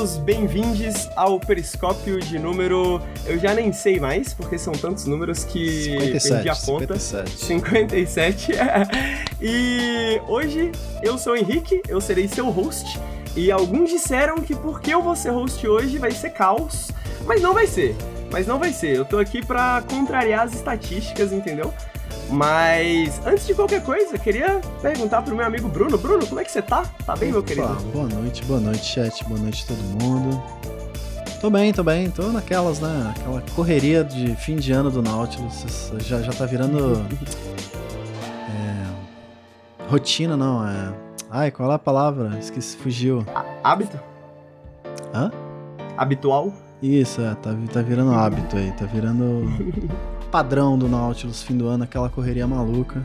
Todos bem-vindos ao Periscópio de número. Eu já nem sei mais, porque são tantos números que 57, perdi a conta. 57. 57. e hoje eu sou o Henrique, eu serei seu host. E alguns disseram que porque eu vou ser host hoje vai ser caos, mas não vai ser. Mas não vai ser. Eu tô aqui pra contrariar as estatísticas, entendeu? Mas antes de qualquer coisa, queria perguntar pro meu amigo Bruno. Bruno, como é que você tá? Tá bem, meu querido? Opa, boa noite, boa noite, chat, boa noite todo mundo. Tô bem, tô bem, tô naquelas, né? Aquela correria de fim de ano do Nautilus. Já, já tá virando. é, rotina, não, é. Ai, qual é a palavra? Esqueci, fugiu. Hábito? Hã? Habitual? Isso, é, tá, tá virando hábito aí, tá virando padrão do Nautilus, fim do ano, aquela correria maluca.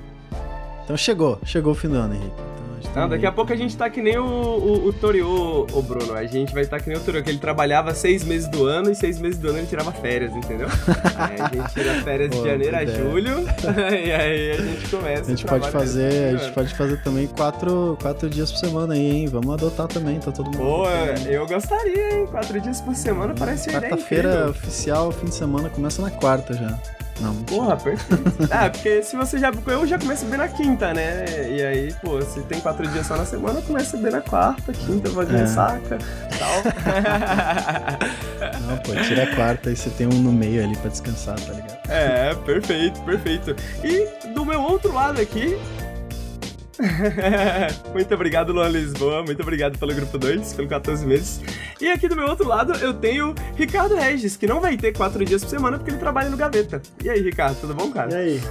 Então chegou, chegou o fim do ano, Henrique. Então, tá Não, daqui a pouco a gente tá que nem o, o, o Torio, o Bruno. A gente vai estar tá que nem o Torio, que ele trabalhava seis meses do ano e seis meses do ano ele tirava férias, entendeu? aí a gente tira férias de janeiro a ideia. julho e aí a gente começa. A gente pode fazer, a gente pode fazer também quatro, quatro dias por semana aí, hein? Vamos adotar também, tá todo mundo. Pô, eu gostaria, hein? Quatro dias por semana parece uma Quarta-feira oficial, fim de semana começa na quarta já. Não, mentira. Porra, perfeito. ah, porque se você já. Eu já começo bem na quinta, né? E aí, pô, se tem quatro dias só na semana, começa bem na quarta, quinta, de É. ressaca tal. Não, pô, tira a quarta e você tem um no meio ali pra descansar, tá ligado? É, perfeito, perfeito. E do meu outro lado aqui. muito obrigado, Luan Lisboa. Muito obrigado pelo grupo 2, pelo 14 meses. E aqui do meu outro lado eu tenho Ricardo Regis, que não vai ter quatro dias por semana porque ele trabalha no Gaveta. E aí, Ricardo, tudo bom, E cara? aí?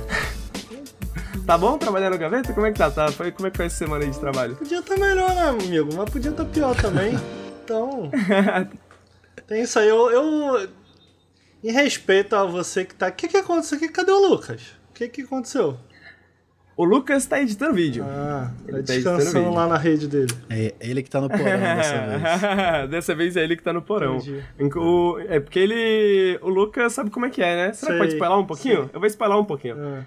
Tá bom trabalhar no Gaveta? Como é que tá? tá? Foi, como é que foi essa semana aí de trabalho? Podia estar melhor, né, amigo? Mas podia estar pior também. Então. Tem isso aí. Eu. eu em respeito a você que tá. O que, que aconteceu aqui? Cadê o Lucas? O que, que aconteceu? O Lucas tá editando vídeo. Ah, Ele tá tá editando descansando vídeo. lá na rede dele. É ele que tá no porão dessa vez. Dessa vez é ele que tá no porão. O- é porque ele. O Lucas sabe como é que é, né? Será que Sei, pode spoiler um pouquinho? sei. Eu vou spoiler um pouquinho. Ah,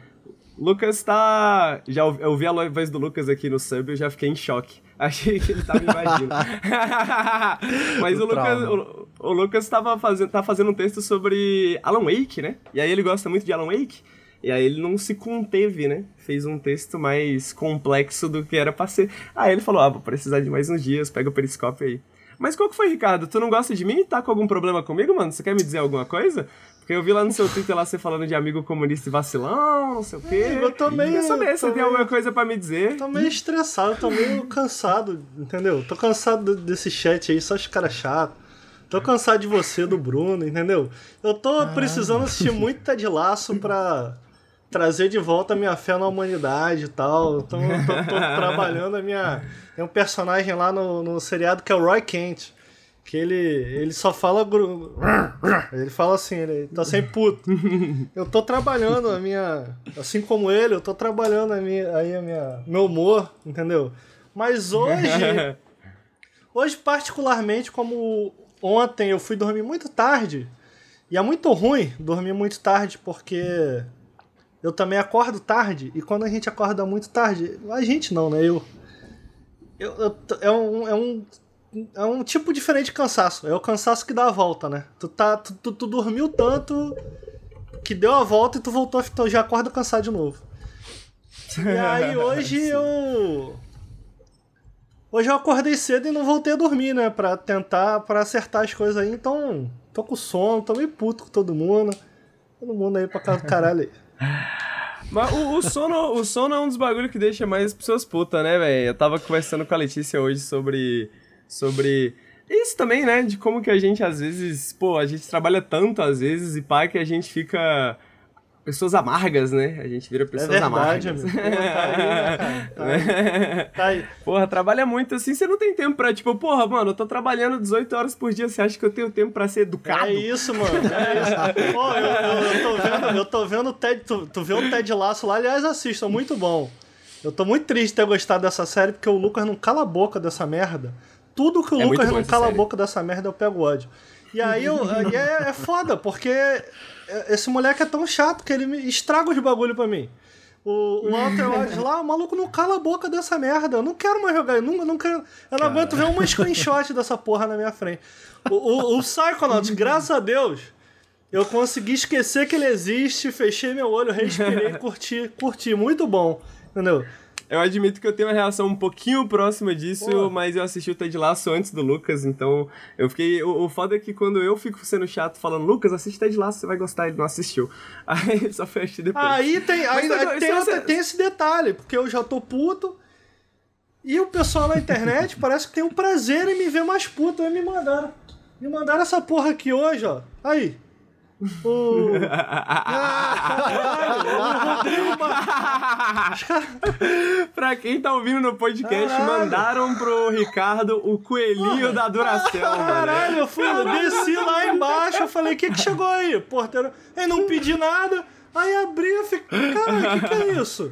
Lucas tá. Já ouvi, eu ouvi a voz do Lucas aqui no sub e eu já fiquei em choque. Achei que ele tava invadindo. Mas O o, Lucas, o, o Lucas tava fazendo, tá fazendo um texto sobre Alan Wake, né? E aí ele gosta muito de Alan Wake. E aí ele não se conteve, né? Fez um texto mais complexo do que era pra ser. Aí ele falou: Ah, vou precisar de mais uns dias, pega o periscópio aí. Mas qual que foi, Ricardo? Tu não gosta de mim? Tá com algum problema comigo, mano? Você quer me dizer alguma coisa? Porque eu vi lá no seu Twitter lá você falando de amigo comunista e vacilão, não sei o quê. Eu tô meio- Queria saber se tem alguma coisa pra me dizer. Tô meio estressado, tô meio cansado, entendeu? Tô cansado de- desse chat aí, só os caras chatos. Tô cansado de você, do Bruno, entendeu? Eu tô precisando assistir muito Ted Laço pra trazer de volta a minha fé na humanidade e tal. Então eu tô, tô trabalhando a minha. Tem um personagem lá no, no seriado que é o Roy Kent. Que ele, ele só fala. gru- Ele fala assim, ele tá sempre puto. Eu tô trabalhando a minha. Assim como ele, eu tô trabalhando a minha, aí a minha, meu humor, entendeu? Mas hoje. Hoje, particularmente, como ontem eu fui dormir muito tarde, e é muito ruim dormir muito tarde, porque eu também acordo tarde, e quando a gente acorda muito tarde, a gente não, né? Eu. eu, eu é, um, é, um, é um tipo diferente de cansaço. É o cansaço que dá a volta, né? Tu, tá, tu, tu, tu dormiu tanto que deu a volta e tu voltou, então já acorda cansado de novo. E aí hoje eu. Hoje eu acordei cedo e não voltei a dormir, né? Pra tentar, pra acertar as coisas aí. Então, tô com sono, tô meio puto com todo mundo. Todo mundo aí pra casa do caralho aí. Mas o, o sono, o sono é um dos bagulhos que deixa mais as pessoas putas, né, velho? Eu tava conversando com a Letícia hoje sobre. sobre. Isso também, né? De como que a gente às vezes. Pô, a gente trabalha tanto às vezes e pá que a gente fica. Pessoas amargas, né? A gente vira É pessoas verdade, amargas. amigo. Tá aí, né? Tá aí. Tá aí. Porra, trabalha muito assim, você não tem tempo pra, tipo, porra, mano, eu tô trabalhando 18 horas por dia, você acha que eu tenho tempo pra ser educado? É isso, mano. É isso. Pô, eu, eu- eu tô vendo, eu tô vendo o Ted. Tu, tu vê o Ted Laço lá, aliás, assista, muito bom. Eu tô muito triste de ter gostado dessa série, porque o Lucas não cala a boca dessa merda. Tudo que o É Lucas não cala série. a boca dessa merda, eu pego ódio. E aí eu, e é, é foda, porque esse moleque é tão chato que ele estraga os bagulho pra mim. O, o White lá, o maluco não cala a boca dessa merda. Eu não quero mais jogar. Eu não, não quero. Eu não aguento ver uma screenshot dessa porra na minha frente. O, o, o Psychonauts, graças a Deus, eu consegui esquecer que ele existe, fechei meu olho, respirei, curti, curti. Muito bom. Entendeu? Eu admito que eu tenho uma reação um pouquinho próxima disso, Pô. mas eu assisti o Ted Lasso antes do Lucas, então eu fiquei. O, o foda é que quando eu fico sendo chato falando, Lucas, assiste Ted Lasso, você vai gostar, ele não assistiu. Aí só foi assistir depois. Aí tem, aí, Mas, aí tem, outra- você- tem esse detalhe, porque eu já tô puto. E o pessoal na internet parece que tem um prazer em me ver mais puto. Aí me mandaram. Me mandaram essa porra aqui hoje, ó. Aí. O. Caralho, o Rodrigo Ba- Os caras- pra quem tá ouvindo no podcast, Caralho. mandaram pro Ricardo o coelhinho da Duracell, mano. Caralho, eu fui, eu desci lá embaixo, eu falei, o que que chegou aí? Porteiro, eu não pedi nada, aí abri, eu fiquei, cara, o que que é isso?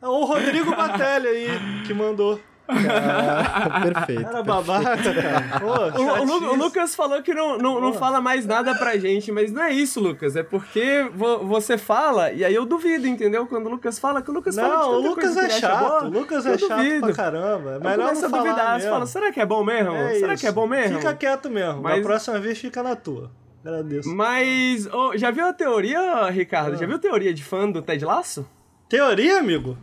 É o Rodrigo Batelli aí, que mandou. Ah, perfeito. Era babaca, cara. Pô, O, o Lu- o. Lucas falou que não, não, não fala mais nada pra gente, mas não é isso, Lucas. É porque vo- você fala e aí eu duvido, entendeu? Quando o Lucas fala, que o Lucas fala de Não, o Lucas é acha chato, boa, o Lucas é chato duvido. pra caramba. É Eu melhor começo não a duvidar, você mesmo. fala, será que é bom mesmo? É será isso. que é bom mesmo? Fica quieto mesmo, Mas- na próxima vez fica na tua. Agradeço. Mas, ô, já viu a teoria, Ricardo? Ah. Já viu a teoria de fã do Ted Lasso? Teoria, amigo?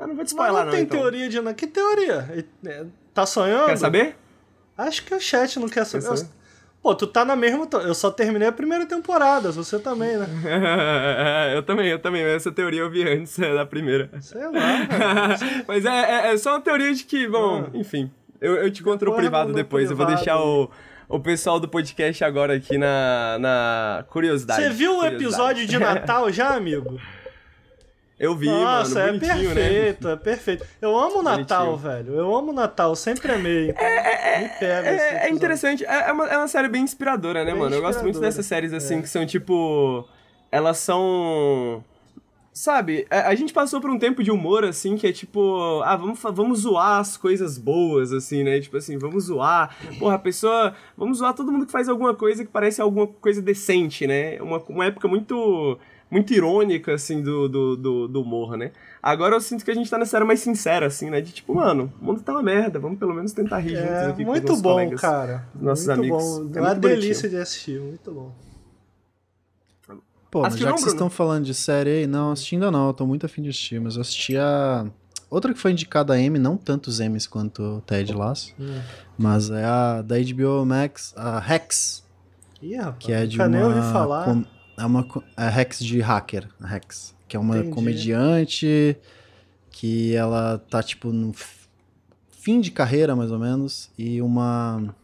Eu não vou te spoiler, não não, tem então. teoria de. Que teoria? É, Tá sonhando? Quer saber? Acho que o chat não quer saber. Quer saber? Pô, tu tá na mesma. Eu só terminei a primeira temporada, você também, né? eu também, eu também. Essa teoria eu vi antes da primeira. Sei lá. Mas é, é, é só uma teoria de que, bom, Ah. enfim. Eu, eu te conto no Depois privado. Eu vou privado. deixar o, o pessoal do podcast agora aqui na, na curiosidade. Você viu o episódio de Natal já, amigo? Eu vi, Nossa, mano. é Bonitinho, né? perfeito, é perfeito. Eu amo o Natal, velho. Eu amo o Natal, sempre amei. Me pega É, é interessante, é, é uma, é uma série bem inspiradora, né, Bem mano? Eu gosto muito inspiradora, dessas séries, assim, é. que são tipo. Elas são. Sabe, a, gente passou por um tempo de humor, assim, que é tipo, ah, vamos, vamos zoar as coisas boas, assim, né? Tipo assim, vamos zoar. Porra, a pessoa. Vamos zoar todo mundo que faz alguma coisa que parece alguma coisa decente, né? Uma, uma época muito. Muito irônica, assim, do, do, do, do humor, né? Agora eu sinto que a gente tá nessa era mais sincera, assim, né? De tipo, mano, o mundo tá uma merda, vamos pelo menos tentar rir juntos É, aqui com os muito bom, colegas. cara. nossos muito amigos. bom. É É uma muito delícia de assistir, muito bom. Pô, mas já não, que vocês estão falando de série aí, não, assisti ainda não, eu tô muito afim de assistir, mas eu assisti a. Outra que foi indicada a M, não tantos M's quanto o Ted Lasso, Hum. mas é a da HBO Max, a Rex, Ih, rapaz, que é de nunca nem ouvi uma. falar. com- É uma é a Rex de hacker, a Rex, que é uma Entendi. comediante que ela tá tipo no fim de carreira mais ou menos e uma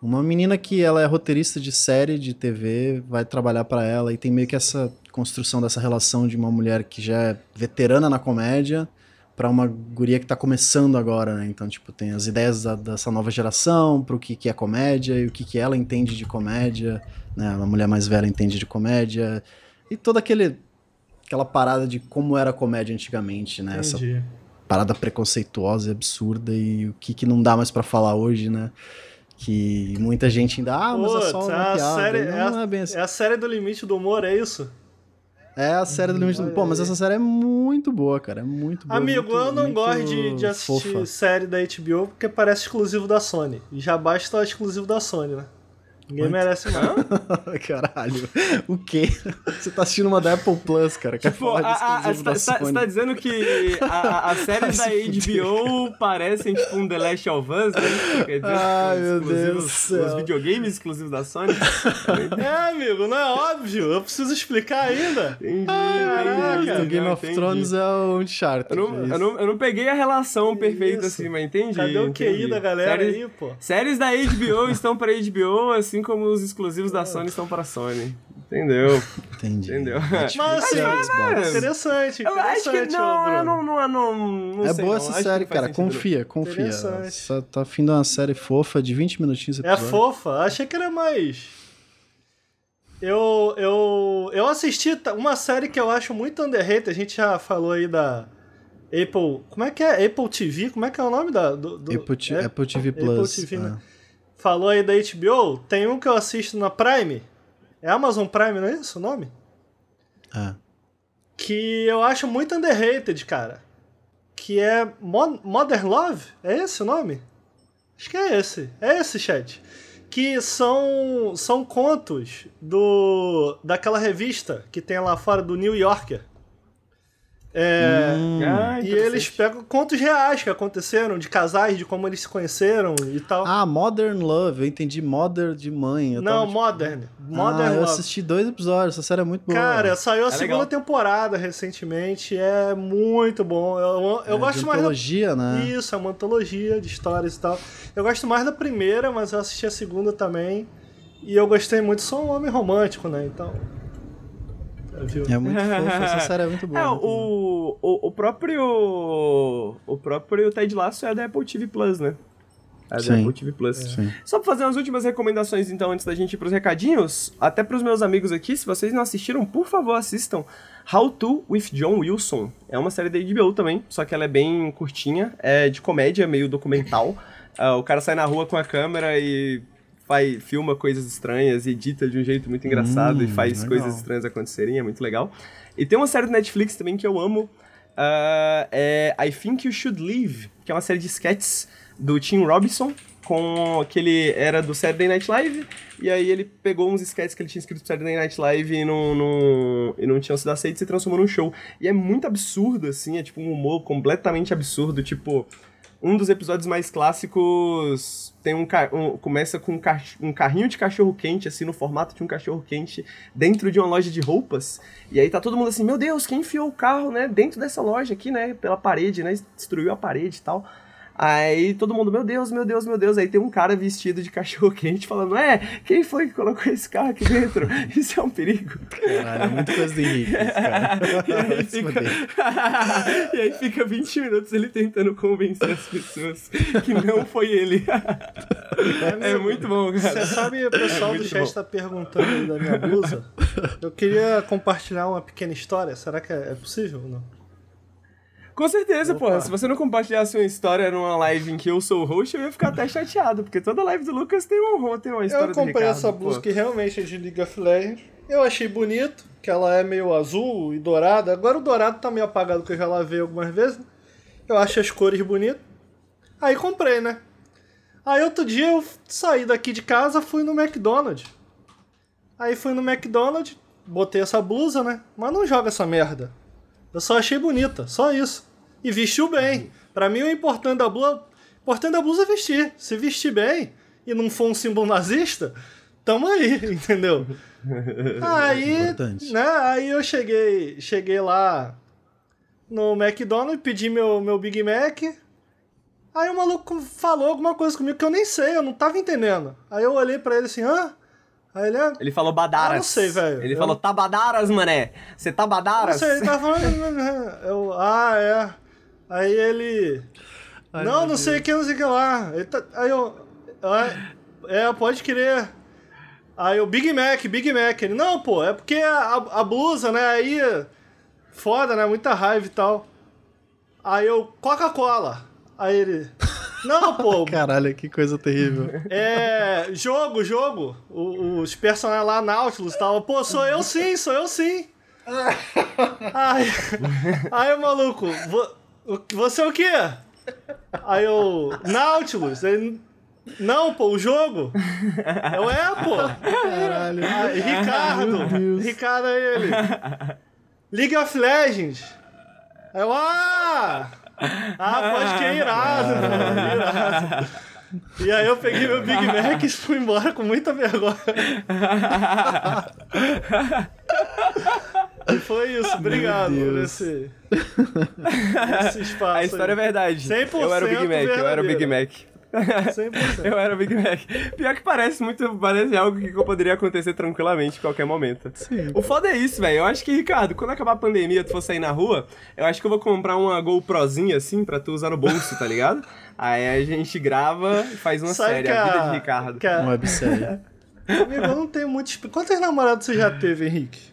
uma menina que ela é roteirista de série de TV, vai trabalhar pra ela e tem meio que essa construção dessa relação de uma mulher que já é veterana na comédia pra uma guria que tá começando agora, né? Então, tipo, tem as ideias da- dessa nova geração pro que que é comédia e o que que ela entende de comédia, né? Uma mulher mais velha entende de comédia e toda aquele aquela parada de como era a comédia antigamente, né? Essa Entendi. parada preconceituosa e absurda e o que, que não dá mais pra falar hoje, né? Que muita gente ainda, ah, mas é só Putz, uma é a piada. série- não, é não é bem assim. É a série do limite do humor, é isso? É a série do Limite do... Pô, mas essa série é muito boa, cara. É muito boa. Amigo, muito- eu não gosto de, de assistir fofa. série da HBO porque parece exclusivo da Sony. E já basta o exclusivo da Sony, né? Ninguém merece mais. Caralho. O quê? Você tá assistindo uma da Apple Plus, cara. Quer a- exclusivo você tá, tá- tá dizendo que as séries da HBO parecem tipo um The Last of Us, né? Quer dizer, Ai, os meu Deus. Os videogames exclusivos da Sony? É, amigo, não é óbvio. Eu preciso explicar ainda. Entendi, Caraca, entendi. O Game não, of entendi. Thrones é o Uncharted. Eu não, é eu, não, eu não peguei a relação perfeita isso? assim, mas entendi. Cadê o QI da galera séries, aí, pô? Séries da HBO estão para HBO, assim como os exclusivos da Sony estão para Sony. Entendeu? Entendi. Entendeu? Mas assim, Xbox. interessante, Eu acho que não, não, não, não, É boa não. essa série, cara. Confia, confia. Tá afim de uma série fofa de 20 minutinhos É fofa? Achei que era mais. Eu, eu, eu assisti uma série que eu acho muito underrated. A gente já falou aí da Apple. Como é que é? Apple TV? Como é que é o nome da. Do, do- Apple, T- é- Apple TV Apple Plus. TV, é. Falou aí da HBO. Tem um que eu assisto na Prime. É Amazon Prime, não é isso o nome? É. que eu acho muito underrated, cara. Que é Mo Modern Love? É esse o nome? Acho que é esse. É esse, chat. Que são, são contos do daquela revista que tem lá fora do New Yorker. É, Hum. E eles pegam contos reais que aconteceram, de casais, de como eles se conheceram e tal. Ah, Modern Love. Eu entendi Mother de mãe. Eu Não, tava, tipo, Modern. Modern ah, eu Love. assisti dois episódios. Essa série é muito boa. Cara, saiu a É segunda legal. temporada recentemente. É muito bom. Eu, eu É, gosto de mais da antologia, né? Isso, é uma antologia de histórias e tal. Eu gosto mais da primeira, mas eu assisti a segunda também. E eu gostei muito. Sou um homem romântico, né? Então. Viu? É muito fofo. Essa série é muito boa. É, muito boa. o, o, o próprio. O próprio Ted Lasso é da Apple TV Plus, né? É da Sim. Apple TV Plus. Sim. Só pra fazer umas últimas recomendações, então, antes da gente ir pros recadinhos, até pros meus amigos aqui, se vocês não assistiram, por favor, assistam How To with John Wilson. É uma série da HBO também, só que ela é bem curtinha, é de comédia, meio documental. Ah, o cara sai na rua com a câmera e faz, filma coisas estranhas, e edita de um jeito muito engraçado e Hum, faz legal. coisas estranhas acontecerem, é muito legal. E tem uma série do Netflix também que eu amo, ah, é I Think You Should Leave, que é uma série de sketches do Tim Robinson, com que ele era do Saturday Night Live, e aí ele pegou uns sketches que ele tinha escrito pro Saturday Night Live e não, não, e não tinham sido aceitos e transformou num show. E é muito absurdo, assim, é tipo um humor completamente absurdo, tipo... Um dos episódios mais clássicos tem um, um- começa com um, um carrinho de cachorro quente assim no formato de um cachorro quente dentro de uma loja de roupas. E aí tá todo mundo assim meu Deus quem enfiou o carro né dentro dessa loja aqui né pela parede né destruiu a parede e tal Aí todo mundo, meu Deus, meu Deus, meu Deus. Aí tem um cara vestido de cachorro quente falando, é, quem foi que colocou esse carro aqui dentro? Isso é um perigo. Caralho, é muita coisa do Henrique, e, aí fica... e aí fica 20 minutos ele tentando convencer as pessoas que não foi ele. é muito bom, Você cara. sabe, o pessoal É do chat bom. tá perguntando aí da minha blusa. Eu queria compartilhar uma pequena história. Será que é é possível ou não? Com certeza, Opa. porra. Se você não compartilhasse uma história numa live em que eu sou o host, eu ia ficar até chateado, porque toda live do Lucas tem uma, tem uma história Eu comprei Ricardo, essa blusa que realmente é de League of Legends. Eu achei bonito, que ela é meio azul e dourada. Agora o dourado tá meio apagado, que eu já lavei algumas vezes. Eu acho as cores bonitas. Aí comprei, né? Aí outro dia eu saí daqui de casa, fui no McDonald's. Aí fui no McDonald's, botei essa blusa, né? Mas não joga essa merda. Eu só achei bonita, só isso. E vestiu bem. Pra mim o importante da blusa, importante da blusa é vestir. Se vestir bem e não for um símbolo nazista, tamo aí, entendeu? Aí, Importante. né? Aí eu cheguei, cheguei lá no McDonald's, pedi meu, meu Big Mac. Aí o maluco falou alguma coisa comigo que eu nem sei, eu não tava entendendo. Aí eu olhei pra ele assim, hã? Aí ele, ah, Ele falou badaras. Ah, não sei, velho. Ele Eu- falou, tá badaras, mané. Você tá não sei, ele tava falando. Eu, ah, é. Aí ele. Ai, não, não sei o que, não sei o que lá. Ele tá- aí eu. ah, É, pode crer. Aí o Big Mac, Big Mac. Ele, não, pô, é porque a, a blusa, né? Aí. Foda, né? Muita raiva e tal. Aí eu, Coca-Cola. Aí ele. Não, pô, Caralho, que coisa terrível. é. Jogo, jogo. O- os personagens lá, Nautilus tal. Pô, sou eu sim, sou eu sim. Aí, aí o maluco, vo- você é o quê? Aí eu, Nautilus. Ele, não, pô, o jogo. Eu, é, pô. Caralho. Aí, Ricardo. Ricardo é ele. League of Legends. Eu, ah! Ah, pode que é irado, pô, irado. E aí eu peguei meu Big Mac e fui embora com muita vergonha. E foi isso, obrigado por esse, esse espaço. A história é aí. verdade. 100% eu era o Big Mac, eu era o Big Mac. 100%. Eu era o Big Mac. Pior que parece muito, parece algo que poderia acontecer tranquilamente em qualquer momento. Sim. O foda é isso, velho. Eu acho que, Ricardo, quando acabar a pandemia, tu for sair na rua, eu acho que eu vou comprar uma GoProzinha assim pra tu usar no bolso, tá ligado? Aí a gente grava e faz uma Sabe série, que a vida a- de Ricardo. que a- Uma websérie. Amigo, eu não tenho muito. exp- Quantas namoradas você já teve, Henrique?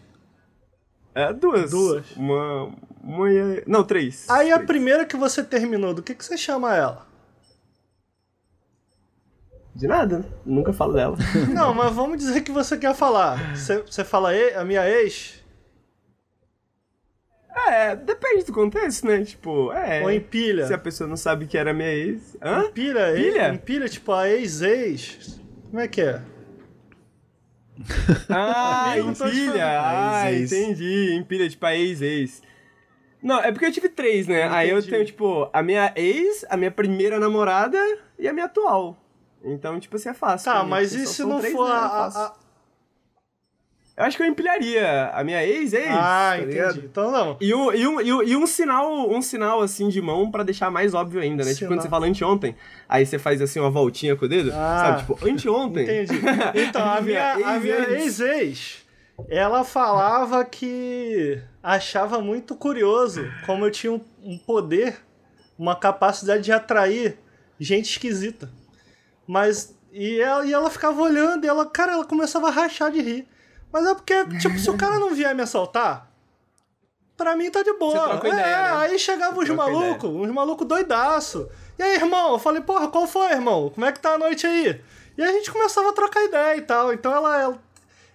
É, duas. Duas. Uma. Uma. e- Não, três. Aí a Três. primeira que você terminou, do que, que você chama ela? De nada, nunca falo dela. Não, mas vamos dizer que você quer falar. Você, fala "E- a minha ex? É, depende do contexto, né? Tipo, é. Ou empilha. Se a pessoa não sabe que era minha ex. Hã? Empilha, Empilha? empilha, tipo, a ex-ex. Como é que é? Ah, empilha. Ah, entendi. Empilha, tipo, a ex-ex. Não, é porque eu tive três, né? Eu Aí eu entendi. tenho, tipo, a minha ex, a minha primeira namorada e a minha atual. Então, tipo assim, é fácil. Tá, mas porque e se não for né? É a, a- Eu acho que eu empilharia a minha ex-ex. Ah, tá entendi. ligado? Então não. E um, e, um, e, um, e um sinal, um sinal assim de mão pra deixar mais óbvio ainda, né? Tipo Sinal. quando você fala anteontem, aí você faz assim uma voltinha com o dedo, Ah, sabe? Tipo, anteontem. Entendi. Então, a minha, a minha ex-ex. ex-ex, ela falava que achava muito curioso como eu tinha um, um poder, uma capacidade de atrair gente esquisita. Mas. E ela, e ela ficava olhando e ela, cara, ela começava a rachar de rir. Mas é porque, tipo, se o cara não vier me assaltar, pra mim tá de boa. É, ideia, né? aí chegava uns troca malucos, uns malucos doidaço. E aí, irmão? Eu falei, porra, qual foi, irmão? Como é que tá a noite aí? E a gente começava a trocar ideia e tal. Então ela, ela,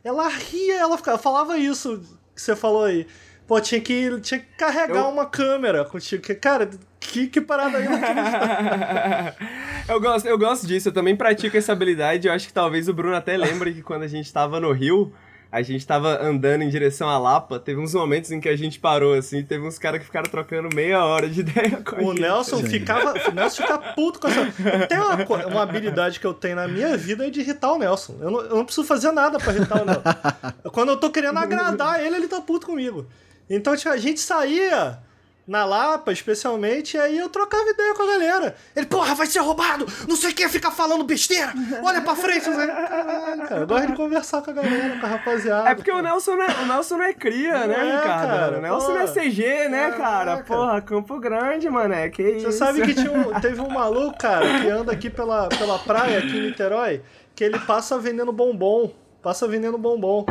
ela ria, ela ficava, falava isso que você falou aí. Pô, tinha que, tinha que carregar Eu- uma câmera contigo. Que, cara, que, que parada aí. eu, gosto, eu gosto disso, eu também pratico essa habilidade. Eu acho que talvez o Bruno até lembre que quando a gente tava no Rio, a gente tava andando em direção à Lapa, teve uns momentos em que a gente parou assim, teve uns caras que ficaram trocando meia hora de ideia com a O gente. Nelson ficava. O Nelson fica puto com essa. Tem uma, uma habilidade que eu tenho na minha vida é de irritar o Nelson. Eu não, eu não preciso fazer nada pra irritar o Nelson. Quando eu tô querendo agradar ele, ele tá puto comigo. Então tipo, a gente saía na Lapa, especialmente, e aí eu trocava ideia com a galera. Ele, porra, vai ser roubado! Não sei quem fica falando besteira! Olha pra frente! Caralho, cara, eu gosto de conversar com a galera, com a rapaziada. É porque o Nelson não é, o Nelson não é cria, Não né, é, Ricardo? cara, o Nelson pô. não é CG, né, cara? Caraca. Porra, Campo Grande, mané, que isso. Você sabe que tinha um- teve um maluco, cara, que anda aqui pela, pela praia, aqui em Niterói, que ele passa vendendo bombom. Passa vendendo bombom.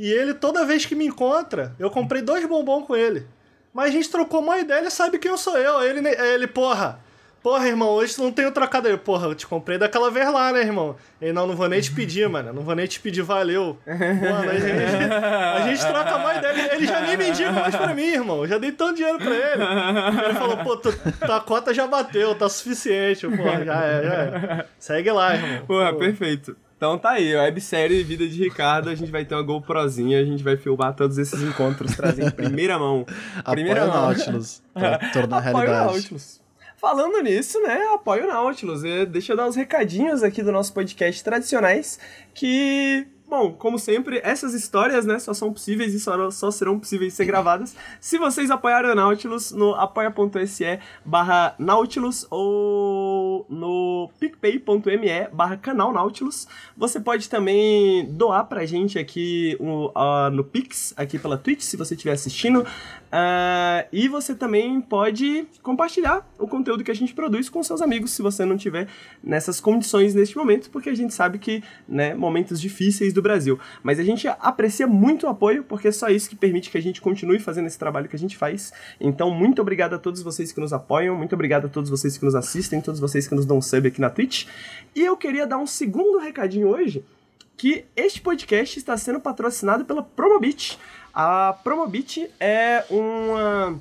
E ele, toda vez que me encontra, eu comprei dois bombons com ele. Mas a gente trocou uma ideia, ele sabe quem eu sou eu. Ele, ele porra, porra, irmão, hoje tu não tenho trocado aí. Porra, eu te comprei daquela vez lá, né, irmão? Ele, não, não vou nem te pedir, mano. Não vou nem te pedir, valeu. Mano, a gente, a gente troca uma ideia. Ele, ele já nem mendiga mais pra mim, irmão. Eu já dei tanto dinheiro pra ele. Ele falou, pô, tu, tua cota já bateu, tá suficiente. Porra, já é, já é. Segue lá, irmão. Porra, Pô. perfeito. Então tá aí, websérie Vida de Ricardo, a gente vai ter uma GoProzinha, a gente vai filmar todos esses encontros, trazer em primeira mão. Primeira Apoia o mão. Nautilus pra tornar Apoio o realidade. Nautilus. Falando nisso, né, apoio o Nautilus. Deixa eu dar uns recadinhos aqui do nosso podcast tradicionais, que, bom, como sempre, essas histórias, né, só são possíveis e só, só serão possíveis de ser gravadas se vocês apoiarem o Nautilus no apoia.se barra Nautilus ou no picpay.me barra canal Nautilus. Você pode também doar pra gente aqui ah, no Pix, aqui pela Twitch, se você estiver assistindo. Ah, e você também pode compartilhar o conteúdo que a gente produz com seus amigos, se você não tiver nessas condições neste momento, porque a gente sabe que, né, momentos difíceis do Brasil. Mas a gente aprecia muito o apoio, porque é só isso que permite que a gente continue fazendo esse trabalho que a gente faz. Então, muito obrigado a todos vocês que nos apoiam, muito obrigado a todos vocês que nos assistem, todos vocês que nos dão sub aqui na Twitch. E eu queria dar um segundo recadinho hoje, que este podcast está sendo patrocinado pela Promobit. A Promobit é uma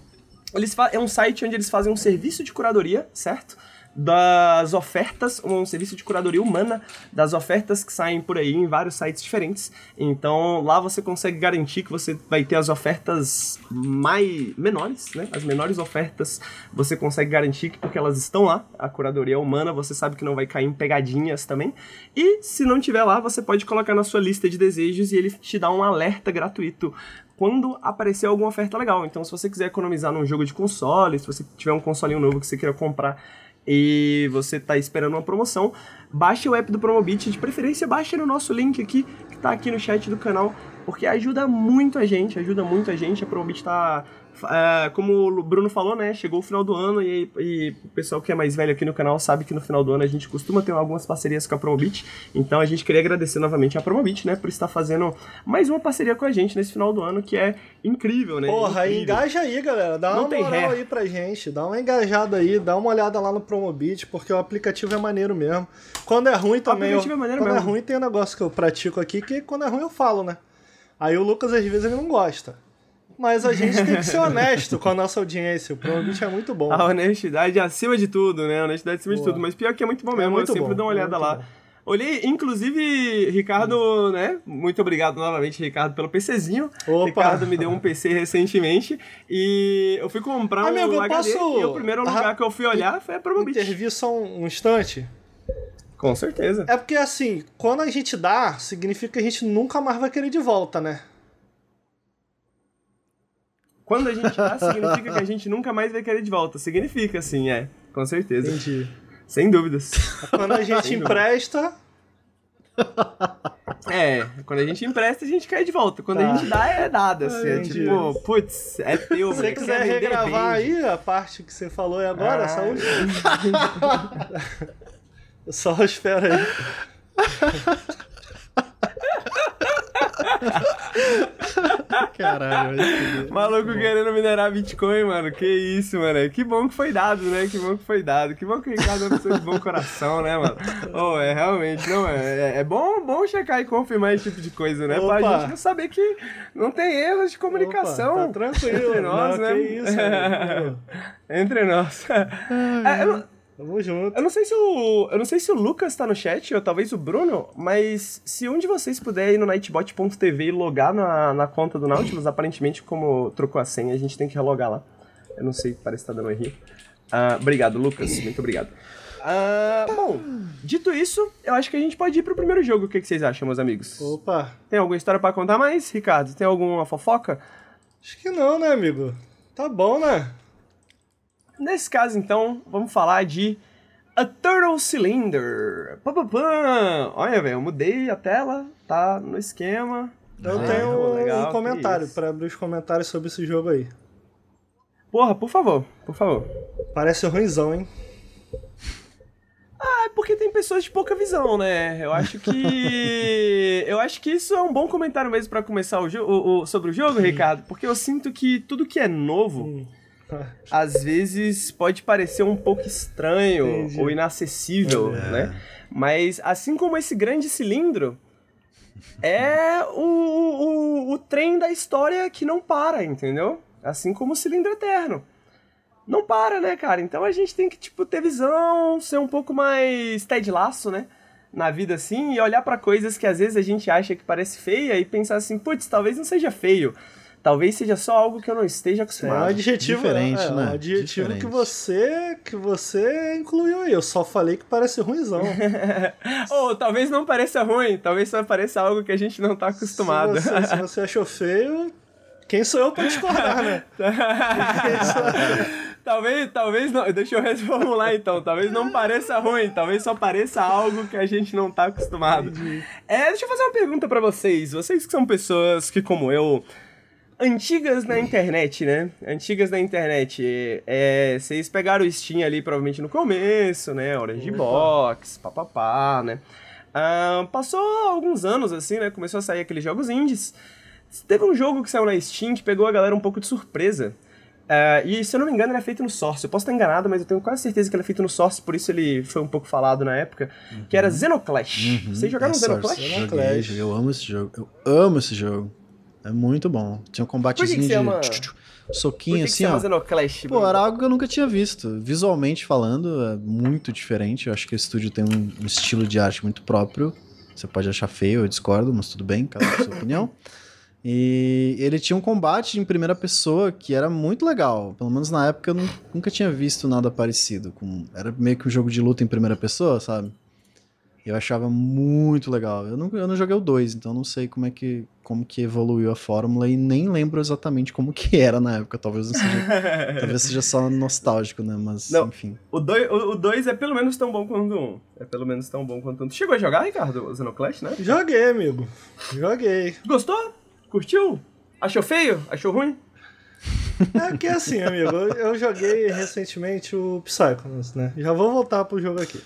eles é um site onde eles fazem um serviço de curadoria, certo? Das ofertas, um serviço de curadoria humana das ofertas que saem por aí em vários sites diferentes. Então lá você consegue garantir que você vai ter as ofertas mais menores, né? As menores ofertas você consegue garantir que porque elas estão lá, a curadoria humana, você sabe que não vai cair em pegadinhas também. E se não tiver lá, você pode colocar na sua lista de desejos e ele te dá um alerta gratuito quando aparecer alguma oferta legal. Então, se você quiser economizar num jogo de console, se você tiver um consolinho novo que você queira comprar e você tá esperando uma promoção, baixe o app do Promobit, de preferência baixe no nosso link aqui, que tá aqui no chat do canal, porque ajuda muito a gente, ajuda muito a gente, a Promobit tá... é, como o Bruno falou, né? Chegou o final do ano e, e o pessoal que é mais velho aqui no canal sabe que no final do ano a gente costuma ter algumas parcerias com a Promobit. Então a gente queria agradecer novamente a Promobit, né? Por estar fazendo mais uma parceria com a gente nesse final do ano, que é incrível, né? Porra, incrível. engaja aí, galera. Dá Não uma moral ré. aí pra gente. Dá uma engajada aí, dá uma olhada lá no Promobit, porque o aplicativo é maneiro mesmo. Quando é ruim também. aplicativo eu- é maneiro quando é mesmo. ruim, tem um negócio que eu pratico aqui, que quando é ruim eu falo, né? Aí o Lucas, às vezes, ele não gosta. Mas a gente tem que ser honesto com a nossa audiência. O Promobit é muito bom. A honestidade acima de tudo, né? A honestidade acima Boa. de tudo. Mas pior que é muito bom mesmo. muito eu sempre bom, dou uma olhada lá. Bom. Olhei, inclusive, Ricardo, né? Muito obrigado novamente, Ricardo, pelo PCzinho. Opa. Ricardo me deu um PC recentemente e eu fui comprar Amigo, um HD posso... e o primeiro lugar que eu fui olhar foi a Promobit. Intervir só um instante? Com certeza. É porque, assim, quando a gente dá, significa que a gente nunca mais vai querer de volta, né? Quando a gente dá, significa que a gente nunca mais vai querer de volta. Significa, sim, é. Com certeza. Entendi. Sem dúvidas. Quando a gente empresta. É, quando a gente empresta, a gente quer de volta. Quando tá. a gente dá, é dado, assim. É tipo, putz, é teu. Se você quiser regravar aí a parte que você falou agora, ah. saúde. Só espera aí. Caralho, Maluco querendo minerar Bitcoin, mano. Que isso, mano. Que bom que foi dado, né? Que bom que foi dado. Que bom que o Ricardo é uma pessoa de bom coração, né, mano? Oh, é realmente, não é. É, é bom, bom checar e confirmar esse tipo de coisa, né? Opa. Pra gente não saber que não tem erros de comunicação. Opa, tá tranquilo. Entre nós, não, né? Que isso, Entre nós. É, eu, Tamo junto. Eu não sei se o. Eu não sei se o Lucas tá no chat, ou talvez o Bruno, mas se um de vocês puder ir no nightbot.tv e logar na, na conta do Nautilus, aparentemente, como trocou a senha, a gente tem que relogar lá. Eu não sei, parece que tá dando erro. Uh, obrigado, Lucas. Muito obrigado. Uh, bom, dito isso, eu acho que a gente pode ir pro primeiro jogo. O que, que vocês acham, meus amigos? Opa! Tem alguma história para contar mais, Ricardo? Tem alguma fofoca? Acho que não, né, amigo? Tá bom, né? Nesse caso, então, vamos falar de A Turtle Cylinder. Pam, pam, pam. Olha, velho, eu mudei a tela, tá no esquema. Eu ah, tenho legal, um comentário para abrir os comentários sobre esse jogo aí. Porra, por favor, por favor. Parece ruimzão, hein? Ah, é porque tem pessoas de pouca visão, né? Eu acho que. eu acho que isso é um bom comentário mesmo para começar o, o, o, sobre o jogo, Ricardo, porque eu sinto que tudo que é novo. Às vezes pode parecer um pouco estranho Entendi. ou inacessível, é. né? Mas assim como esse grande cilindro, é o, o, o trem da história que não para, entendeu? Assim como o cilindro eterno. Não para, né, cara? Então a gente tem que, tipo, ter visão, ser um pouco mais Ted Laço, né? Na vida assim, e olhar para coisas que às vezes a gente acha que parece feia e pensar assim, putz, talvez não seja feio Talvez seja só algo que eu não esteja acostumado. É um adjetivo, Diferente, é, né? um adjetivo Diferente. que você que você incluiu aí. Eu só falei que parece ruimzão. Ou talvez não pareça ruim, talvez só pareça algo que a gente não está acostumado. Se você, se você achou feio, quem sou eu para discordar, né? talvez, talvez não. Deixa eu reformular então. Talvez não pareça ruim, talvez só pareça algo que a gente não está acostumado. É, deixa eu fazer uma pergunta para vocês. Vocês que são pessoas que, como eu, antigas na internet, né? Antigas na internet. É, vocês pegaram o Steam ali provavelmente no começo, né? Orange Box, papapá, né? Ah, passou alguns anos assim, né? Começou a sair aqueles jogos indies. Teve um jogo que saiu na Steam que pegou a galera um pouco de surpresa. Uh, e se eu não me engano, ele é feito no Source. Eu posso estar enganado, mas eu tenho quase certeza que ele é feito no Source, por isso ele foi um pouco falado na época. Uhum. Que era Xenoclash. Uhum. Vocês jogaram é Xenoclash? Joguei, eu amo esse jogo. Eu amo esse jogo. É muito bom. Tinha um combatezinho de. Ama... Soquinho assim, ó. Clash, Pô, era algo que eu nunca tinha visto. Visualmente falando, é muito diferente. Eu acho que o estúdio tem um, um estilo de arte muito próprio. Você pode achar feio, eu discordo, mas tudo bem, cada sua opinião. E ele tinha um combate em primeira pessoa que era muito legal. Pelo menos na época eu nunca tinha visto nada parecido. Com... Era meio que um jogo de luta em primeira pessoa, sabe? Eu achava muito legal. Eu não, eu não joguei o 2, então não sei como é que como que evoluiu a fórmula e nem lembro exatamente como que era na época. Talvez não seja, talvez seja só nostálgico, né? Mas não, enfim. O 2 o, dois é pelo menos tão bom quanto o 1. Um. É pelo menos tão bom quanto o 1. Um. Tu chegou a jogar, Ricardo, o Xenoclash, né? Joguei, amigo. Joguei. Gostou? Curtiu? Achou feio? Achou ruim? É que assim, amigo, eu joguei recentemente o Psychonauts, né? Já vou voltar pro jogo aqui.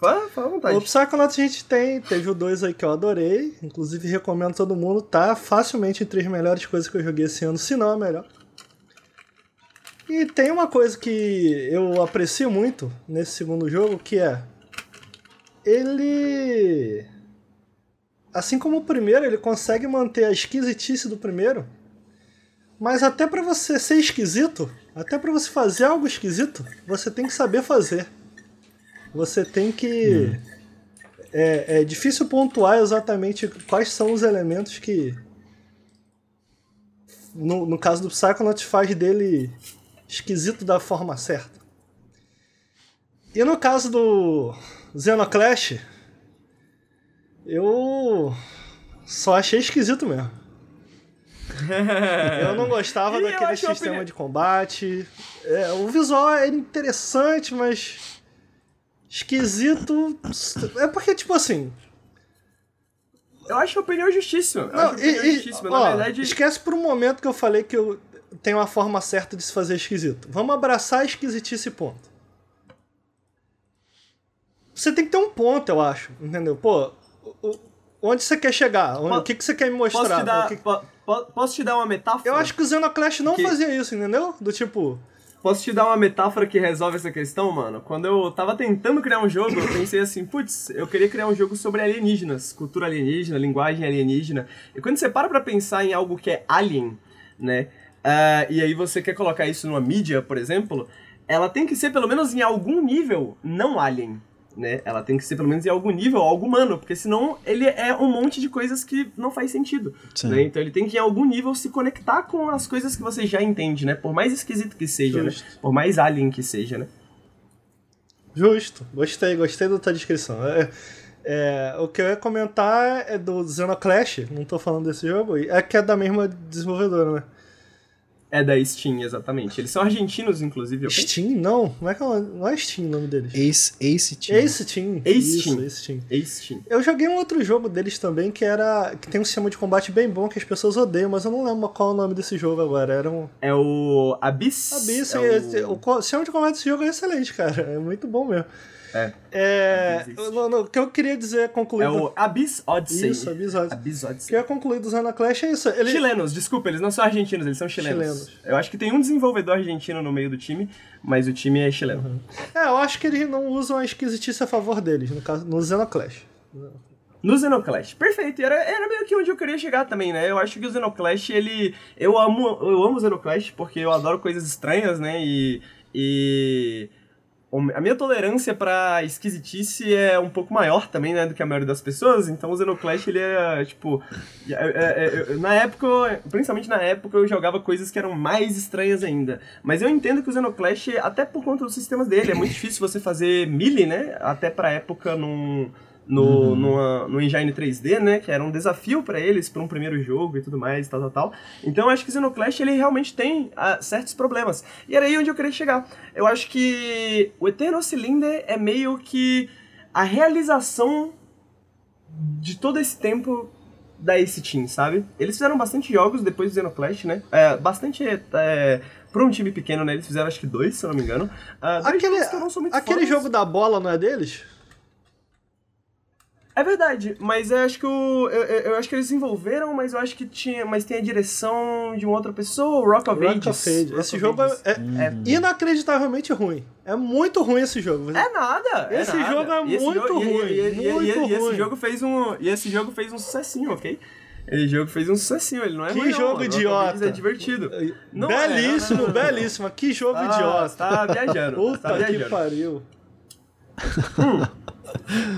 Fala, à vontade. O Psychonauts a gente tem, teve o 2 aí que eu adorei. Inclusive recomendo todo mundo, tá facilmente entre as melhores coisas que eu joguei esse ano, se não a melhor. E tem uma coisa que eu aprecio muito nesse segundo jogo, que é. Ele. Assim como o primeiro, ele consegue manter a esquisitice do primeiro Mas até pra você ser esquisito, até pra você fazer algo esquisito, você tem que saber fazer. Você tem que. É, é difícil pontuar exatamente quais são os elementos que. No, no caso do Psychonauts faz dele esquisito da forma certa. E no caso do Xenoclash, eu só achei esquisito mesmo. eu não gostava E daquele sistema opinião- de combate. É, o visual é interessante, mas esquisito. É porque, tipo assim. Eu acho a opinião justíssima. Eu Não, acho a opinião justíssima. ó, Na verdade, Esquece por um momento que eu falei que eu tenho uma forma certa de se fazer esquisito. Vamos abraçar a esquisitice e ponto. Você tem que ter um ponto, eu acho. Entendeu? Pô, onde você quer chegar? Onde- o que, que você quer me mostrar? posso te, dar, que- po- po- posso te dar uma metáfora? Eu acho que o Xenoclash não Que- fazia isso, entendeu? Do tipo. Posso te dar uma metáfora que resolve essa questão, mano? Quando eu tava tentando criar um jogo, eu pensei assim, putz, eu queria criar um jogo sobre alienígenas, cultura alienígena, linguagem alienígena. E quando você para pra pensar em algo que é alien, né? ah, e aí você quer colocar isso numa mídia, por exemplo, ela tem que ser pelo menos em algum nível não alien. Né? Ela tem que ser pelo menos em algum nível algo humano, porque senão ele é um monte de coisas que não faz sentido. Né? Então ele tem que em algum nível se conectar com as coisas que você já entende, né? Por mais esquisito que seja, né? Por mais alien que seja, né? Justo. Gostei, gostei da tua descrição. É, é, o que eu ia comentar é do Xenoclash, não tô falando desse jogo, é que é da mesma desenvolvedora, né? É da Steam, exatamente. Eles são argentinos, inclusive. Steam? Não, como é que é o- não é Steam o nome deles? Ace, Ace Team. Ace Team. Ace Isso, Team. Ace Team. É Steam. Eu joguei um outro jogo deles também que era. que tem um sistema de combate bem bom que as pessoas odeiam, mas eu não lembro qual é o nome desse jogo agora. Era um. É o Abyss. Abyss, é o... co- sistema de combate desse jogo é excelente, cara. É muito bom mesmo. É. É. O o que eu queria dizer, É concluindo. o Abyss Odyssey. Isso, Abyss Odyssey. Abyss O que Odyssey. eu ia concluir do Xenoclash é isso. Ele... Chilenos, desculpa, eles não são argentinos, eles são chilenos. Chilenos. Eu acho que tem um desenvolvedor argentino no meio do time, mas o time é chileno. É, eu acho que eles não usam a esquisitice a favor deles, no caso, no Xenoclash. No Xenoclash. Perfeito. Era, era meio que onde eu queria chegar também, né? Eu acho que o Xenoclash, ele... Eu amo, eu amo o Xenoclash porque eu adoro coisas estranhas, né? E... e... A minha tolerância pra esquisitice é um pouco maior também, né, do que a maioria das pessoas, então o Xenoclash, ele é, tipo... é- é- é- na época, principalmente na época, eu jogava coisas que eram mais estranhas ainda. Mas eu entendo que o Xenoclash, até por conta dos sistemas dele, é muito difícil você fazer melee, né, até pra época num no, numa- no Engine 3D, né? Que era um desafio pra eles, pra um primeiro jogo e tudo mais, tal, tal, tal. Então eu acho que o Xenoclash, ele realmente tem ah, certos problemas. E era aí onde eu queria chegar. Eu acho que o Eternal Cylinder é meio que a realização de todo esse tempo da Ace Team, sabe? Eles fizeram bastante jogos depois do Xenoclash, né? É, bastante... É, Pra um time pequeno, né? Eles fizeram acho que dois, se eu não me engano. Dois Aquele, que eu não sou muito aquele fã, jogo da bola não é deles? É verdade, mas eu acho que o, eu, eu acho que eles desenvolveram, mas eu acho que tinha, mas tem a direção de uma outra pessoa, o Rock of Rock Ages. of Ages. Rock Esse of jogo Ages. é, é inacreditavelmente ruim. É muito ruim esse jogo. É nada. é Esse nada. jogo é esse muito jogo- ruim, E, e- e- e- muito e esse ruim. jogo fez um, e esse jogo fez um sucessinho, ok? Esse jogo fez um sucessinho, ele não é Que ruim, não. jogo Rock of idiota. Ages É divertido. Não é, belíssimo, não, não, não, não. belíssimo. Que jogo Ah, idiota. tá viajando. você Puta tá que viajando. pariu.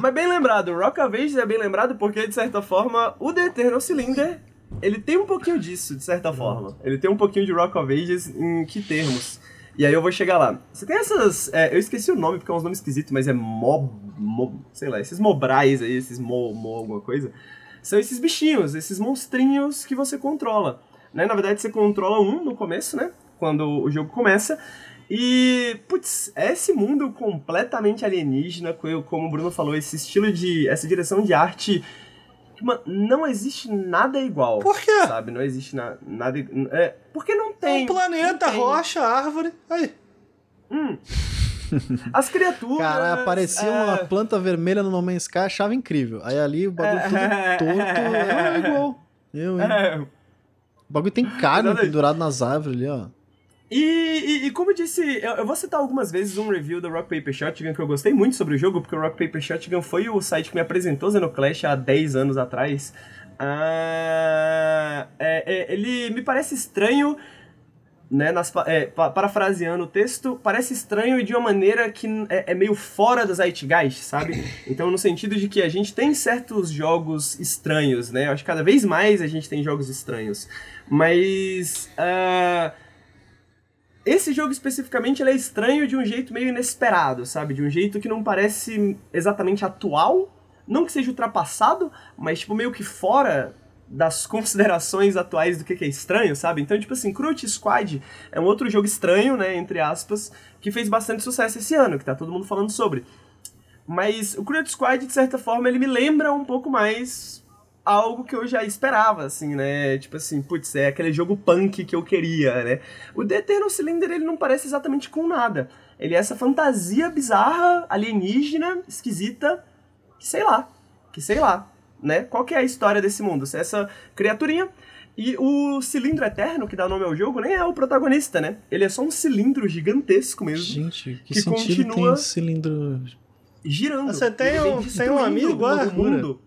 Mas bem lembrado, Rock of Ages é bem lembrado porque, de certa forma, o The Eternal Cylinder, ele tem um pouquinho disso, de certa forma. Ele tem um pouquinho de Rock of Ages em que termos? E aí eu vou chegar lá. Você tem essas... é, eu esqueci o nome porque é uns nomes esquisitos, mas é mob... mob sei lá, esses mobrais aí, esses mo, mo alguma coisa. São esses bichinhos, esses monstrinhos que você controla. Né? Na verdade, você controla um no começo, né? Quando o jogo começa. E, putz, é esse mundo completamente alienígena, co- como o Bruno falou, esse estilo de. essa direção de arte. mano, não existe nada igual. Por quê? Sabe? Não existe na- nada. É, porque não tem. um planeta, tem. rocha, árvore. Aí. Hum. As criaturas. Cara, aparecia é, uma planta vermelha no No Man's Sky, achava incrível. Aí ali o bagulho É. tudo torto, é igual. Eu, hein? é, O bagulho tem carne Exatamente. pendurado nas árvores ali, ó. E, e, e como eu disse, eu, eu vou citar algumas vezes um review do Rock Paper Shotgun que eu gostei muito sobre o jogo, porque o Rock Paper Shotgun foi o site que me apresentou Xenoclash há 10 anos atrás. Ah, é, é, ele me parece estranho, né, nas, é, parafraseando o texto, parece estranho de uma maneira que é, é, meio fora do Zeitgeist, sabe? Então, no sentido de que a gente tem certos jogos estranhos, né? Eu acho que cada vez mais a gente tem jogos estranhos. Mas. Uh, esse jogo especificamente ele é estranho de um jeito meio inesperado, sabe? De um jeito que não parece exatamente atual. Não que seja ultrapassado, mas tipo meio que fora das considerações atuais do que é estranho, sabe? Então, tipo assim, Crute Squad é um outro jogo estranho, né, entre aspas, que fez bastante sucesso esse ano, que tá todo mundo falando sobre. Mas o Crute Squad, de certa forma, ele me lembra um pouco mais algo que eu já esperava, assim, né? Tipo assim, putz, é aquele jogo punk que eu queria, né? O The Eternal Cylinder, ele não parece exatamente com nada. Ele é essa fantasia bizarra, alienígena, esquisita, que sei lá, que sei lá, né? Qual que é a história desse mundo? Essa criaturinha e o cilindro eterno, que dá nome ao jogo, nem é o protagonista, né? Ele é só um cilindro gigantesco mesmo. Gente, que, que sentido continua tem cilindro girando. Você tem um, tem um amigo, ah, mundo.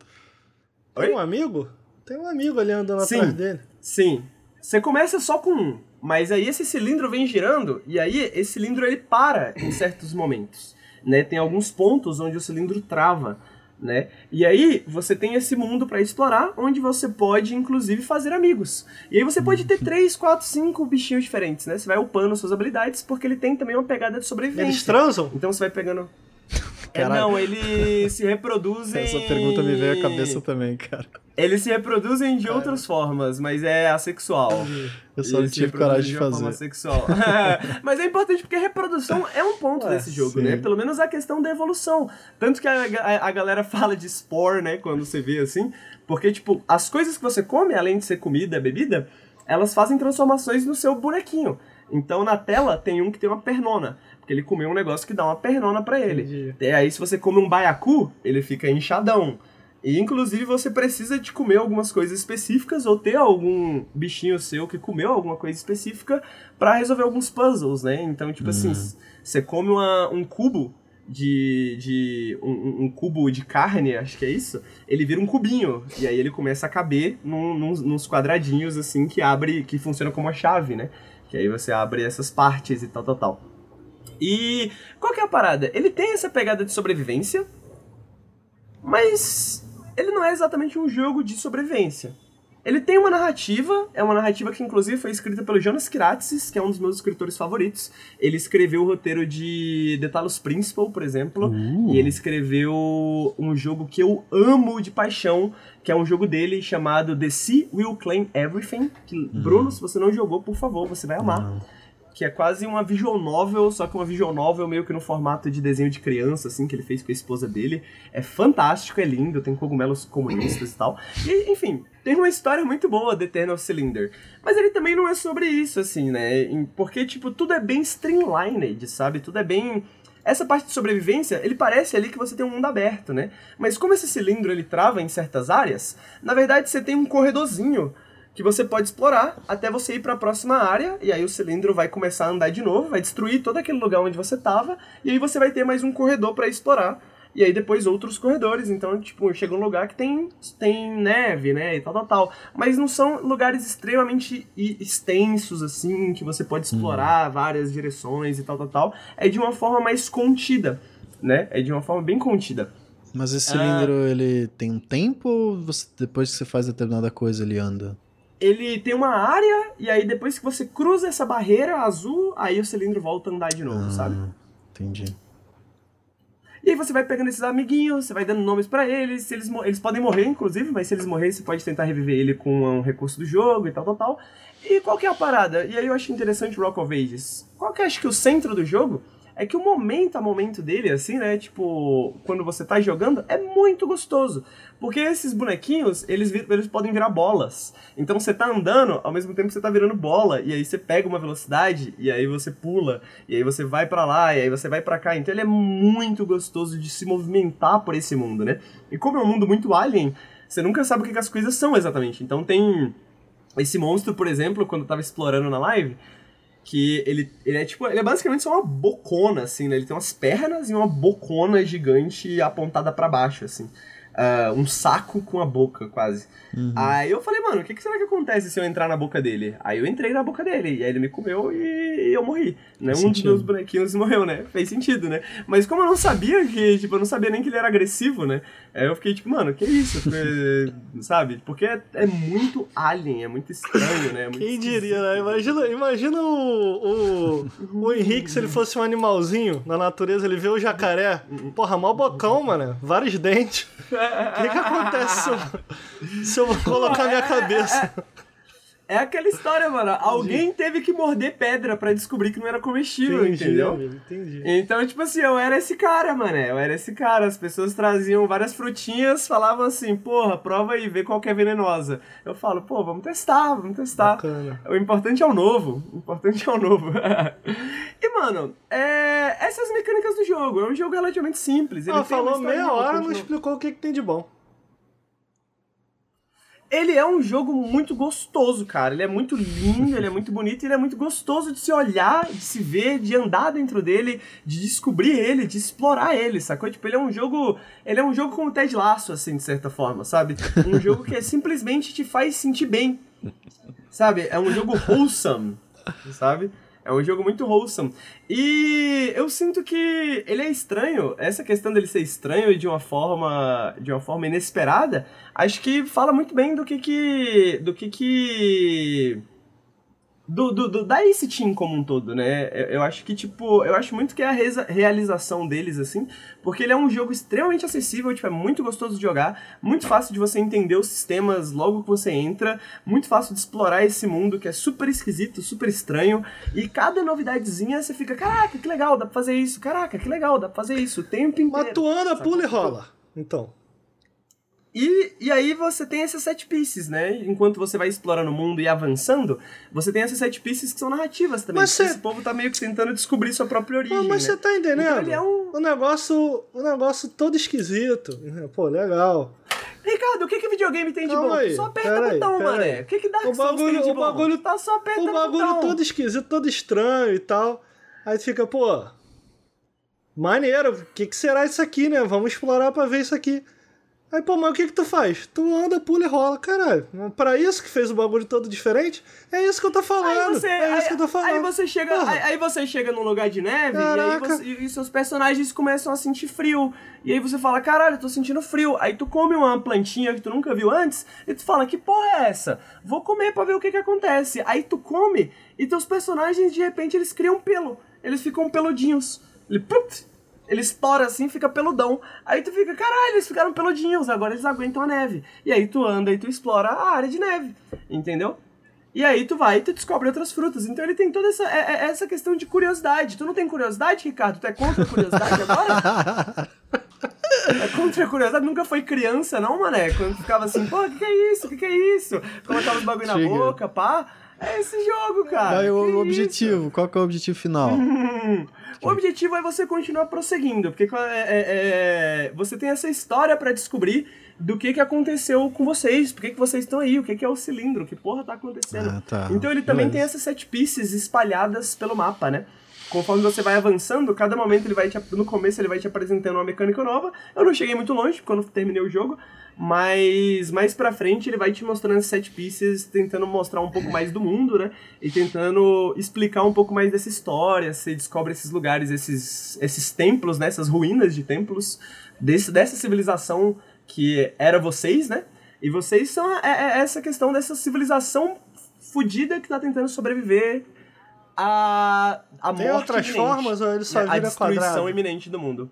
Tem um amigo? Tem um amigo ali andando sim, atrás dele. Sim. Você começa só com um, mas aí esse cilindro vem girando e aí esse cilindro ele para em certos momentos, né? Tem alguns pontos onde o cilindro trava né? E aí você tem esse mundo para explorar, onde você pode inclusive fazer amigos. E aí você pode ter 3, 4, 5 bichinhos diferentes, né? Você vai upando suas habilidades, porque ele tem também uma pegada de sobrevivência. Eles transam? Então você vai pegando. É, não, eles se reproduzem. Essa pergunta me veio à cabeça também, cara. Eles se reproduzem de outras formas, mas é assexual. Eu só não tive coragem de fazer. Sexual. mas é importante porque reprodução é um ponto desse jogo, né? sim. né? Pelo menos a questão da evolução. Tanto que a, a, a, galera fala de spore, né? Quando você vê assim. Porque, tipo, as coisas que você come, além de ser comida, bebida, elas fazem transformações no seu bonequinho. Então na tela tem um que tem uma pernona. Porque ele comeu um negócio que dá uma pernona para ele. Entendi. E aí, se você come um baiacu, ele fica inchadão. E inclusive você precisa de comer algumas coisas específicas ou ter algum bichinho seu que comeu alguma coisa específica para resolver alguns puzzles, né? Então, tipo assim, uhum. assim, você come uma, um cubo de. de um, um, cubo de carne, acho que é isso, ele vira um cubinho. E aí ele começa a caber num, num, nos quadradinhos, assim, que abre. que funciona como uma chave, né? Que aí você abre essas partes e tal, tal, tal. E qual que é a parada? Ele tem essa pegada de sobrevivência, mas ele não é exatamente um jogo de sobrevivência. Ele tem uma narrativa, é uma narrativa que inclusive foi escrita pelo Jonas Kratsis, que é um dos meus escritores favoritos. Ele escreveu o roteiro de The Talos Principal, por exemplo, uh. e ele escreveu um jogo que eu amo de paixão, que é um jogo dele chamado The Sea Will Claim Everything, que, uh. Bruno, se você não jogou, por favor, você vai amar. Uh que é quase uma visual novel, só que uma visual novel meio que no formato de desenho de criança, assim, que ele fez com a esposa dele. É fantástico, é lindo, tem cogumelos comunistas e tal. E, enfim, tem uma história muito boa de Eternal Cylinder. Mas ele também não é sobre isso, assim, né? Porque, tipo, tudo é bem streamlined, sabe? Tudo é bem essa parte de sobrevivência, ele parece ali que você tem um mundo aberto, né? Mas como esse cilindro ele trava em certas áreas, na verdade você tem um corredorzinho que você pode explorar até você ir para a próxima área, e aí o cilindro vai começar a andar de novo, vai destruir todo aquele lugar onde você estava, e aí você vai ter mais um corredor para explorar, e aí depois outros corredores. Então, tipo, chega um lugar que tem, tem neve, né, e tal, tal, tal. Mas não são lugares extremamente extensos, assim, que você pode explorar hum. várias direções e tal, tal, tal. É de uma forma mais contida, né? É de uma forma bem contida. Mas esse cilindro, ah, ele tem um tempo ou você, depois que você faz determinada coisa ele anda? Ele tem uma área, e aí depois que você cruza essa barreira azul, aí o cilindro volta a andar de novo, ah, sabe? Entendi. E aí você vai pegando esses amiguinhos, você vai dando nomes para eles, se eles, eles podem morrer, inclusive, mas se eles morrerem, você pode tentar reviver ele com um recurso do jogo e tal, tal, tal. E qual que é a parada? E aí eu acho interessante Rock of Ages. Qual que é, acho que o centro do jogo é que o momento a momento dele, assim, né? Tipo, quando você tá jogando, é muito gostoso. Porque esses bonequinhos, eles, eles podem virar bolas. Então você tá andando, ao mesmo tempo que você tá virando bola. E aí você pega uma velocidade, e aí você pula, e aí você vai para lá, e aí você vai para cá. Então ele é muito gostoso de se movimentar por esse mundo, né? E como é um mundo muito alien, você nunca sabe o que, que as coisas são exatamente. Então tem. Esse monstro, por exemplo, quando eu tava explorando na live, que ele, ele é tipo, ele é basicamente só uma bocona, assim, né? Ele tem umas pernas e uma bocona gigante apontada para baixo, assim. Uh, um saco com a boca, quase. Uhum. Aí eu falei, mano, o que, que, será que acontece se eu entrar na boca dele? Aí eu entrei na boca dele, e aí ele me comeu e eu morri. Né? Um dos meus bonequinhos morreu, né? Fez sentido, né? Mas como eu não sabia que, tipo, eu não sabia nem que ele era agressivo, né? Aí eu fiquei tipo, mano, que isso? Porque, sabe? Porque é, é, muito alien, é muito estranho, né? É muito Quem diria, né? Imagina, imagina o, o, o Henrique se ele fosse um animalzinho na natureza, ele vê o jacaré. Porra, mó bocão, mano. Vários dentes. O que, que acontece se eu, se eu colocar minha cabeça? É aquela história, mano. Entendi. Alguém teve que morder pedra para descobrir que não era comestível, entendi, entendeu? Amigo, entendi. Então, tipo assim, eu era esse cara, mano. Eu era esse cara. As pessoas traziam várias frutinhas, falavam assim, porra, prova aí, vê qual que é venenosa. Eu falo, pô, vamos testar, vamos testar. Bacana. O importante é o novo. O importante é o novo. e, mano, é... essas mecânicas do jogo. É um jogo relativamente simples. Ele ah, falou meia hora, não explicou o que, que tem de bom. Ele é um jogo muito gostoso, cara. Ele é muito lindo, ele é muito bonito, ele é muito gostoso de se olhar, de se ver, de andar dentro dele, de descobrir ele, de explorar ele, sacou? Tipo, ele é um jogo. Ele é um jogo como Ted Laço, assim, de certa forma, sabe? Um jogo que é, simplesmente te faz sentir bem. Sabe? É um jogo wholesome, sabe? É um jogo muito wholesome. E eu sinto que ele é estranho, essa questão dele ser estranho e de uma forma de uma forma inesperada, acho que fala muito bem do que que do que que do, do, do, da Ace Team como um todo, né? Eu, eu, acho que, tipo, eu acho muito que é a reza, realização deles, assim, porque ele é um jogo extremamente acessível, tipo, é muito gostoso de jogar, muito fácil de você entender os sistemas logo que você entra, muito fácil de explorar esse mundo que é super esquisito, super estranho, e cada novidadezinha você fica, caraca, que legal, dá pra fazer isso, caraca, que legal, dá pra fazer isso, o tempo inteiro. Mas tu anda, pula e rola, então. E, e aí você tem essas set pieces, né? Enquanto você vai explorando o mundo e avançando, você tem essas set pieces que são narrativas também. Mas cê... Esse povo tá meio que tentando descobrir sua própria origem. mas você né? tá entendendo? Então ele é um... O negócio, o negócio todo esquisito. Pô, legal. Ricardo, o que, que videogame tem de bom? Aí, só aperta o botão, mano. O que, que Dark o bagulho, tem de o bagulho, Tá só aperta o bagulho botão. todo esquisito, todo estranho e tal. Aí fica, pô, maneiro, o que, que será isso aqui, né? Vamos explorar pra ver isso aqui. Aí, pô, mas o que que tu faz? Tu anda, pula e rola. Caralho, pra isso que fez o bagulho todo diferente? É isso que eu tô falando. Aí você, é aí, isso que eu tô falando. Aí você chega, aí, aí, você chega num lugar de neve e, aí você, e, seus personagens começam a sentir frio. E aí você fala, caralho, eu tô sentindo frio. Aí tu come uma plantinha que tu nunca viu antes e tu fala, que porra é essa? Vou comer pra ver o que que acontece. Aí tu come e teus personagens, de repente, eles criam pelo. Eles ficam peludinhos. Ele, put, ele estoura assim, fica peludão. Aí tu fica, caralho, eles ficaram peludinhos, agora eles aguentam a neve. E aí tu anda e tu explora a área de neve, entendeu? E aí tu vai e tu descobre outras frutas. Então ele tem toda essa, é, é essa questão de curiosidade. Tu não tem curiosidade, Ricardo? Tu é contra a curiosidade agora? é contra a curiosidade? Nunca foi criança, não, mané? Quando ficava assim, pô, o que, que é isso? O que, que é isso? Colocava os bagulho na boca, pá. É esse jogo, cara. Vai o objetivo. Qual que é o objetivo final? o objetivo é você continuar prosseguindo, porque é, é, é, você tem essa história para descobrir do que que aconteceu com vocês, por que, que vocês estão aí, o que, que é o cilindro, que porra tá acontecendo. Ah, tá. Então ele também Beleza. tem essas set pieces espalhadas pelo mapa, né? Conforme você vai avançando, cada momento ele vai te, no começo ele vai te apresentando uma mecânica nova. Eu não cheguei muito longe, não terminei o jogo, mas mais pra frente ele vai te mostrando set pieces, tentando mostrar um pouco mais do mundo, né? E tentando explicar um pouco mais dessa história. Você descobre esses lugares, esses, esses templos, né? Essas ruínas de templos desse, dessa civilização que era vocês, né? E vocês são é, é essa questão dessa civilização fodida que tá tentando sobreviver a, a Tem morte outras iminente, formas ou ele só né? vira A destruição quadrado? iminente do mundo.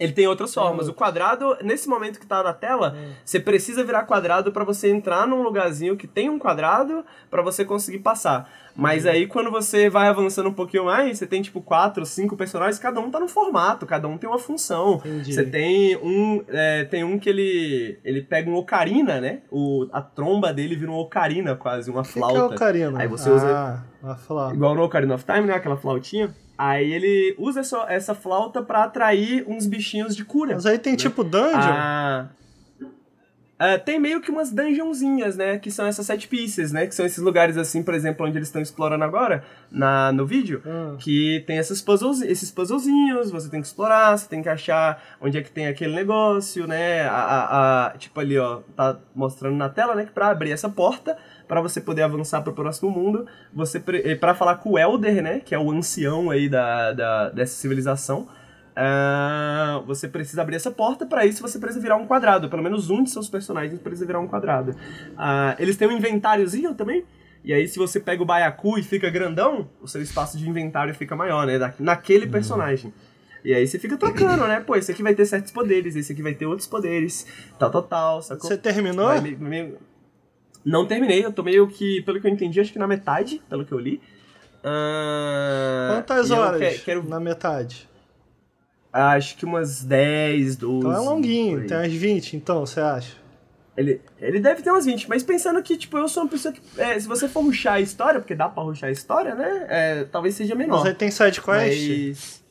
Ele tem outras formas. O quadrado, nesse momento que tá na tela, Hum. você precisa virar quadrado pra você entrar num lugarzinho que tem um quadrado pra você conseguir passar. Mas aí quando você vai avançando um pouquinho mais, você tem tipo quatro, cinco personagens, cada um tá no formato, cada um tem uma função. Entendi. Você tem um, é, tem um que ele ele pega um ocarina, né? O, a tromba dele vira uma ocarina quase, uma que, que flauta. é ocarina? Aí você usa Ah, uma flauta. Igual no Ocarina of Time, né? Aquela flautinha. Aí ele usa essa, essa flauta pra atrair uns bichinhos de cura. Mas aí tem né? tipo dungeon? Ah. Uh, tem meio que umas dungeonzinhas, né? Que são essas set pieces, né? Que são esses lugares assim, por exemplo, onde eles estão explorando agora, na, no vídeo. Hum. Que tem essas puzzles, esses puzzlezinhos, você tem que explorar, você tem que achar onde é que tem aquele negócio, né? A, a, a- tipo ali, ó, tá mostrando na tela, né? Que pra abrir essa porta, pra você poder avançar pro próximo mundo, você pre- eh, pra falar com o Elder, né? Que é o ancião aí da, da, dessa civilização. Ah, você precisa abrir essa porta, pra isso você precisa virar um quadrado. Pelo menos um de seus personagens precisa virar um quadrado. Ah, eles têm um inventáriozinho também. E aí, se você pega o Baiacu e fica grandão, o seu espaço de inventário fica maior, né? Naquele personagem. E aí você fica trocando, né? Pô, esse aqui vai ter certos poderes, esse aqui vai ter outros poderes, tal, tal, tal, sacou? Você terminou? Vai meio- meio- Não terminei, eu tô meio que, pelo que eu entendi, acho que na metade, pelo que eu li. Ah, Quantas eu horas que- quero, na metade? Acho que umas 10, 12. Então é longuinho, tem umas 20, então, você acha? Ele, ele deve ter umas 20, mas pensando que, tipo, eu sou uma pessoa que. é, se você for ruxar a história, porque dá pra ruxar a história, né? é, talvez seja menor. Mas aí tem side quest? Mas.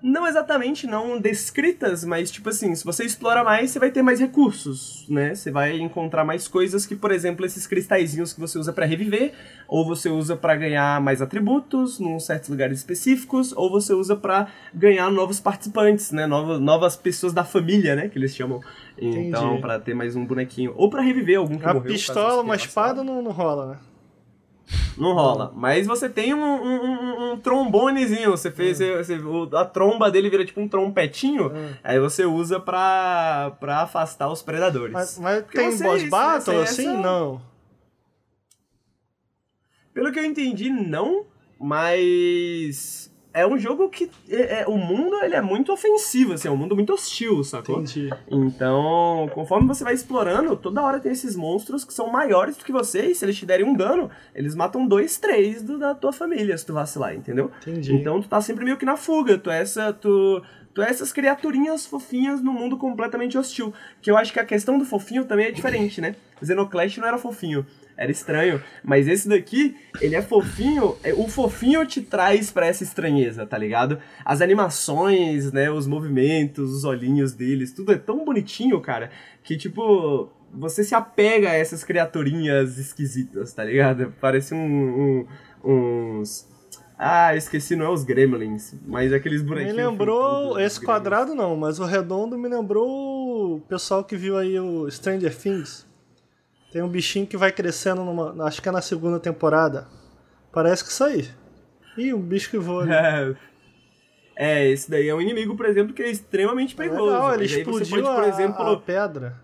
Não exatamente, não descritas, mas tipo assim, se você explora mais, você vai ter mais recursos, né? Você vai encontrar mais coisas que, por exemplo, esses cristalzinhos que você usa pra reviver, ou você usa pra ganhar mais atributos num certos lugares específicos, ou você usa pra ganhar novos participantes, né? Novas, novas pessoas da família, né? Que eles chamam. Então, pra ter mais um bonequinho. Ou pra reviver algum que A morreu. pistola, uma espada não, não rola, né? Não rola. Mas você tem um, um, um- um trombonezinho. Você fez. você- você- o- a tromba dele vira tipo um trompetinho. Hum. Aí você usa pra, pra afastar os predadores. Mas, mas tem você- boss isso, battle né? assim? Essa- Não. Pelo que eu entendi, não. Mas. É um jogo que. é- é- o mundo ele é muito ofensivo, assim, é um mundo muito hostil, sacou? Entendi. Então, conforme você vai explorando, toda hora tem esses monstros que são maiores do que você, e se eles te derem um dano, eles matam dois, três do- da tua família, se tu vacilar, entendeu? Entendi. Então tu tá sempre meio que na fuga, tu é essa. Tu, tu é essas criaturinhas fofinhas num mundo completamente hostil. Que eu acho que a questão do fofinho também é diferente, né? Xenoclash não era fofinho. Era estranho, mas esse daqui, ele é fofinho, é- o fofinho te traz pra essa estranheza, tá ligado? As animações, né, os movimentos, os olhinhos deles, tudo é tão bonitinho, cara, que tipo, você se apega a essas criaturinhas esquisitas, tá ligado? Parece um, um- uns... Ah, esqueci, não é os gremlins, mas aqueles Me bonequinhos... lembrou, felpudos, esse quadrado não, mas o redondo me lembrou o pessoal que viu aí o Stranger Things. Tem um bichinho que vai crescendo numa. Acho que é na segunda temporada. Parece que isso aí. Ih, um bicho que voa. ali. É, esse daí é um inimigo, por exemplo, que é extremamente perigoso. Legal, ele explodiu pode, a- exemplo, a, pedra.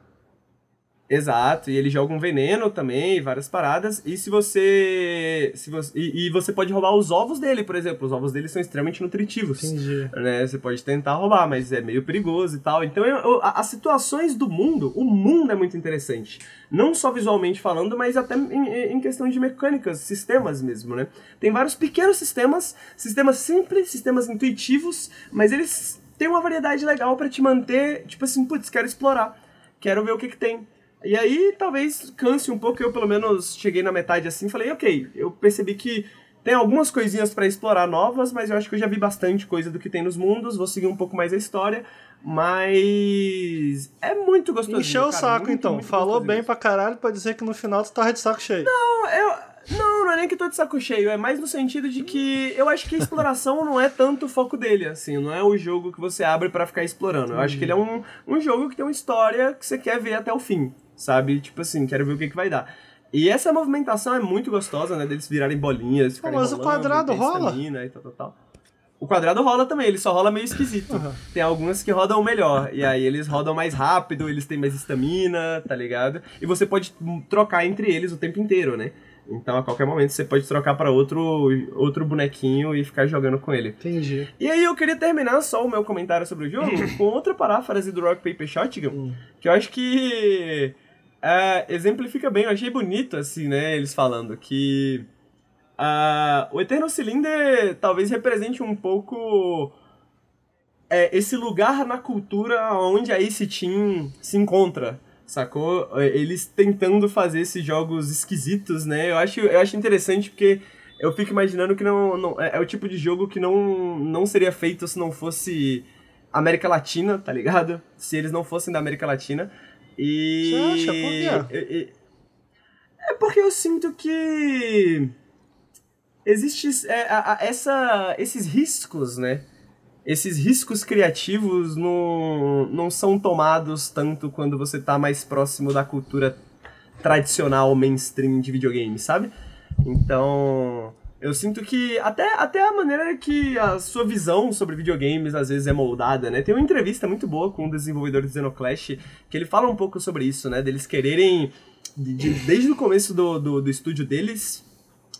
Exato, e ele joga um veneno também, várias paradas. E se você. Se você e, e você pode roubar os ovos dele, por exemplo. Os ovos dele são extremamente nutritivos. Entendi. Né? Você pode tentar roubar, mas é meio perigoso e tal. Então, eu- eu- as situações do mundo, o mundo é muito interessante. Não só visualmente falando, mas até em, em questão de mecânicas, sistemas mesmo, né? Tem vários pequenos sistemas, sistemas simples, sistemas intuitivos, mas eles têm uma variedade legal pra te manter, tipo assim, putz, quero explorar, quero ver o que que tem. E aí talvez canse um pouco, eu pelo menos cheguei na metade assim, falei, ok, eu percebi que tem algumas coisinhas pra explorar novas, mas eu acho que eu já vi bastante coisa do que tem nos mundos, vou seguir um pouco mais a história, mas é muito gostoso. Encheu o saco então. Falou bem pra caralho pra dizer que no final tu tava de saco cheio. Não, eu, não, não é nem que tô de saco cheio, é mais no sentido de que eu acho que a exploração não é tanto o foco dele, assim, não é o jogo que você abre pra ficar explorando. Eu acho que ele é um, um jogo que tem uma história que você quer ver até o fim, sabe? Tipo assim, quero ver o que, que vai dar. E essa movimentação é muito gostosa, né? Deles virarem bolinhas, ficarem mas o quadrado rola? E tal, tal, tal. O quadrado rola também, ele só rola meio esquisito. Uhum. Tem alguns que rodam melhor, e aí eles rodam mais rápido, eles têm mais estamina, tá ligado? E você pode trocar entre eles o tempo inteiro, né? Então a qualquer momento você pode trocar pra outro, outro bonequinho e ficar jogando com ele. Entendi. E aí eu queria terminar só o meu comentário sobre o jogo com outra paráfrase do Rock Paper Shotgun, Hum. que eu acho que é, exemplifica bem, eu achei bonito assim, né, eles falando que ah, o Eterno Cylinder talvez represente um pouco é, esse lugar na cultura onde a Ace Team se encontra, sacou? É, Eles tentando fazer esses jogos esquisitos, né? Eu acho, eu acho interessante porque eu fico imaginando que não, não é, é o tipo de jogo que não, não seria feito se não fosse América Latina, tá ligado? Se eles não fossem da América Latina. E. Você acha? Por quê? É porque eu sinto que. Existe é, a, a, essa, esses riscos, né? Esses riscos criativos não, não são tomados tanto quando você tá mais próximo da cultura tradicional mainstream de videogame, sabe? Então, eu sinto que até, até a maneira que a sua visão sobre videogames às vezes é moldada, né? Tem uma entrevista muito boa com um desenvolvedor de Xenoclash que ele fala um pouco sobre isso, né? Deles quererem, de, desde o começo do, do, do estúdio deles,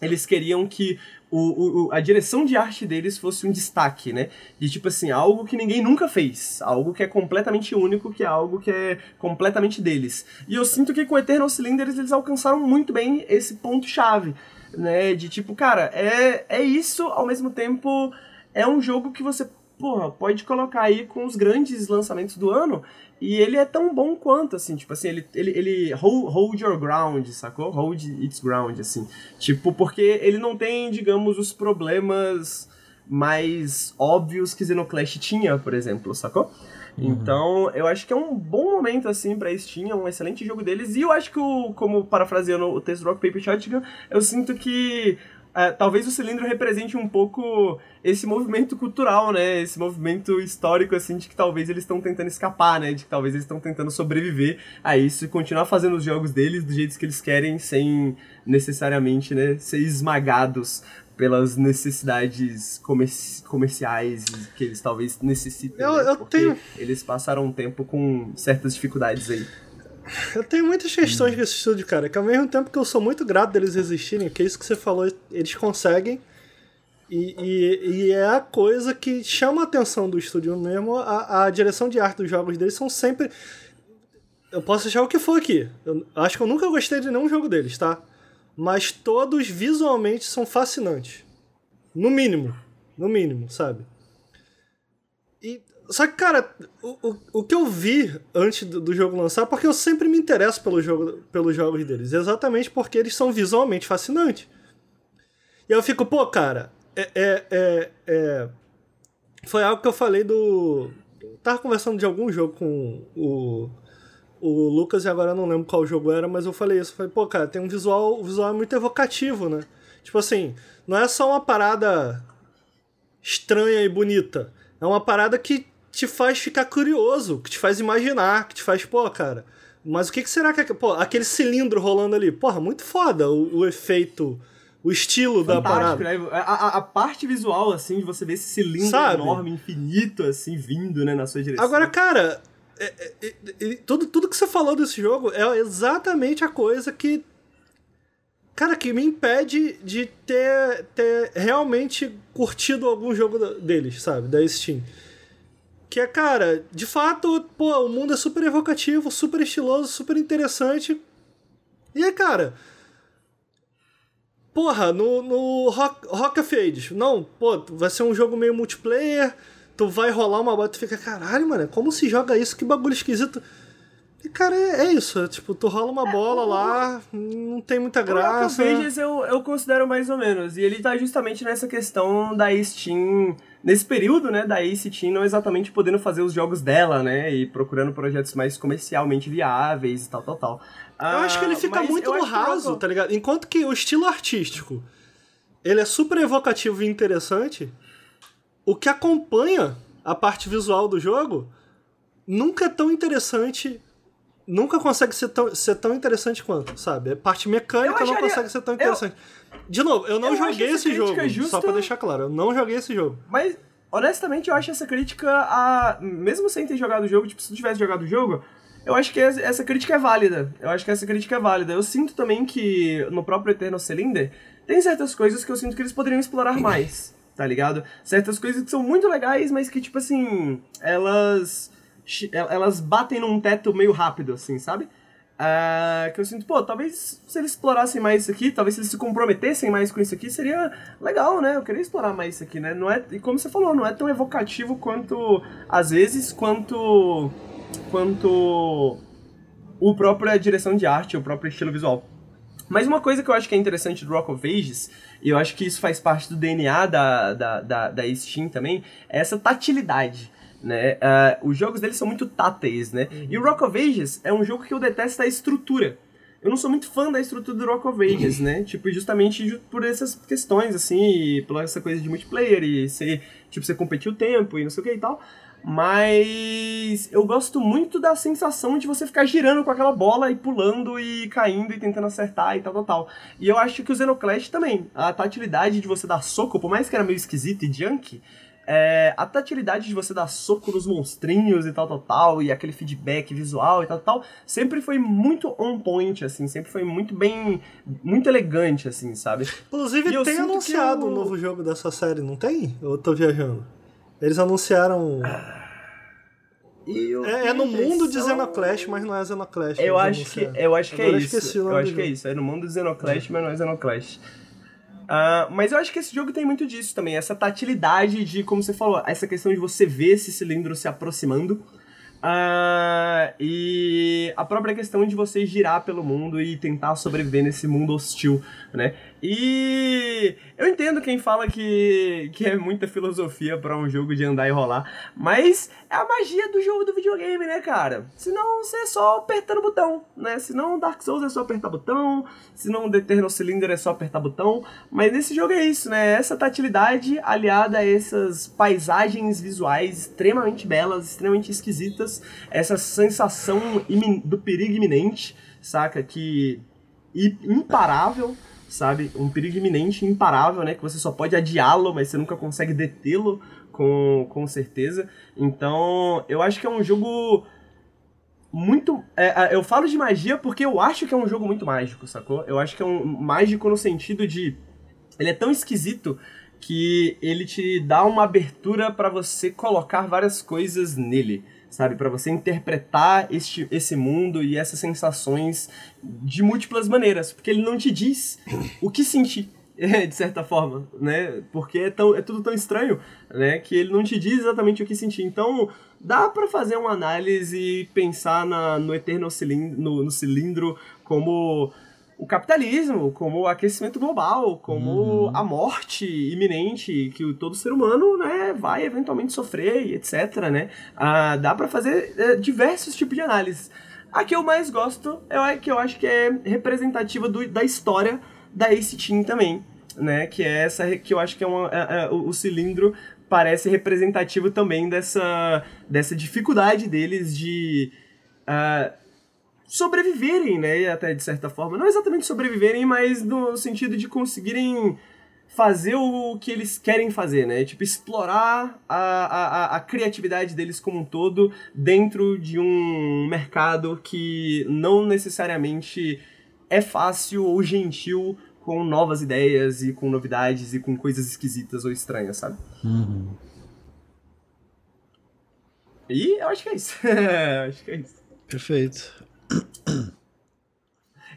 eles queriam que o, o, a direção de arte deles fosse um destaque, né? De tipo assim, algo que ninguém nunca fez. Algo que é completamente único, que é algo que é completamente deles. E eu sinto que com Eternal Cylinders eles alcançaram muito bem esse ponto-chave né? De tipo, cara, é, é isso, ao mesmo tempo é um jogo que você, porra, pode colocar aí com os grandes lançamentos do ano e ele é tão bom quanto, assim, tipo assim, ele, ele, ele hold, hold your ground, sacou? Hold its ground, assim. Tipo, porque ele não tem, digamos, os problemas mais óbvios que Xenoclash tinha, por exemplo, sacou? Uhum. Então, eu acho que é um bom momento, assim, pra Steam, é um excelente jogo deles. E eu acho que, o, como parafraseando o texto Rock Paper Shotgun, eu sinto que é, talvez o cilindro represente um pouco esse movimento cultural, né? Esse movimento histórico, assim, de que talvez eles estão tentando escapar, né? De que talvez eles estão tentando sobreviver a isso e continuar fazendo os jogos deles do jeito que eles querem, sem necessariamente, né, ser esmagados pelas necessidades comerci comerciais que eles talvez necessitem. Eu, né? eu tenho... eles passaram um tempo com certas dificuldades aí. Eu tenho muitas questões com esse estúdio, cara, que ao mesmo tempo que eu sou muito grato deles existirem, que é isso que você falou, eles conseguem. E, e, e é a coisa que chama a atenção do estúdio mesmo. A, a direção de arte dos jogos deles são sempre. Eu posso achar o que for aqui. Eu acho que eu nunca gostei de nenhum jogo deles, tá? Mas todos visualmente são fascinantes. No mínimo. No mínimo, sabe? E, só que, cara, o, o, o que eu vi antes do, do, jogo lançar, porque eu sempre me interesso pelo jogo, pelos jogos deles, exatamente porque eles são visualmente fascinantes. E eu fico, pô, cara, é, é, é, é foi algo que eu falei do. Eu tava conversando de algum jogo com o o Lucas, e agora eu não lembro qual jogo era, mas eu falei isso. falei, pô, cara, tem um visual, o visual é muito evocativo, né? Tipo assim, não é só uma parada estranha e bonita. É uma parada que te faz ficar curioso, que te faz imaginar, que te faz, pô, cara, mas o que, que será que é. Pô, aquele cilindro rolando ali, porra, muito foda o, o efeito, o estilo Fantástico, da parada. Né? A, a, parte visual, assim, de você ver esse cilindro Sabe? enorme, infinito, assim, vindo, né, na sua direção. Agora, cara, é, é, é, tudo, tudo que você falou desse jogo é exatamente a coisa que. Cara, que me impede de ter, ter realmente curtido algum jogo deles, sabe? Da Steam. Que é, cara, de fato, pô, o mundo é super evocativo, super estiloso, super interessante. E é, cara. Porra, no, no Rock, Rock of Ages, não, pô, vai ser um jogo meio multiplayer tu vai rolar uma bola e tu fica, caralho, mano, como se joga isso? Que bagulho esquisito. E, cara, é, é isso. É, tipo, tu rola uma é, bola lá, não tem muita graça. O Pages eu, eu considero mais ou menos. E ele tá justamente nessa questão da Steam. Nesse período, né, da Ace Team não exatamente podendo fazer os jogos dela, né? E procurando projetos mais comercialmente viáveis e tal, tal, tal. Eu acho que ele ah, fica muito no raso, tá ligado? Enquanto que o estilo artístico ele é super evocativo e interessante o que acompanha a parte visual do jogo nunca é tão interessante. Nunca consegue ser tão, ser tão interessante quanto, sabe? A parte mecânica acharia, não consegue ser tão interessante. Eu, De novo, eu não eu joguei esse jogo, justa, só pra deixar claro, eu não joguei esse jogo. Mas, honestamente, eu acho essa crítica a. Mesmo sem ter jogado o jogo, tipo, se tu tivesse jogado o jogo, eu acho que essa crítica é válida. Eu acho que essa crítica é válida. Eu sinto também que no próprio Eternal Cylinder tem certas coisas que eu sinto que eles poderiam explorar mais tá ligado? Certas coisas que são muito legais, mas que, tipo assim, elas. Elas batem num teto meio rápido, assim, sabe? Uh, que eu sinto, pô, talvez se eles explorassem mais isso aqui, talvez se eles se comprometessem mais com isso aqui, seria legal, né? Eu queria explorar mais isso aqui, né? Não é, e como você falou, não é tão evocativo quanto, às vezes, quanto. quanto. o própria direção de arte, o próprio estilo visual. Mas uma coisa que eu acho que é interessante do Rock of Ages, e eu acho que isso faz parte do DNA da, da, da, da Steam também, é essa tatilidade. né? Uh, os jogos dele são muito táteis, né? Uhum. E o Rock of Ages é um jogo que eu detesto a estrutura. Eu não sou muito fã da estrutura do Rock of Ages, né? Tipo, justamente por essas questões, assim, por essa coisa de multiplayer e ser, tipo, você competir o tempo e não sei o que e tal. Mas eu gosto muito da sensação de você ficar girando com aquela bola e pulando e caindo e tentando acertar e tal, tal, tal. E eu acho que o Xenoclash também, a tatilidade de você dar soco, por mais que era meio esquisito e junk, é, a tatilidade de você dar soco nos monstrinhos e tal, tal, tal, e aquele feedback visual e tal, tal, sempre foi muito on point, assim, sempre foi muito bem, muito elegante, assim, sabe? Inclusive, tem anunciado o um novo jogo dessa série, não tem? Eu tô viajando. Eles anunciaram. É, é, no mundo de Xenoclash, mas não é Xenoclash. Eu acho que, eu acho que é isso. Eu acho que é isso. É no mundo de Xenoclash, mas não é Xenoclash. Uh, mas eu acho que esse jogo tem muito disso também, essa tatilidade de, como você falou, essa questão de você ver esse cilindro se aproximando. Uh, e a própria questão de você girar pelo mundo e tentar sobreviver nesse mundo hostil, né? E eu entendo quem fala que, que é muita filosofia para um jogo de andar e rolar, mas é a magia do jogo do videogame, né, cara? Senão você é só apertando botão, né? Senão Dark Souls é só apertar botão, senão The Eternal Cylinder é só apertar botão, mas nesse jogo é isso, né? Essa tatilidade aliada a essas paisagens visuais extremamente belas, extremamente esquisitas, essa sensação do perigo iminente, saca? Que imparável sabe? Um perigo iminente, imparável, né? Que você só pode adiá-lo, mas você nunca consegue detê-lo com, com certeza. Então, eu acho que é um jogo muito. É, é, eu falo de magia porque eu acho que é um jogo muito mágico, sacou? Eu acho que é um mágico no sentido de. Ele é tão esquisito que ele te dá uma abertura para você colocar várias coisas nele sabe? Para você interpretar este, esse mundo e essas sensações de múltiplas maneiras, porque ele não te diz o que sentir. de certa forma, né? Porque é, tão, é tudo tão estranho, né? Que ele não te diz exatamente o que sentir. Então, dá para fazer uma análise e pensar na, no eterno cilindro, no, no cilindro como o capitalismo, como o aquecimento global, como uhum. a morte iminente que todo ser humano né, vai eventualmente sofrer, etc. Né? Ah, dá para fazer é, diversos tipos de análise. A que eu mais gosto é a que eu acho que é representativa do, da história da Ace Team também, né? Que é essa que eu acho que é, uma, é, é, o, o cilindro parece representativo também dessa, dessa dificuldade deles de uh, sobreviverem, né? Até de certa forma. Não exatamente sobreviverem, mas no sentido de conseguirem fazer o que eles querem fazer, né? Tipo, explorar a, a, a criatividade deles como um todo dentro de um mercado que não necessariamente é fácil ou gentil com novas ideias e com novidades e com coisas esquisitas ou estranhas, sabe? Uhum. E eu acho que é isso. acho que é isso. Perfeito.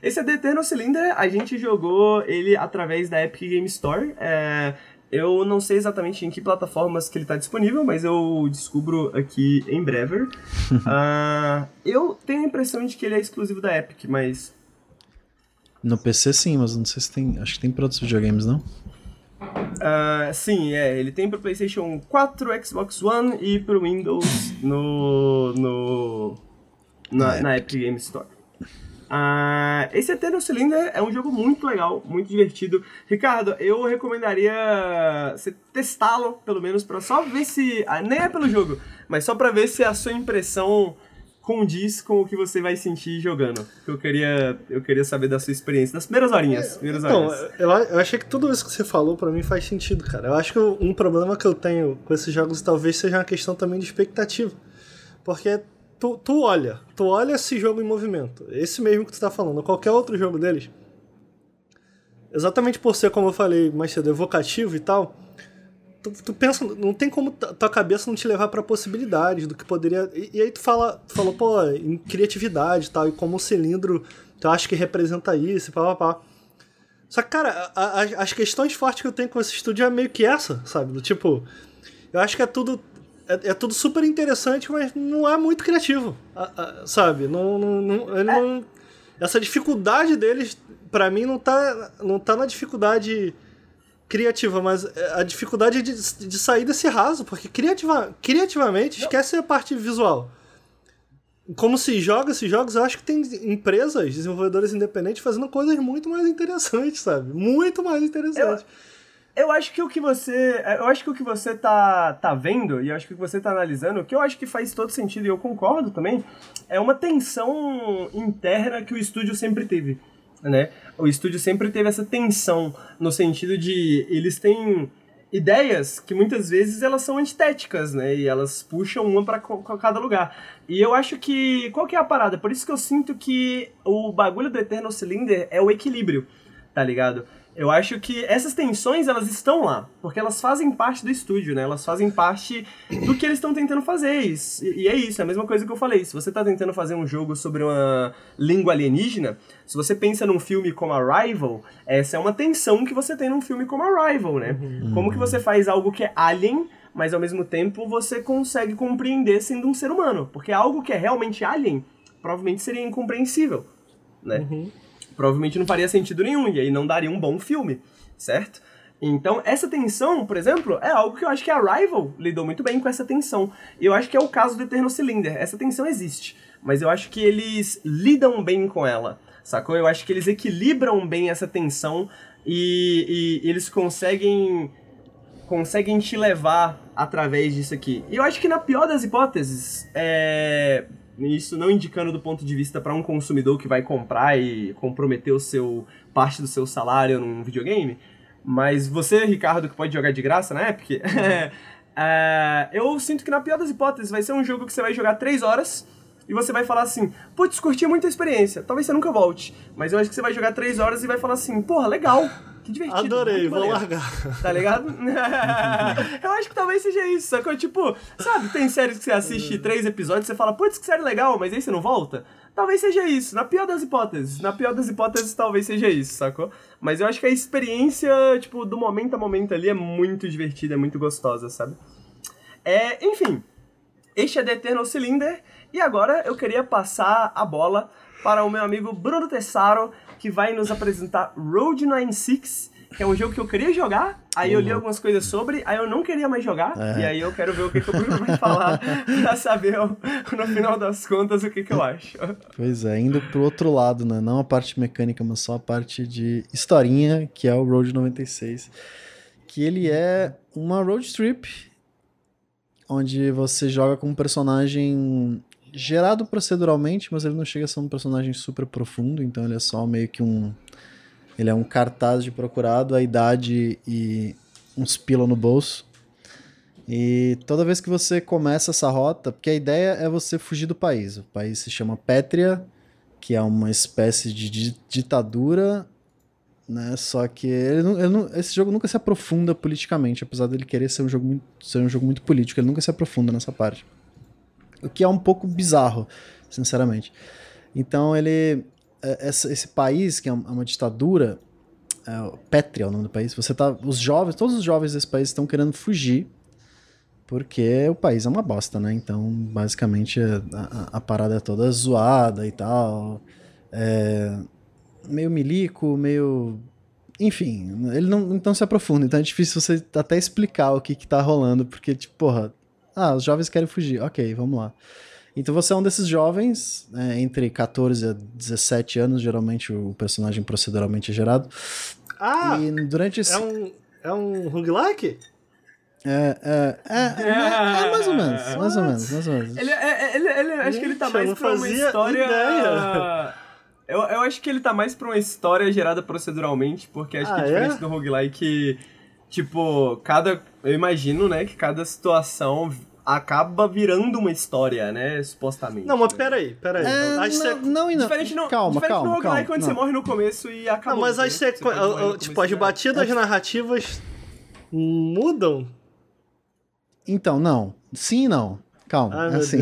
Esse é The Eternal Cylinder, a gente jogou ele através da Epic Game Store. É, eu não sei exatamente em que plataformas que ele está disponível, mas eu descubro aqui em breve. uh, eu tenho a impressão de que ele é exclusivo da Epic, mas. No PC sim, mas não sei se tem. Acho que tem para outros videogames, não? Uh, sim, é. Ele tem para PlayStation 4, Xbox One e para Windows no. no na, na Epic Game Store. Uh, esse Eternal Cylinder é um jogo muito legal, muito divertido. Ricardo, eu recomendaria você testá-lo, pelo menos, para só ver se. Ah, nem é pelo jogo, mas só para ver se a sua impressão condiz com o que você vai sentir jogando. Eu queria, eu queria saber da sua experiência, das primeiras horinhas. Primeiras então, horinhas. Eu, eu achei que tudo isso que você falou para mim faz sentido, cara. Eu acho que um problema que eu tenho com esses jogos talvez seja uma questão também de expectativa. Porque tu, tu olha, tu olha esse jogo em movimento, esse mesmo que tu tá falando, qualquer outro jogo deles, exatamente por ser, como eu falei mais cedo, evocativo e tal, tu, tu pensa, não tem como tua cabeça não te levar para possibilidades do que poderia. E, e, aí tu fala, tu pô, em criatividade e tal, e como o cilindro, tu acha que representa isso, pá, pá, pá. Só que, cara, a, a, as questões fortes que eu tenho com esse estúdio é meio que essa, sabe? Do tipo, eu acho que é tudo é, é, tudo super interessante, mas não é muito criativo, sabe? Não, não, não ele é. não, essa dificuldade deles, para mim, não tá, não tá na dificuldade criativa, mas é, a dificuldade de, de sair desse raso, porque criativa, criativamente, Não. esquece a parte visual. Como se joga esses jogos, eu acho que tem empresas, desenvolvedores independentes fazendo coisas muito mais interessantes, sabe? Muito mais interessantes. Eu, eu acho que o que você. Eu acho que o que você tá, tá vendo, e eu acho que o que você tá analisando, o que eu acho que faz todo sentido, e eu concordo também, é uma tensão interna que o estúdio sempre teve né? O estúdio sempre teve essa tensão no sentido de eles têm ideias que muitas vezes elas são antitéticas, né? E elas puxam uma para cada lugar. E eu acho que qual que é a parada? Por isso que eu sinto que o bagulho do Eternal Cylinder é o equilíbrio, tá ligado? Eu acho que essas tensões, elas estão lá, porque elas fazem parte do estúdio, né? Elas fazem parte do que eles estão tentando fazer. E é isso, é a mesma coisa que eu falei. Se você está tentando fazer um jogo sobre uma língua alienígena, se você pensa num filme como Arrival, essa é uma tensão que você tem num filme como Arrival, né? Uhum. Como que você faz algo que é alien, mas ao mesmo tempo você consegue compreender sendo um ser humano? Porque algo que é realmente alien, provavelmente seria incompreensível, né? Uhum provavelmente não faria sentido nenhum, e aí não daria um bom filme, certo? Então, essa tensão, por exemplo, é algo que eu acho que a Rival lidou muito bem com essa tensão. E eu acho que é o caso do Eternal Cylinder. Essa tensão existe, mas eu acho que eles lidam bem com ela, sacou? Eu acho que eles equilibram bem essa tensão e, e eles conseguem conseguem te levar através disso aqui. E eu acho que na pior das hipóteses, é, isso não indicando do ponto de vista para um consumidor que vai comprar e comprometer o seu parte do seu salário num videogame, mas você, Ricardo, que pode jogar de graça na Epic, é, eu sinto que na pior das hipóteses vai ser um jogo que você vai jogar 3 horas e você vai falar assim, putz, curti muita experiência, talvez você nunca volte, mas eu acho que você vai jogar 3 horas e vai falar assim, porra, legal, que divertido. Adorei, vou largar. Tá ligado? eu acho que talvez seja isso, sacou? Tipo, sabe, tem séries que você assiste três episódios e você fala, putz, que série legal, mas aí você não volta? Talvez seja isso, na pior das hipóteses. Na pior das hipóteses, talvez seja isso, sacou? Mas eu acho que a experiência, tipo, do momento a momento ali é muito divertida, é muito gostosa, sabe? É, enfim, este é The Eternal Cylinder, e agora eu queria passar a bola para o meu amigo Bruno Tessaro, que vai nos apresentar Road 96, que é um jogo que eu queria jogar, aí eu li uhum. algumas coisas sobre, aí eu não queria mais jogar, é. e aí eu quero ver o que, que o Bruno vai falar pra saber, no final das contas, o que, que eu acho. Pois é, indo pro outro lado, né? Não a parte mecânica, mas só a parte de historinha, que é o Road 96. Que ele é uma road trip, onde você joga com um personagem gerado proceduralmente, mas ele não chega a ser um personagem super profundo, então ele é só meio que um. Ele é um cartaz de procurado, a idade e uns pila no bolso. E toda vez que você começa essa rota, porque a ideia é você fugir do país. O país se chama Pétria, que é uma espécie de ditadura, né? Só que ele não, ele não, esse jogo nunca se aprofunda politicamente, apesar dele querer ser um jogo muito, ser um jogo muito político, ele nunca se aprofunda nessa parte. O que é um pouco bizarro, sinceramente. Então ele. É, esse, país, que é uma ditadura, é, é o nome do país, você tá. Os jovens, todos os jovens desse país estão querendo fugir. Porque o país é uma bosta, né? Então, basicamente, a, a parada é toda zoada e tal. É, meio milico, meio enfim, ele não, não se aprofunda, então é difícil você até explicar o que que tá rolando, porque, tipo, porra, ah, os jovens querem fugir. Ok, vamos lá. Então você é um desses jovens, né, entre 14 a 17 anos, geralmente o personagem proceduralmente é gerado. Ah! E durante esse... É um, é um roguelike? É, é, é, é, é, mais ou menos, mais ou menos, mais ou menos. Ele, é, ele, ele, acho que ele tá mais pra uma história... Ideia. Eu, eu acho que ele tá mais pra uma história gerada proceduralmente, porque acho ah, que diferente é? do roguelike, tipo, cada... Eu imagino, né, que cada situação acaba virando uma história, né? Supostamente. Não, mas peraí, peraí. É, não, você... não, não, Diferente no, calma, diferente calma, no roguelike calma, quando não. você morre no começo e acaba. Não, mas as sequ... tipo, as batidas é... narrativas mudam? Então, não. Sim e não. Calma. Ai, é assim.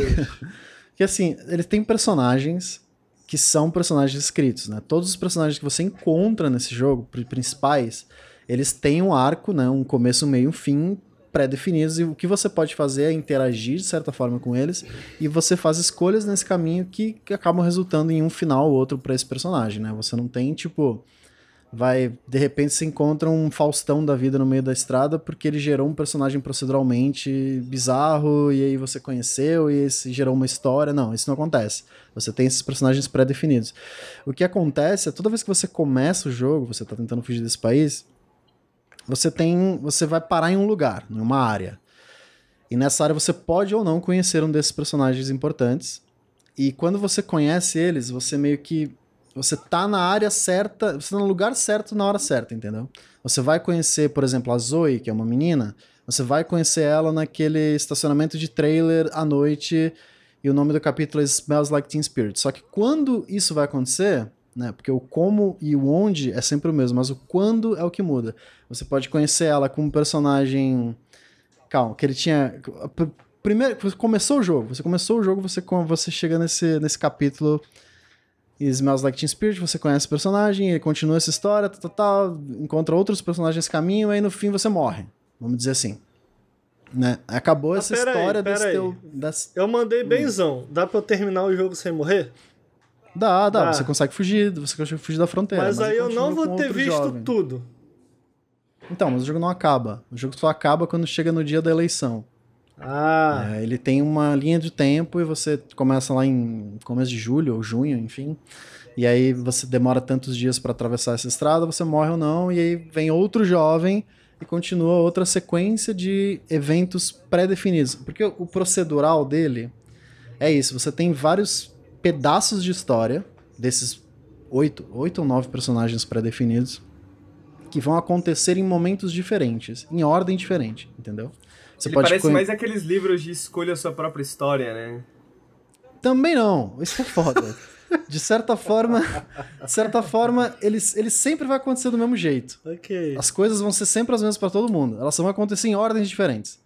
que assim, eles têm personagens que são personagens escritos, né? Todos os personagens que você encontra nesse jogo, principais, eles têm um arco, né? Um começo, meio, um fim pré-definidos e o que você pode fazer é interagir de certa forma com eles e você faz escolhas nesse caminho que, que acabam resultando em um final ou outro para esse personagem, né? Você não tem tipo vai, de repente, se encontra um Faustão da vida no meio da estrada porque ele gerou um personagem proceduralmente bizarro e aí você conheceu e esse gerou uma história. Não, isso não acontece. Você tem esses personagens pré-definidos. O que acontece é toda vez que você começa o jogo, você tá tentando fugir desse país, você tem, você vai parar em um lugar, em uma área. E nessa área você pode ou não conhecer um desses personagens importantes. E quando você conhece eles, você meio que você tá na área certa, você tá no lugar certo na hora certa, entendeu? Você vai conhecer, por exemplo, a Zoe, que é uma menina, você vai conhecer ela naquele estacionamento de trailer à noite, e o nome do capítulo é Smells Like Teen Spirit. Só que quando isso vai acontecer, né? Porque o como e o onde é sempre o mesmo, mas o quando é o que muda. Você pode conhecer ela como um personagem. Calma, que ele tinha. Primeiro, você começou o jogo, você começou o jogo, você, você chega nesse, nesse capítulo e Smells Like Teen Spirit, você conhece o personagem, ele continua essa história, tal, tal, encontra outros personagens nesse caminho, e aí no fim você morre. Vamos dizer assim. Né? Acabou Ah, essa aí, história pera desse aí. teu. desse- Eu mandei benzão. Dá pra eu terminar o jogo sem morrer? Dá, dá, você consegue fugir, você consegue fugir da fronteira. mas aí ele eu não vou ter visto jovem. tudo. Então, mas o jogo não acaba. O jogo só acaba quando chega no dia da eleição. Ah, É, ele tem uma linha de tempo e você começa lá em começo de julho ou junho, enfim. E aí você demora tantos dias para atravessar essa estrada, você morre ou não, e aí vem outro jovem e continua outra sequência de eventos pré-definidos. Porque o procedural dele é isso, você tem vários pedaços de história desses oito, oito ou nove personagens pré-definidos que vão acontecer em momentos diferentes, em ordem diferente, entendeu? Você Ele pode parece conhe- mais aqueles livros de escolha a sua própria história, né? Também não. Isso é foda. De certa forma, de certa forma, eles, eles sempre vai acontecer do mesmo jeito. ok. As coisas vão ser sempre as mesmas pra todo mundo. Elas só vão acontecer em ordens diferentes.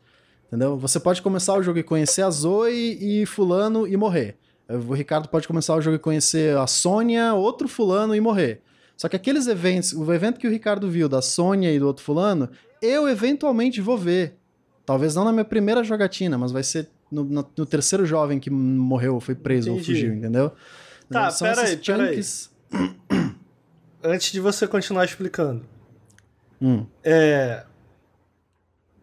Entendeu? Você pode começar o jogo e conhecer a Zoe e fulano e morrer. O Ricardo pode começar o jogo e conhecer a Sônia, outro fulano e morrer. Só que aqueles eventos, o evento que o Ricardo viu da Sônia e do outro fulano, eu eventualmente vou ver. Talvez não na minha primeira jogatina, mas vai ser no, no- no terceiro jovem que morreu, foi preso ou Entendi. fugiu, entendeu? Tá, São pera esses aí, pera aí. Antes de você continuar explicando. Hum. É.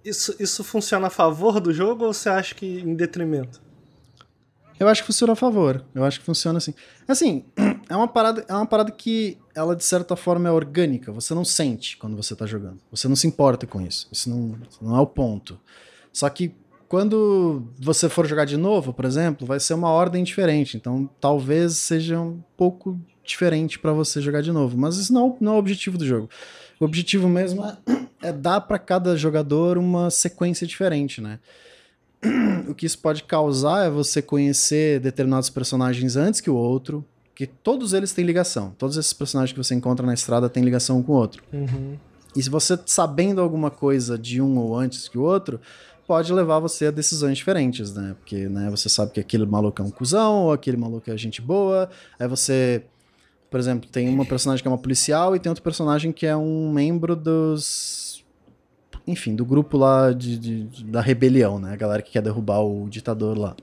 Isso, isso funciona a favor do jogo ou você acha que em detrimento? Eu acho que funciona a favor. Eu acho que funciona assim. Assim, é uma parada, é uma parada que ela de certa forma é orgânica. Você não sente quando você tá jogando. Você não se importa com isso. Isso não, não é o ponto. Só que quando você for jogar de novo, por exemplo, vai ser uma ordem diferente. Então, talvez seja um pouco diferente pra você jogar de novo. Mas isso não, não é o objetivo do jogo. O objetivo mesmo é, é dar pra cada jogador uma sequência diferente, né? o que isso pode causar é você conhecer determinados personagens antes que o outro, que todos eles têm ligação. Todos esses personagens que você encontra na estrada têm ligação um com o outro. Uhum. E se você sabendo alguma coisa de um ou antes que o outro, pode levar você a decisões diferentes, né? Porque né, você sabe que aquele maluco é um cuzão, ou aquele maluco é gente boa. Aí você, por exemplo, tem uma personagem que é uma policial e tem outro personagem que é um membro dos. Enfim, do grupo lá de, de- da rebelião, né? A galera que quer derrubar o ditador lá.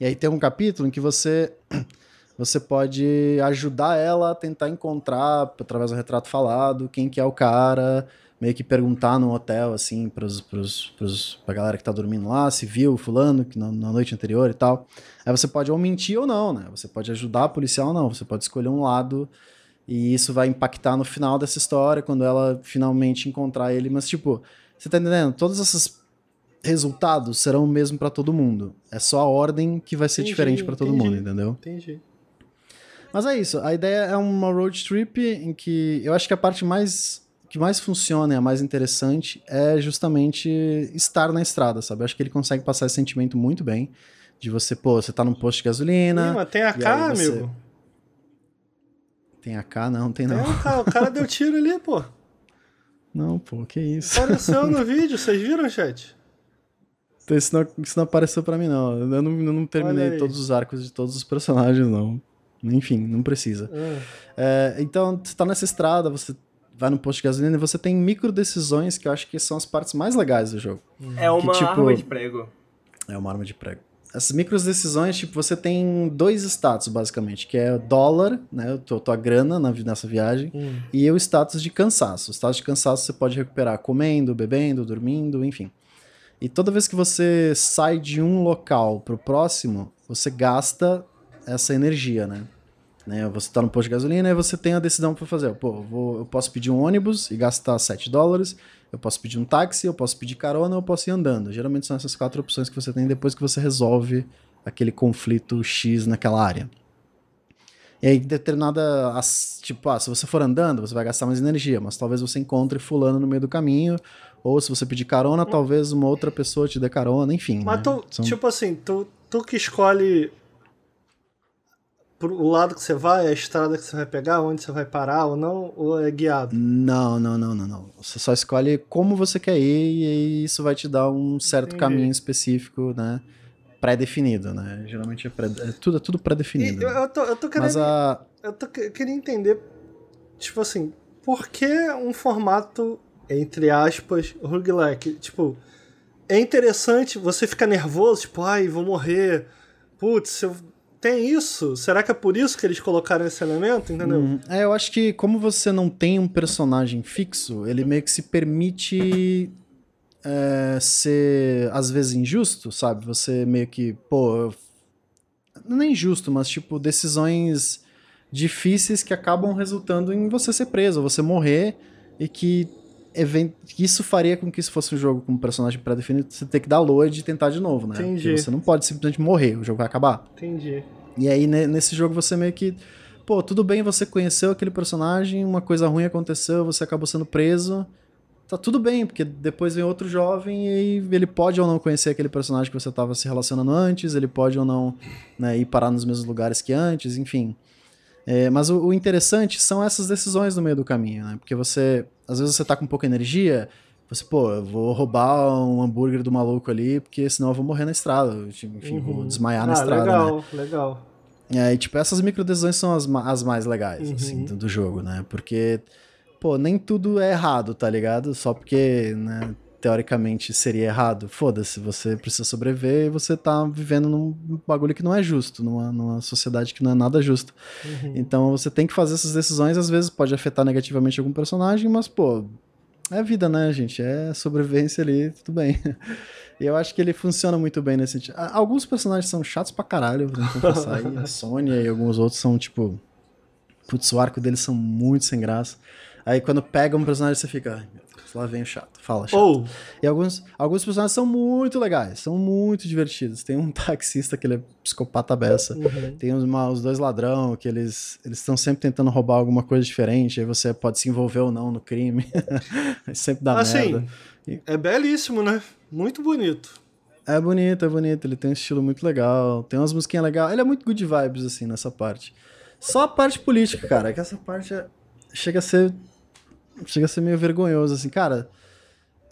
E aí tem um capítulo em que você você pode ajudar ela a tentar encontrar, através do retrato falado, quem que é o cara, meio que perguntar no hotel, assim, pros, pros, pros, pra galera que tá dormindo lá, se viu fulano que na, na noite anterior e tal. Aí você pode ou mentir ou não, né? Você pode ajudar a policial ou não, você pode escolher um lado e isso vai impactar no final dessa história, quando ela finalmente encontrar ele. Mas, tipo, você tá entendendo? Todos esses resultados serão o mesmo pra todo mundo. É só a ordem que vai ser Entendi, diferente pra todo entendi. mundo, entendeu? Entendi. Mas é isso, a ideia é uma road trip em que eu acho que a parte mais que mais funciona e a mais interessante é justamente estar na estrada, sabe? Eu acho que ele consegue passar esse sentimento muito bem de você, pô, você tá num posto de Ih, gasolina, mas tem a K, aí você- amigo. Tem AK, não, tem Tem não. a K. O cara deu tiro ali, pô. Não, pô, que isso. Apareceu no vídeo, vocês viram, chat? Então, Isso não, isso não apareceu pra mim, não. Eu não, eu não terminei todos os arcos de todos os personagens, não. Enfim, não precisa. Ah, É, então, você tá nessa estrada, você vai no posto de gasolina e você tem micro decisões que eu acho que são as partes mais legais do jogo. É uma tipo- arma de prego. É uma arma de prego. Essas micro decisões, tipo, você tem dois status, basicamente, que é o dólar, né, tua, tua grana na, nessa viagem, Hum. e o status de cansaço. O status de cansaço você pode recuperar comendo, bebendo, dormindo, enfim. E toda vez que você sai de um local pro próximo, você gasta essa energia, né? Né? Você tá no posto de gasolina e você tem a decisão para fazer. Pô, eu, vou- eu posso pedir um ônibus e gastar 7 dólares, eu posso pedir um táxi, eu posso pedir carona, eu posso ir andando. Geralmente são essas quatro opções que você tem depois que você resolve aquele conflito X naquela área. E aí, determinada. Tipo, ah, se você for andando, você vai gastar mais energia, mas talvez você encontre fulano no meio do caminho. Ou se você pedir carona, talvez uma outra pessoa te dê carona, enfim. Mas né? tu, São- tipo assim, tu, tu que escolhe pro lado que você vai, a estrada que você vai pegar, onde você vai parar ou não, ou é guiado? Não, não, não, não, não. Você só escolhe como você quer ir e isso vai te dar um certo Entendi. caminho específico, né? Pré-definido, né? Geralmente é, pré- é tudo, é tudo pré-definido. eu, né? eu tô, eu tô querendo. Mas a. Eu tô, que- queria entender, tipo assim, por que um formato, entre aspas, roguelike? Tipo, é interessante você ficar nervoso, tipo, ai, vou morrer. Putz, eu... tem isso? Será que é por isso que eles colocaram esse elemento, entendeu? Hum, é, eu acho que como você não tem um personagem fixo, ele meio que se permite é, ser, às vezes, injusto, sabe? Você meio que, pô. Não é injusto, mas tipo, decisões difíceis que acabam resultando em você ser preso, você morrer, e que isso faria com que isso fosse um jogo com um personagem pré-definido, você ter que dar load e tentar de novo, né? Entendi. Porque você não pode simplesmente morrer, o jogo vai acabar. Entendi. E aí, ne- nesse jogo, você meio que. Pô, tudo bem, você conheceu aquele personagem, uma coisa ruim aconteceu, você acabou sendo preso. Tá tudo bem, porque depois vem outro jovem e ele pode ou não conhecer aquele personagem que você estava se relacionando antes, ele pode ou não né, ir parar nos mesmos lugares que antes, enfim. É, mas o, o interessante são essas decisões no meio do caminho, né? Porque você. Às vezes você tá com pouca energia, você, pô, eu vou roubar um hambúrguer do maluco ali, porque senão eu vou morrer na estrada. Enfim, vou Uhum. desmaiar na ah, estrada. né? legal, legal. É, e, tipo, essas micro decisões são as, as mais legais, Uhum. assim, do, do jogo, né? Porque, pô, nem tudo é errado, tá ligado? Só porque, né, teoricamente seria errado. Foda-se, você precisa sobreviver e você tá vivendo num bagulho que não é justo, numa, numa sociedade que não é nada justa. Uhum. Então você tem que fazer essas decisões, às vezes pode afetar negativamente algum personagem, mas, pô, é vida, né, gente? É sobrevivência ali, tudo bem. E eu acho que ele funciona muito bem nesse sentido. Alguns personagens são chatos pra caralho, vou confessar aí. A Sônia e alguns outros são, tipo. Putz, o arco deles são muito sem graça. Aí quando pega um personagem, você fica. Ai, meu Lá vem o chato. Fala, chato. E alguns, alguns personagens são muito legais, são muito divertidos. Tem um taxista que ele é psicopata beça. Uhum. Tem os, uma- os dois ladrão que eles eles estão sempre tentando roubar alguma coisa diferente. Aí você pode se envolver ou não no crime. Sempre dá assim, merda. é belíssimo, né? Muito bonito. É bonito, é bonito. Ele tem um estilo muito legal. Tem umas musiquinhas legais. Ele é muito good vibes, assim, nessa parte. Só a parte política, cara. É que essa parte é- chega a ser. Chega a ser meio vergonhoso, assim. Cara,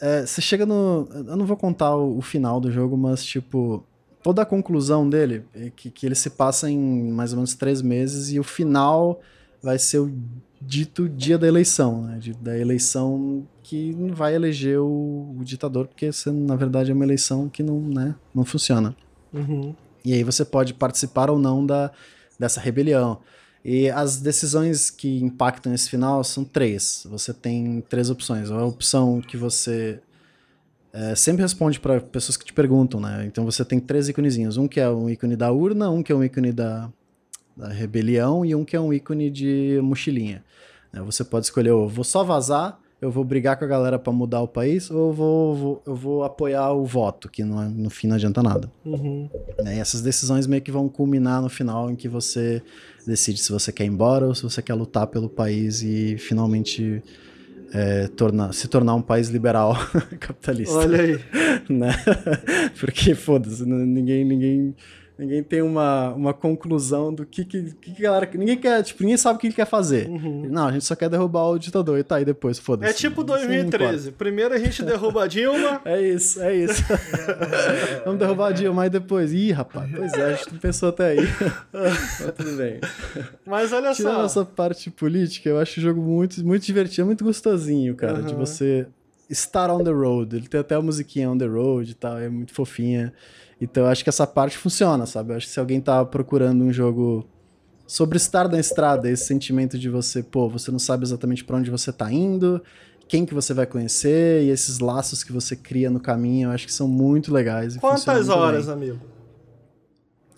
é, você chega no. Eu não vou contar o, o final do jogo, mas, tipo. Toda a conclusão dele é que, que ele se passa em mais ou menos três meses e o final vai ser o dito dia da eleição, né? Da eleição que vai eleger o, o ditador, porque você, na verdade é uma eleição que não, né, não funciona. Uhum. E aí você pode participar ou não da, dessa rebelião. E as decisões que impactam esse final são três. Você tem três opções. A opção que você é, sempre responde para pessoas que te perguntam, né? Então você tem três íconezinhos. Um que é um ícone da urna, um que é um ícone da, da rebelião e um que é um ícone de mochilinha. né? Você pode escolher, eu vou só vazar, eu vou brigar com a galera para mudar o país, ou eu vou, vou- eu vou apoiar o voto, que não é- no fim não adianta nada. Uhum. né? E essas decisões meio que vão culminar no final em que você decide se você quer ir embora ou se você quer lutar pelo país e finalmente é, tornar, se tornar um país liberal capitalista. Olha aí. né? Porque, foda-se, ninguém, ninguém, ninguém tem uma, uma conclusão do que, que, que que galera. Ninguém quer, tipo, ninguém sabe o que que quer fazer. Uhum. Não, a gente só quer derrubar o ditador e tá aí depois, foda-se. É tipo Isso não importa. 2013. Primeiro a gente derruba a Dilma. É isso, é isso. Vamos derrubar a Dilma e depois. Ih, rapaz, pois é, a gente não pensou até aí. Mas tudo bem. Mas olha Tirando só. essa parte política, eu acho o jogo muito, muito divertido, muito gostosinho, cara, de Aham. você Star on the Road. Ele tem até a musiquinha On the Road e tal, é muito fofinha. Então eu acho que essa parte funciona, sabe? Eu acho que se alguém tá procurando um jogo sobre estar na estrada, esse sentimento de você, pô, você não sabe exatamente para onde você tá indo, quem que você vai conhecer e esses laços que você cria no caminho, eu acho que são muito legais. Quantas horas, bem. amigo?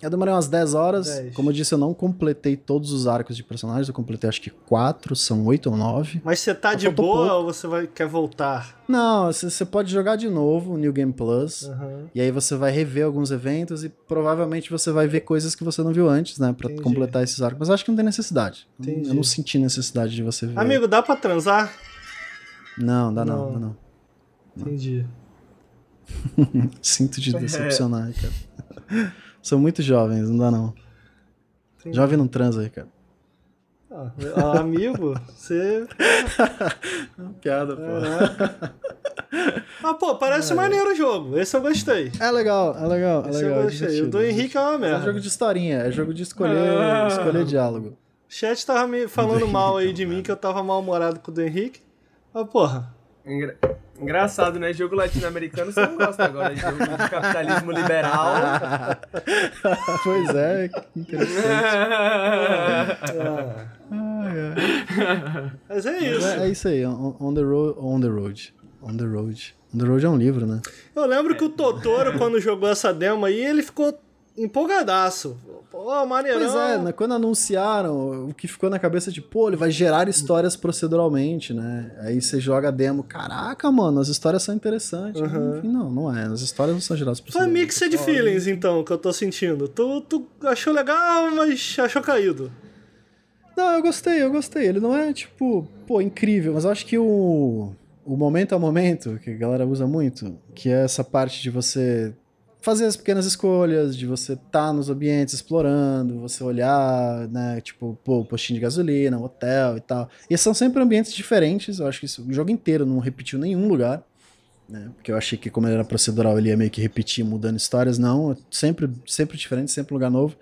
Eu demorei umas 10 horas. 10. Como eu disse, eu não completei todos os arcos de personagens. Eu completei acho que 4, são 8 ou 9. Mas você tá de boa pouco. ou você vai, quer voltar? Não, você pode jogar de novo o New Game Plus. Uhum. E aí você vai rever alguns eventos e provavelmente você vai ver coisas que você não viu antes, né? Pra Entendi. completar esses arcos. Mas eu acho que não tem necessidade. Entendi. Eu não senti necessidade de você ver. Amigo, dá pra transar? Não, dá não, não. Dá não. Entendi. Sinto te decepcionar, é. cara. São muito jovens, não dá não. Entendi. Jovem não transa aí, cara. Ah, ah amigo, você. Piada, pô. É. Ah, pô, parece é. maneiro o jogo. Esse eu gostei. É legal, é legal, é Esse legal. Eu gostei. O do Henrique é uma merda. É jogo de historinha, é jogo de escolher, ah. escolher diálogo. O chat tava me falando mal aí de mim, que eu tava mal-humorado com o do Henrique. Mas, porra. Engra... Engraçado, né? Jogo latino-americano você não gosta agora de jogo de capitalismo liberal. pois é, que interessante. Mas é isso. É, é, isso aí, on, on, the road, on the road. On the road. On the road é um livro, né? Eu lembro que o Totoro, quando jogou essa demo aí, ele ficou empolgadaço. Pô, maneirão. Pois é, né? quando anunciaram, o que ficou na cabeça de, pô, ele vai gerar histórias proceduralmente, né? Aí você joga a demo, caraca, mano, as histórias são interessantes. Uhum. Enfim, não, não é. As histórias não são geradas proceduralmente. Foi mixed de feelings, então, que eu tô sentindo. Tu, tu achou legal, mas achou caído. Não, eu gostei, eu gostei. Ele não é, tipo, pô, incrível, mas eu acho que o, o momento a momento, que a galera usa muito, que é essa parte de você fazer as pequenas escolhas, de você estar tá nos ambientes explorando, você olhar, né, tipo, pô, postinho de gasolina, hotel e tal. E são sempre ambientes diferentes, eu acho que isso, o jogo inteiro não repetiu nenhum lugar, né, porque eu achei que como ele era procedural, ele ia meio que repetir, mudando histórias, não, sempre, sempre diferente, sempre lugar novo.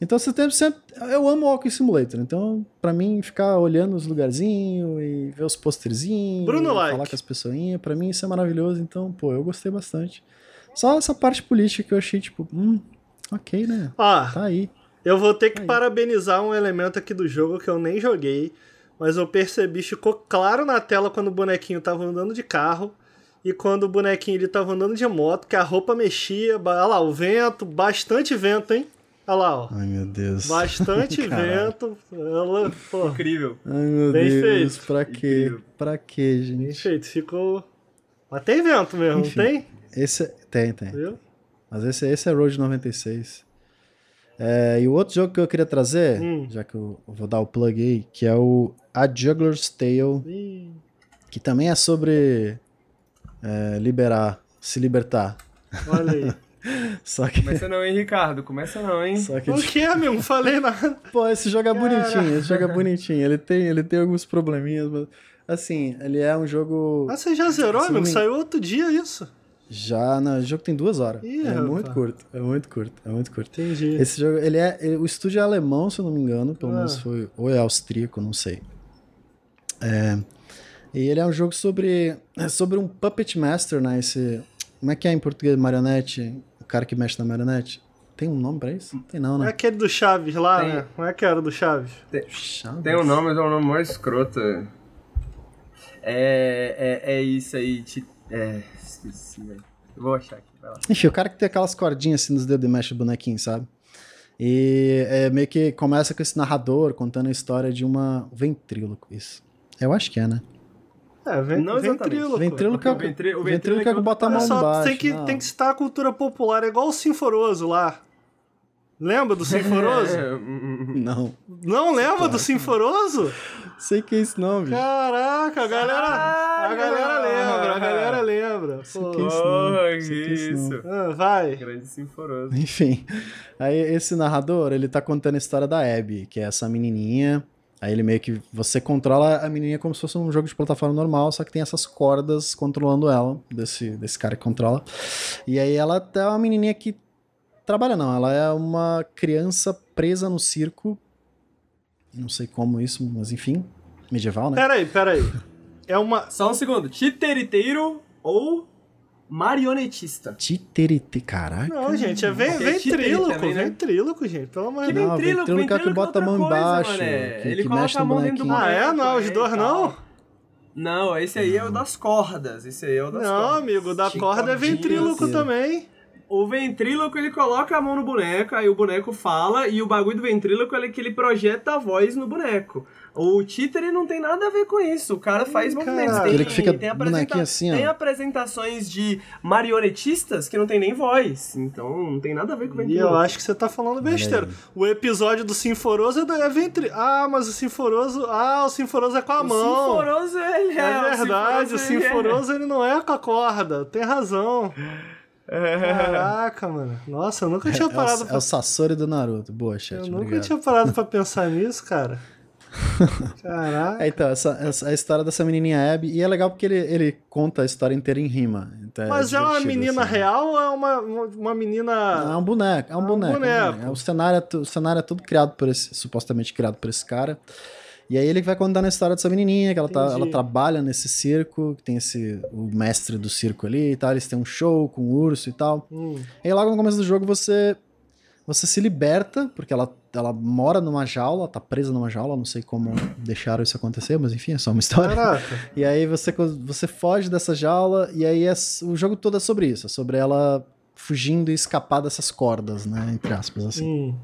Então você tem sempre. Eu amo Walking Simulator. Então, para mim, ficar olhando os lugarzinhos e ver os posterzinhos, Bruno falar like. com as pessoinhas, para mim isso é maravilhoso. Então, pô, eu gostei bastante. Só essa parte política que eu achei, tipo, hum, ok, né? Ah, tá aí. Eu vou ter que tá parabenizar um elemento aqui do jogo que eu nem joguei, mas eu percebi, ficou claro na tela quando o bonequinho tava andando de carro e quando o bonequinho ele tava andando de moto, que a roupa mexia, olha lá, o vento, bastante vento, hein? Olha lá, ó. Ai, meu Deus. Bastante vento. Ela, pô. Incrível. Ai, meu Bem Deus. Feito. Pra quê? Incrível. Pra quê, gente? Bem feito. Ficou. Mas tem vento mesmo, Enfim, não tem? Esse tem, tem. Viu? Mas esse, esse é Road 96. É, e o outro jogo que eu queria trazer, hum. já que eu vou dar o plug aí, que é o A Juggler's Tale, Ih. que também é sobre é, liberar, se libertar. Olha aí. Só que... Começa não, hein, Ricardo? Começa não, hein? Só que... O que é, meu? Não falei nada. Pô, esse jogo é bonitinho, esse jogo é bonitinho. Ele tem, ele tem alguns probleminhas, mas... Assim, ele é um jogo... Ah, você já zerou, amigo? Saiu outro dia isso. Já, não, o jogo tem duas horas. Ih, é rapaz. muito curto, é muito curto, é muito curto. Entendi. Esse jogo, ele é, o estúdio é alemão, se eu não me engano, pelo ah. menos foi, ou é austríaco, não sei. É, e ele é um jogo sobre, é sobre um puppet master, né, esse, como é que é em português, marionete, o cara que mexe na marionete? Tem um nome pra isso? Tem não, né? Não é aquele do Chaves lá, tem. né? Não é que era do Chaves? Tem, Chaves? tem um nome, mas é um nome mais escroto. É, é, é isso aí, é esqueci, velho. Vou achar aqui, vai lá. Enfim, o cara que tem aquelas cordinhas assim nos dedos e mexe o bonequinho, sabe? E é meio que começa com esse narrador contando a história de uma ventríloco, isso. Eu acho que é, né? É, ven não ventríloco. Ventríloco é o, o ventríloco é que bota a mão embaixo. Tem que, tem que citar a cultura popular, é igual o Sinforoso lá. Lembra do Sinforoso? não. Não lembra do Sinforoso? Sei que é isso não, bicho. Caraca, a galera, a galera lembra, a galera lembra. Sei que é isso não. Sei que é isso. Ah, vai. Grande Sinforoso. Enfim, aí esse narrador, ele tá contando a história da Abby, que é essa menininha... Aí ele meio que você controla a menininha como se fosse um jogo de plataforma normal, só que tem essas cordas controlando ela, desse, desse cara que controla. E aí ela é uma menininha que trabalha não, ela é uma criança presa no circo. Não sei como isso, mas enfim, medieval, né? Peraí, peraí. é uma. Só um segundo. Titeriteiro ou marionetista? Titerite, caraca. Não, gente, é vem, Porque vem títere tríloco, também, né? vem tríloco, gente. Pelo amor de Deus. Não, ventríloco, ventríloco é que ventríloco bota a mão coisa, embaixo, mané. que- Ele que coloca mexe a no mão dentro do. Ah, é? Não, os e dois não? Não, esse aí é o das cordas. Esse aí é o das Não, cordas. amigo, da corda é ventríloco também. O ventríloco, ele coloca a mão no boneco, aí o boneco fala, e o bagulho do ventríloco é que ele projeta a voz no boneco. O títere não tem nada a ver com isso, o cara faz Hum, movimentos. Tem, Aquele que fica tem, bonequinho assim, ó. tem apresentações de marionetistas que não tem nem voz, então não tem nada a ver com o E ventríloco. eu acho que você tá falando besteira. O episódio do Sinforoso é, da- é ventri... Ah, mas o Sinforoso... Ah, o Sinforoso é com a O mão. Sinforoso, ele é... É verdade, o ele é- Sinforoso ele não é com a corda. Tem razão. É. Caraca, mano. Nossa, eu nunca tinha É parado o, pra... é o Sasori do Naruto. Boa, chat. Eu nunca obrigado. tinha parado pra pensar nisso, cara. Caraca. É, então, essa, essa a história dessa menininha Abby, e é legal porque ele, ele conta a história inteira em rima. Então Mas é uma divertido, menina assim. real ou é uma, uma menina... É um boneco, é um É um boneco. é um boneco. boneco. É, O, cenário é o cenário é todo criado por esse, supostamente criado por esse cara. E aí ele vai contando a história dessa menininha, que ela, tá, ela trabalha nesse circo, que tem esse, o mestre do circo ali e tal, eles têm um show com o urso e tal. Hum, E aí logo no começo do jogo você você se liberta, porque ela, ela mora numa jaula, tá presa numa jaula, não sei como deixaram isso acontecer, mas enfim, é só uma história. caraca. E aí você, você foge dessa jaula, e aí é, o jogo todo é sobre isso, é sobre ela fugindo e escapar dessas cordas, né? Entre aspas, assim. Hum.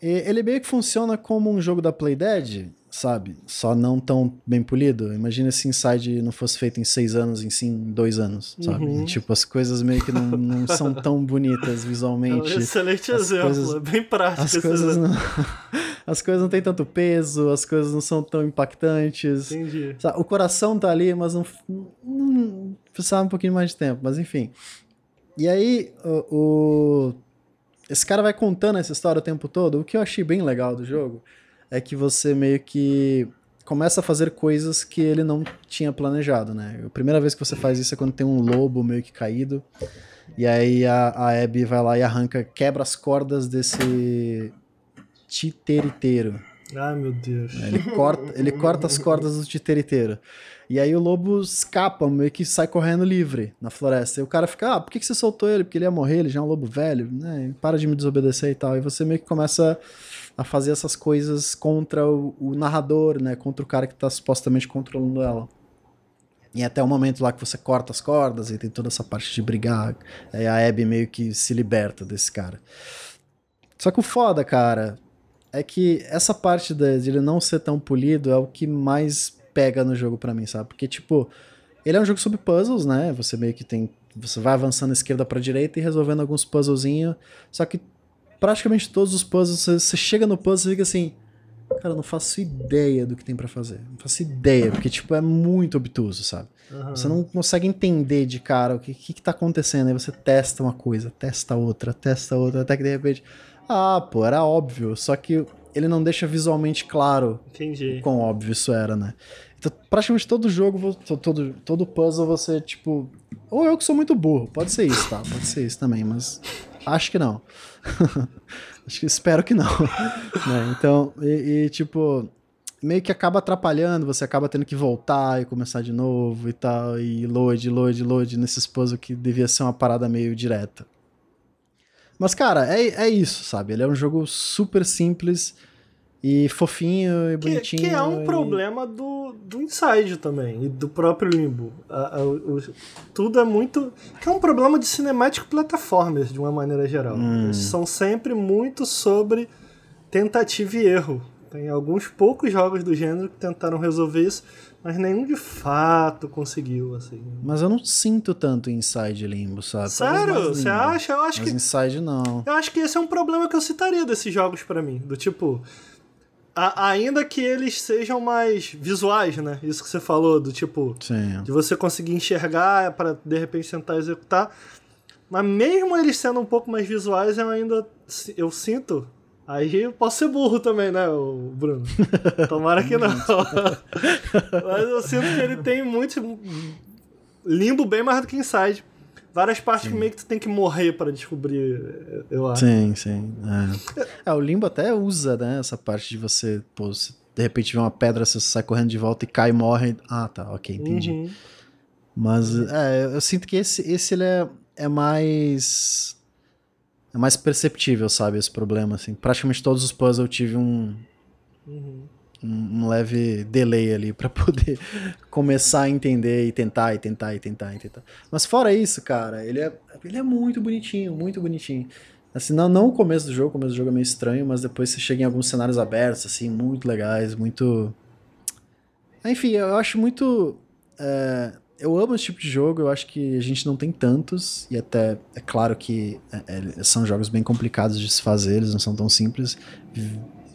Ele meio que funciona como um jogo da Playdead, sabe? Só não tão bem polido. Imagina se Inside não fosse feito em seis anos, em sim dois anos, sabe? Uhum. Tipo, as coisas meio que não, não são tão bonitas É um visualmente. excelente as exemplo. coisas- é bem prático As coisas, exemplo. não, as coisas não têm tanto peso, as coisas não são tão impactantes. Entendi. Sabe, O coração tá ali, mas não, não precisava um pouquinho mais de tempo, mas enfim. E aí, o, o- esse cara vai contando essa história o tempo todo. O que eu achei bem legal do jogo é que você meio que começa a fazer coisas que ele não tinha planejado, né? A primeira vez que você faz isso é quando tem um lobo meio que caído. E aí a, a Abby vai lá e arranca, quebra as cordas desse titeriteiro. Ai, meu Deus. Ele corta, ele corta as cordas do titeriteiro. E aí o lobo escapa, meio que sai correndo livre na floresta. E o cara fica, ah, por que que você soltou ele? Porque ele ia morrer, ele já é um lobo velho, né? Para de me desobedecer e tal. E você meio que começa a fazer essas coisas contra o, o narrador, né? Contra o cara que tá supostamente controlando ela. E até o momento lá que você corta as cordas e tem toda essa parte de brigar. Aí a Abby meio que se liberta desse cara. Só que o foda, cara, é que essa parte de ele não ser tão polido é o que mais pega no jogo pra mim, sabe? Porque, tipo, ele é um jogo sobre puzzles, né? Você meio que tem. Você vai avançando da esquerda pra direita e resolvendo alguns puzzlezinhos. Só que praticamente todos os puzzles, você, você chega no puzzle e fica assim. Cara, eu não faço ideia do que tem pra fazer. Não faço ideia, porque, tipo, é muito obtuso, sabe? Aham. Você não consegue entender de cara o que, que, que tá acontecendo. Aí você testa uma coisa, testa outra, testa outra, até que de repente. Ah, pô, era óbvio. Só que ele não deixa visualmente claro Entendi. quão óbvio isso era, né? Então, praticamente todo jogo, todo, todo puzzle você, tipo. Ou eu que sou muito burro, pode ser isso, tá? Pode ser isso também, mas acho que não. acho que espero que não. né? Então, e, e, tipo. Meio que acaba atrapalhando, você acaba tendo que voltar e começar de novo e tal, e load, load, load nesses puzzles que devia ser uma parada meio direta. Mas, cara, é, é isso, sabe? Ele é um jogo super simples e fofinho e Que, bonitinho. que é um e- problema do, do Inside também, e do próprio Limbo. A- a- o- tudo é muito. Que é um problema de cinematic platformers, de uma maneira geral. Hum. Eles são sempre muito sobre tentativa e erro. Tem alguns poucos jogos do gênero que tentaram resolver isso, mas nenhum de fato conseguiu, assim. Mas eu não sinto tanto Inside Limbo, sabe? Sério? Você acha? Eu acho Mas que Inside não. Eu acho que esse é um problema que eu citaria desses jogos pra mim. Do tipo. A- ainda que eles sejam mais visuais, né? Isso que você falou, do tipo. Sim. De você conseguir enxergar pra de repente tentar executar. Mas mesmo eles sendo um pouco mais visuais, eu ainda. Eu sinto. Aí eu posso ser burro também, né, o Bruno? Tomara que não. Mas eu sinto que ele tem muito. Limbo bem mais do que Inside. Várias partes que meio que tu tem que morrer pra descobrir, eu acho. Sim, sim. É. É, o Limbo até usa, né, essa parte de você, pô, você de repente vê uma pedra, você sai correndo de volta e cai e morre. Ah, tá, ok, entendi. Uhum. Mas é, eu sinto que esse, esse ele é, é mais. É mais perceptível, sabe, esse problema, assim. Praticamente todos os puzzles eu tive um. Uhum. Um, leve delay ali para poder começar a entender e tentar e tentar e tentar e tentar. Mas fora isso, cara, ele é, ele é muito bonitinho, muito bonitinho. Assim, não, não o começo do jogo, o começo do jogo é meio estranho, mas depois você chega em alguns cenários abertos, assim, muito legais, muito. Enfim, eu acho muito. É... Eu amo esse tipo de jogo, eu acho que a gente não tem tantos, e até é claro que é, é, são jogos bem complicados de se fazer, eles não são tão simples.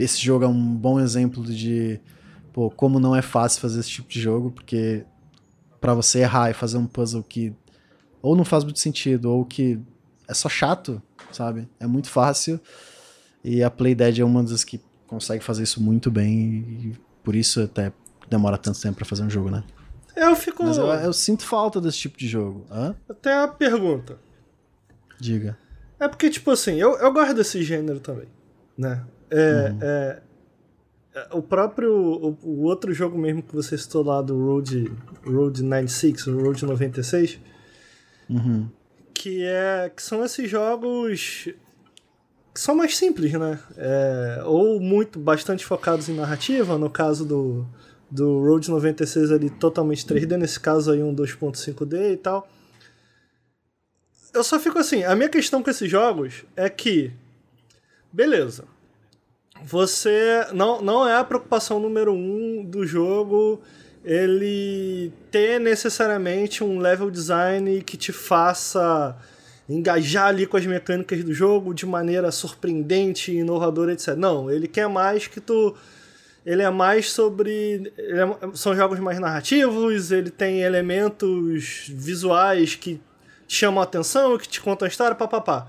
Esse jogo é um bom exemplo de pô, como não é fácil fazer esse tipo de jogo, porque para você errar e fazer um puzzle que ou não faz muito sentido, ou que é só chato, sabe? É muito fácil. E a Playdead é uma das que consegue fazer isso muito bem e por isso até demora tanto tempo para fazer um jogo, né? Eu fico. Mas eu, eu, sinto falta desse tipo de jogo. Hã? Até a pergunta. Diga. É porque, tipo assim, eu, eu gosto desse gênero também, né? É, uhum. é, é o próprio. O, o, outro jogo mesmo que você citou lá do Road, Road 96, o Road 96. Uhum que é que são esses jogos que são mais simples, né? É, ou muito bastante focados em narrativa, no caso do do Road 96 ali totalmente 3D, nesse caso aí um 2.5D e tal. Eu só fico assim, a minha questão com esses jogos é que beleza. Você não não é a preocupação número um do jogo ele ter necessariamente um level design que te faça engajar ali com as mecânicas do jogo de maneira surpreendente, inovadora, etc. Não, ele quer mais que tu ele é mais sobre. É, são jogos mais narrativos, ele tem elementos visuais que chamam a atenção, que te contam a história, papapá.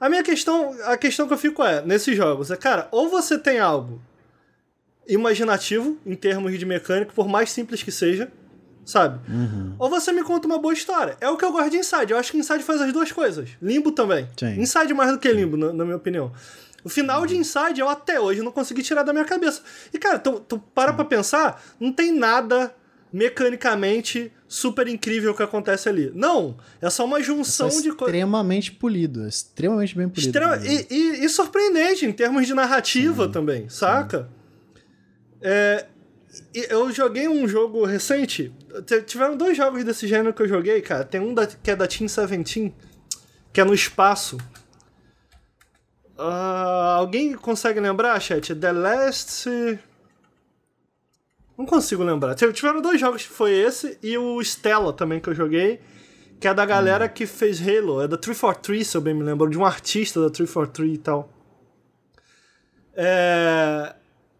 A minha questão, a questão que eu fico é, nesses jogos, é, cara, ou você tem algo imaginativo em termos de mecânica, por mais simples que seja, sabe? Uhum. Ou você me conta uma boa história. É o que eu gosto de Inside. Eu acho que Inside faz as duas coisas. Limbo também. Sim. Inside mais do que Limbo, na, na minha opinião. O final de Inside eu até hoje não consegui tirar da minha cabeça. E, cara, tu, tu para Sim. pra pensar, não tem nada mecanicamente super incrível que acontece ali. Não, é só uma junção é só de coisas. Extremamente polido, é extremamente bem polido. Extrema... E, e, e, surpreendente em termos de narrativa Sim. também, saca? É, eu joguei um jogo recente. Tiveram dois jogos desse gênero que eu joguei, cara. Tem um da, que é da Team 17, que é no espaço. Uh, alguém consegue lembrar, chat? The Last. Não consigo lembrar. Tiveram dois jogos que foi esse e o Stella também que eu joguei. Que é da galera hum. que fez Halo. É da 343, se eu bem me lembro. De um artista da 343 e tal. É...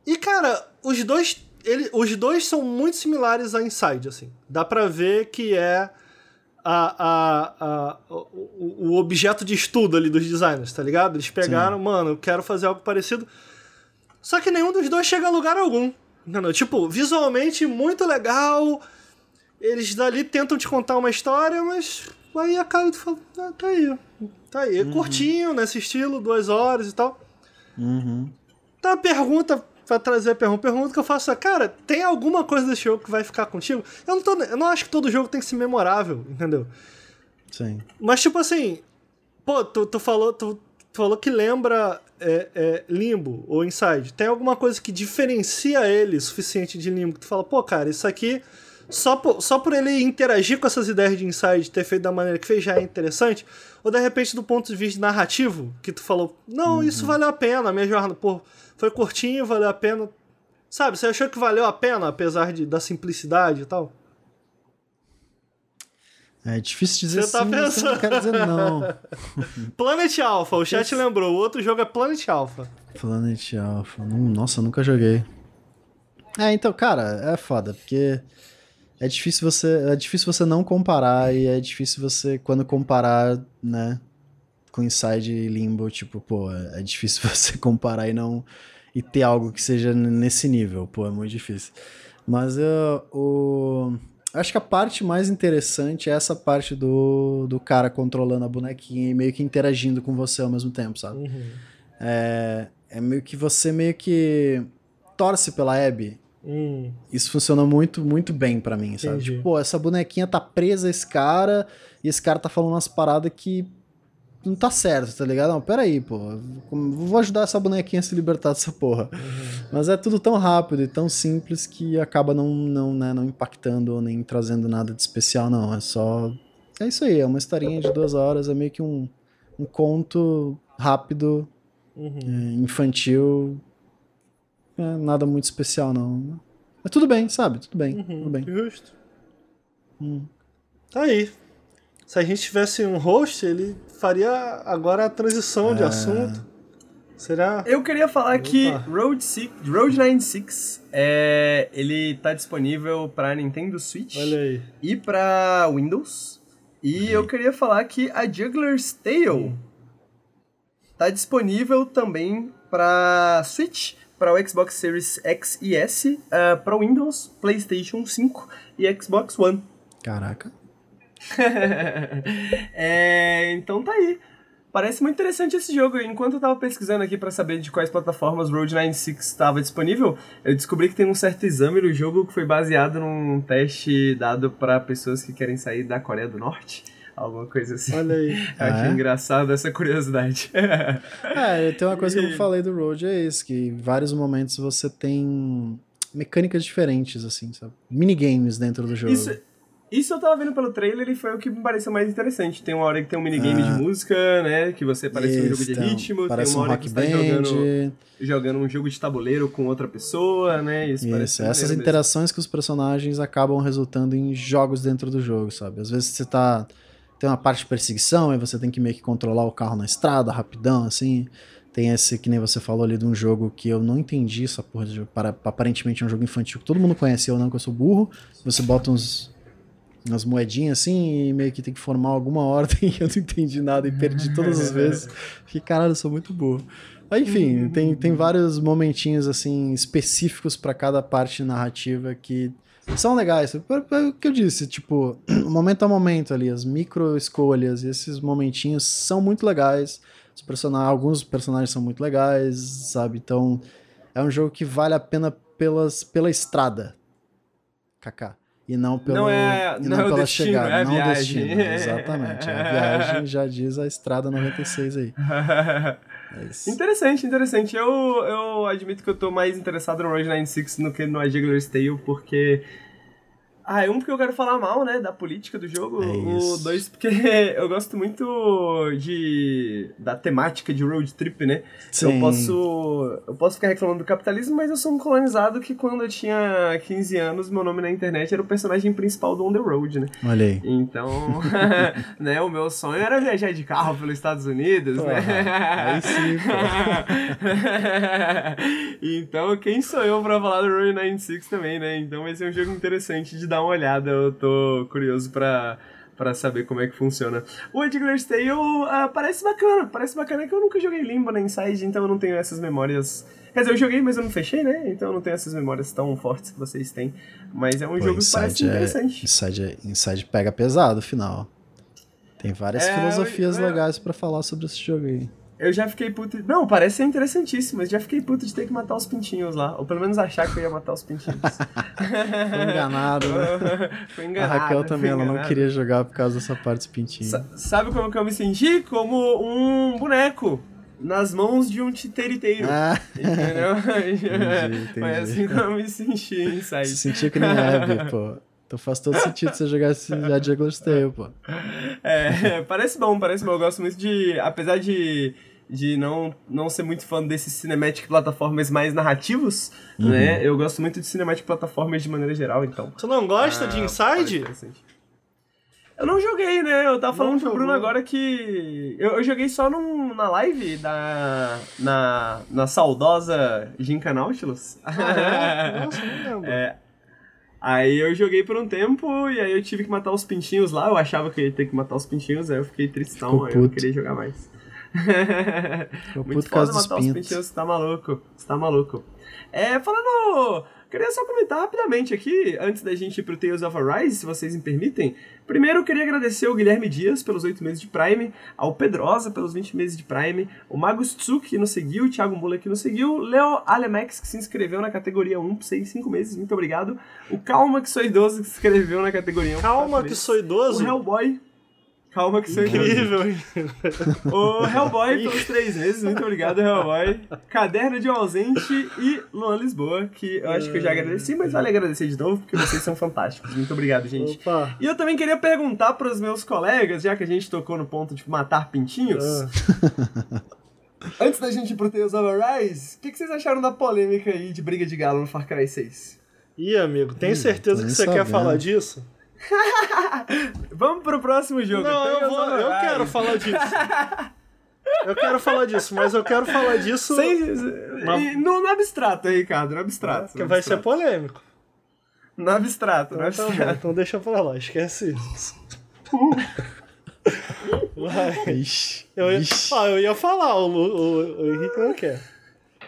E, cara, os dois, ele, os dois são muito similares a Inside, assim. Dá pra ver que é a, a, a, o, o objeto de estudo ali dos designers, tá ligado? Eles pegaram, Sim. mano, eu quero fazer algo parecido. Só que nenhum dos dois chega a lugar algum. Entendeu? Tipo, visualmente muito legal. Eles dali tentam te contar uma história, mas aí a cara tu fala, ah, tá aí. Tá aí. Uhum. Curtinho, nesse estilo, duas horas e tal. Uhum. Tá a pergunta pra trazer a pergunta. Pergunta que eu faço é, cara, tem alguma coisa desse jogo que vai ficar contigo? Eu não, tô, eu não acho que todo jogo tem que ser memorável, entendeu? Sim. Mas, tipo assim, pô, tu, tu falou, tu, tu falou que lembra é, é, Limbo ou Inside. Tem alguma coisa que diferencia ele suficiente de Limbo? Que tu fala, pô, cara, isso aqui, só por, só por ele interagir com essas ideias de Inside, ter feito da maneira que fez, já é interessante? Ou de repente, do ponto de vista narrativo, que tu falou, não, uhum. isso valeu a pena, a minha jornada, pô foi curtinho, valeu a pena. Sabe, você achou que valeu a pena, apesar de, da simplicidade e tal? É difícil dizer você tá sim, pensando... não quero dizer não. Planet Alpha, o chat lembrou. O outro jogo é Planet Alpha. Planet Alpha. Nossa, nunca joguei. É, então, cara, é foda, porque é difícil você, é difícil você não comparar e é difícil você quando comparar, né, com Inside e Limbo, tipo, pô, é difícil você comparar e não e ter algo que seja nesse nível, pô, é muito difícil. Mas eu, o acho que a parte mais interessante é essa parte do, do cara controlando a bonequinha e meio que interagindo com você ao mesmo tempo, sabe? Uhum. É, é meio que você meio que torce pela Abby, Hum, isso funciona muito, muito bem pra mim, sabe? Entendi. Tipo, pô, essa bonequinha tá presa a esse cara e esse cara tá falando umas paradas que não tá certo, tá ligado? Não, peraí, pô. Vou ajudar essa bonequinha a se libertar dessa porra. Mas é tudo tão rápido e tão simples que acaba não, não, né, não impactando ou nem trazendo nada de especial, não. É só. É isso aí, é uma historinha de duas horas, é meio que um, um conto rápido, uhum. é, infantil. É, nada muito especial, não. Mas tudo bem, sabe? Tudo bem, tudo bem. Justo. Hum. Tá aí. Se a gente tivesse um host, ele faria agora a transição de É. assunto. Será? Eu queria falar que Opa. Road, Six, Road 96 é, ele tá disponível para Nintendo Switch Olha aí. e para Windows. E eu queria falar que a Juggler's Tale tá disponível também para Switch, para o Xbox Series X e S, para Windows, PlayStation 5 e Xbox One. Caraca. É, então tá aí. Parece muito interessante esse jogo. Enquanto eu tava pesquisando aqui pra saber de quais plataformas Road 96 estava disponível, eu descobri que tem um certo exame no jogo que foi baseado num teste dado pra pessoas que querem sair da Coreia do Norte. Alguma coisa assim. Olha aí. Eu achei Ah, é? engraçado essa curiosidade. É, tem uma coisa que eu falei do Road, é isso, que em vários momentos você tem mecânicas diferentes, assim, sabe? Minigames dentro do jogo. Isso, isso eu tava vendo pelo trailer e foi o que me pareceu mais interessante. Tem uma hora que tem um minigame Ah. de música, né? Que você parece um jogo Isso, de um- ritmo. Parece tem uma um hora que você tá jogando, jogando um jogo de tabuleiro com outra pessoa, né? Isso, parece Isso, maneiro essas mesmo. interações com os personagens acabam resultando em jogos dentro do jogo, sabe? Às vezes você tá. Tem uma parte de perseguição, aí você tem que meio que controlar o carro na estrada, rapidão, assim. Tem esse que nem você falou ali de um jogo que eu não entendi essa porra de jogo. Para, aparentemente é um jogo infantil que todo mundo conhece, eu não, que eu sou burro. Você bota uns. Umas moedinhas assim e meio que tem que formar alguma ordem e eu não entendi nada e perdi todas as vezes. Fiquei, caralho, eu sou muito burro. Mas, enfim, tem, tem vários momentinhos assim específicos pra cada parte narrativa que são legais. É o que eu disse, tipo, momento a momento ali, as micro escolhas e esses momentinhos são muito legais. Os personagens, alguns personagens são muito legais, sabe? Então, é um jogo que vale a pena pelas, pela estrada. Kaká. E não pelo Não é- e não é o pela destino, chegada, é não viagem. destino. Exatamente. É a viagem, já diz a estrada 96 aí. É interessante, interessante. Eu, eu admito que eu tô mais interessado no Road 96 do que no A Juggler's Tale, porque... Ah, um porque eu quero falar mal, né, da política do jogo. É o dois porque eu gosto muito de da temática de road trip, né? Eu Sim. posso eu posso ficar reclamando do capitalismo, mas eu sou um colonizado que quando eu tinha 15 anos, meu nome na internet era o personagem principal do On The Road, né? Olha aí. Então, né, o meu sonho era viajar de carro pelos Estados Unidos, né? Aí sim, então, quem sou eu pra falar do Road 96 também, né? Então vai ser um jogo interessante de dar uma olhada. Eu tô curioso pra, pra saber como é que funciona. O Edgar's Tale ah, parece bacana. Parece bacana que eu nunca joguei Limbo na Inside, então eu não tenho essas memórias... Quer dizer, eu joguei, mas eu não fechei, né? Então eu não tenho essas memórias tão fortes que vocês têm. Mas é um Pô, jogo que parece é- interessante. Inside, é- Inside pega pesado, final. Tem várias É, filosofias eu- eu- legais pra falar sobre esse jogo aí. Eu já fiquei puto. Não, parece ser interessantíssimo, mas já fiquei puto de ter que matar os pintinhos lá. Ou pelo menos achar que eu ia matar os pintinhos. Foi enganado, né? Fui A enganado. Raquel fui também, ela não queria jogar por causa dessa parte dos pintinhos. Sa- sabe como que eu me senti? Como um boneco nas mãos de um titeriteiro. Ah, Entendeu? entendi. Foi assim que eu me senti se inside. sentia que nem Abby, pô. Então faz todo sentido você jogar esse a Juggler's Tale, pô. É, parece bom, parece bom. Eu gosto muito de. Apesar de, de não, não ser muito fã desses cinematic plataformas mais narrativos, Uhum. né? Eu gosto muito de cinematic plataformas de maneira geral, então. Tu não gosta de Ah, parece Inside? interessante. Eu não joguei, né? Eu tava falando Não pro Bruno agora que. Eu, eu joguei só num, na live da. Na, na saudosa Ginka Nautilus. Ah, é? Nossa, não lembro. É. Aí eu joguei por um tempo e aí eu tive que matar os pintinhos lá. Eu achava que eu ia ter que matar os pintinhos, aí eu fiquei tristão, aí eu não queria jogar mais. Muito puto foda dos matar os pintos. pintinhos, você tá maluco. Você tá maluco. É, falando queria só comentar rapidamente aqui, antes da gente ir pro Tales of Arise, se vocês me permitem. Primeiro, eu queria agradecer o Guilherme Dias pelos 8 meses de Prime, ao Pedrosa pelos 20 meses de Prime, o Magus Tsuki que nos seguiu, o Thiago Mula que nos seguiu, Leo Alemex que se inscreveu na categoria 1 por 6, 5 meses, muito obrigado. O Calma que sou idoso que se inscreveu na categoria 1 Calma que sou idoso? O Hellboy Calma que sou Incrível, O Hellboy pelos três meses, muito obrigado, Hellboy. Caderno de um ausente e Luan Lisboa, que eu acho que eu já agradeci, mas vale agradecer de novo, porque vocês são fantásticos. Muito obrigado, gente. Opa. E eu também queria perguntar para os meus colegas, já que a gente tocou no ponto de matar pintinhos. Ah. Antes da gente ir pro Tales of Arise, o que, que vocês acharam da polêmica aí de briga de galo no Far Cry 6? Ih, amigo, tem certeza que você nem quer sabendo. falar disso? Vamos pro próximo jogo. Não, Tales eu, vou, eu quero falar disso. Eu quero falar disso, mas eu quero falar disso Sem, Mas- no, no abstrato, Ricardo, no abstrato. que vai ser abstrato. polêmico. No abstrato, no Então, tá bom, abstrato. então deixa pra lá, esquece isso. Ixi, Eu ia, ixi. ah, eu ia falar, o, o, o Henrique não quer.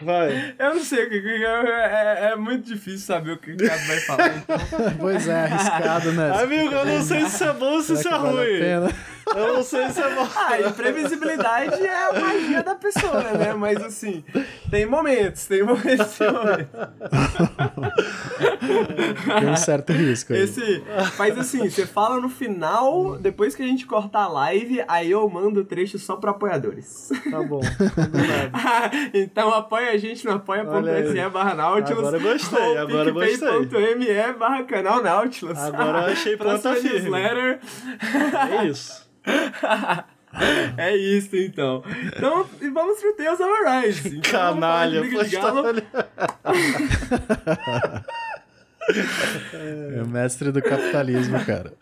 Vai. Eu não sei, o que- que- é, é muito difícil saber o que o Ricardo vai falar. então. Pois é, arriscado, né? Amigo, eu não sei se isso é bom ou se isso é vale a ruim. pena? Eu não sei se é bom. Ah, imprevisibilidade é a magia da pessoa, né? Mas assim, tem momentos, tem momentos, tem momentos. Tem um certo risco aí. Esse, mas assim, você fala no final, depois que a gente cortar a live, aí eu mando o trecho só pra apoiadores. Tá bom. então apoia a gente no apoia.se barra Nautilus. Agora eu gostei, agora eu gostei. picpay.me barra canal Nautilus. Agora eu achei ponta firme. newsletter. É isso. É isso, então. Então, e vamos pro Tales of Arise. Então, Canalha. Galo. É o mestre do capitalismo, cara.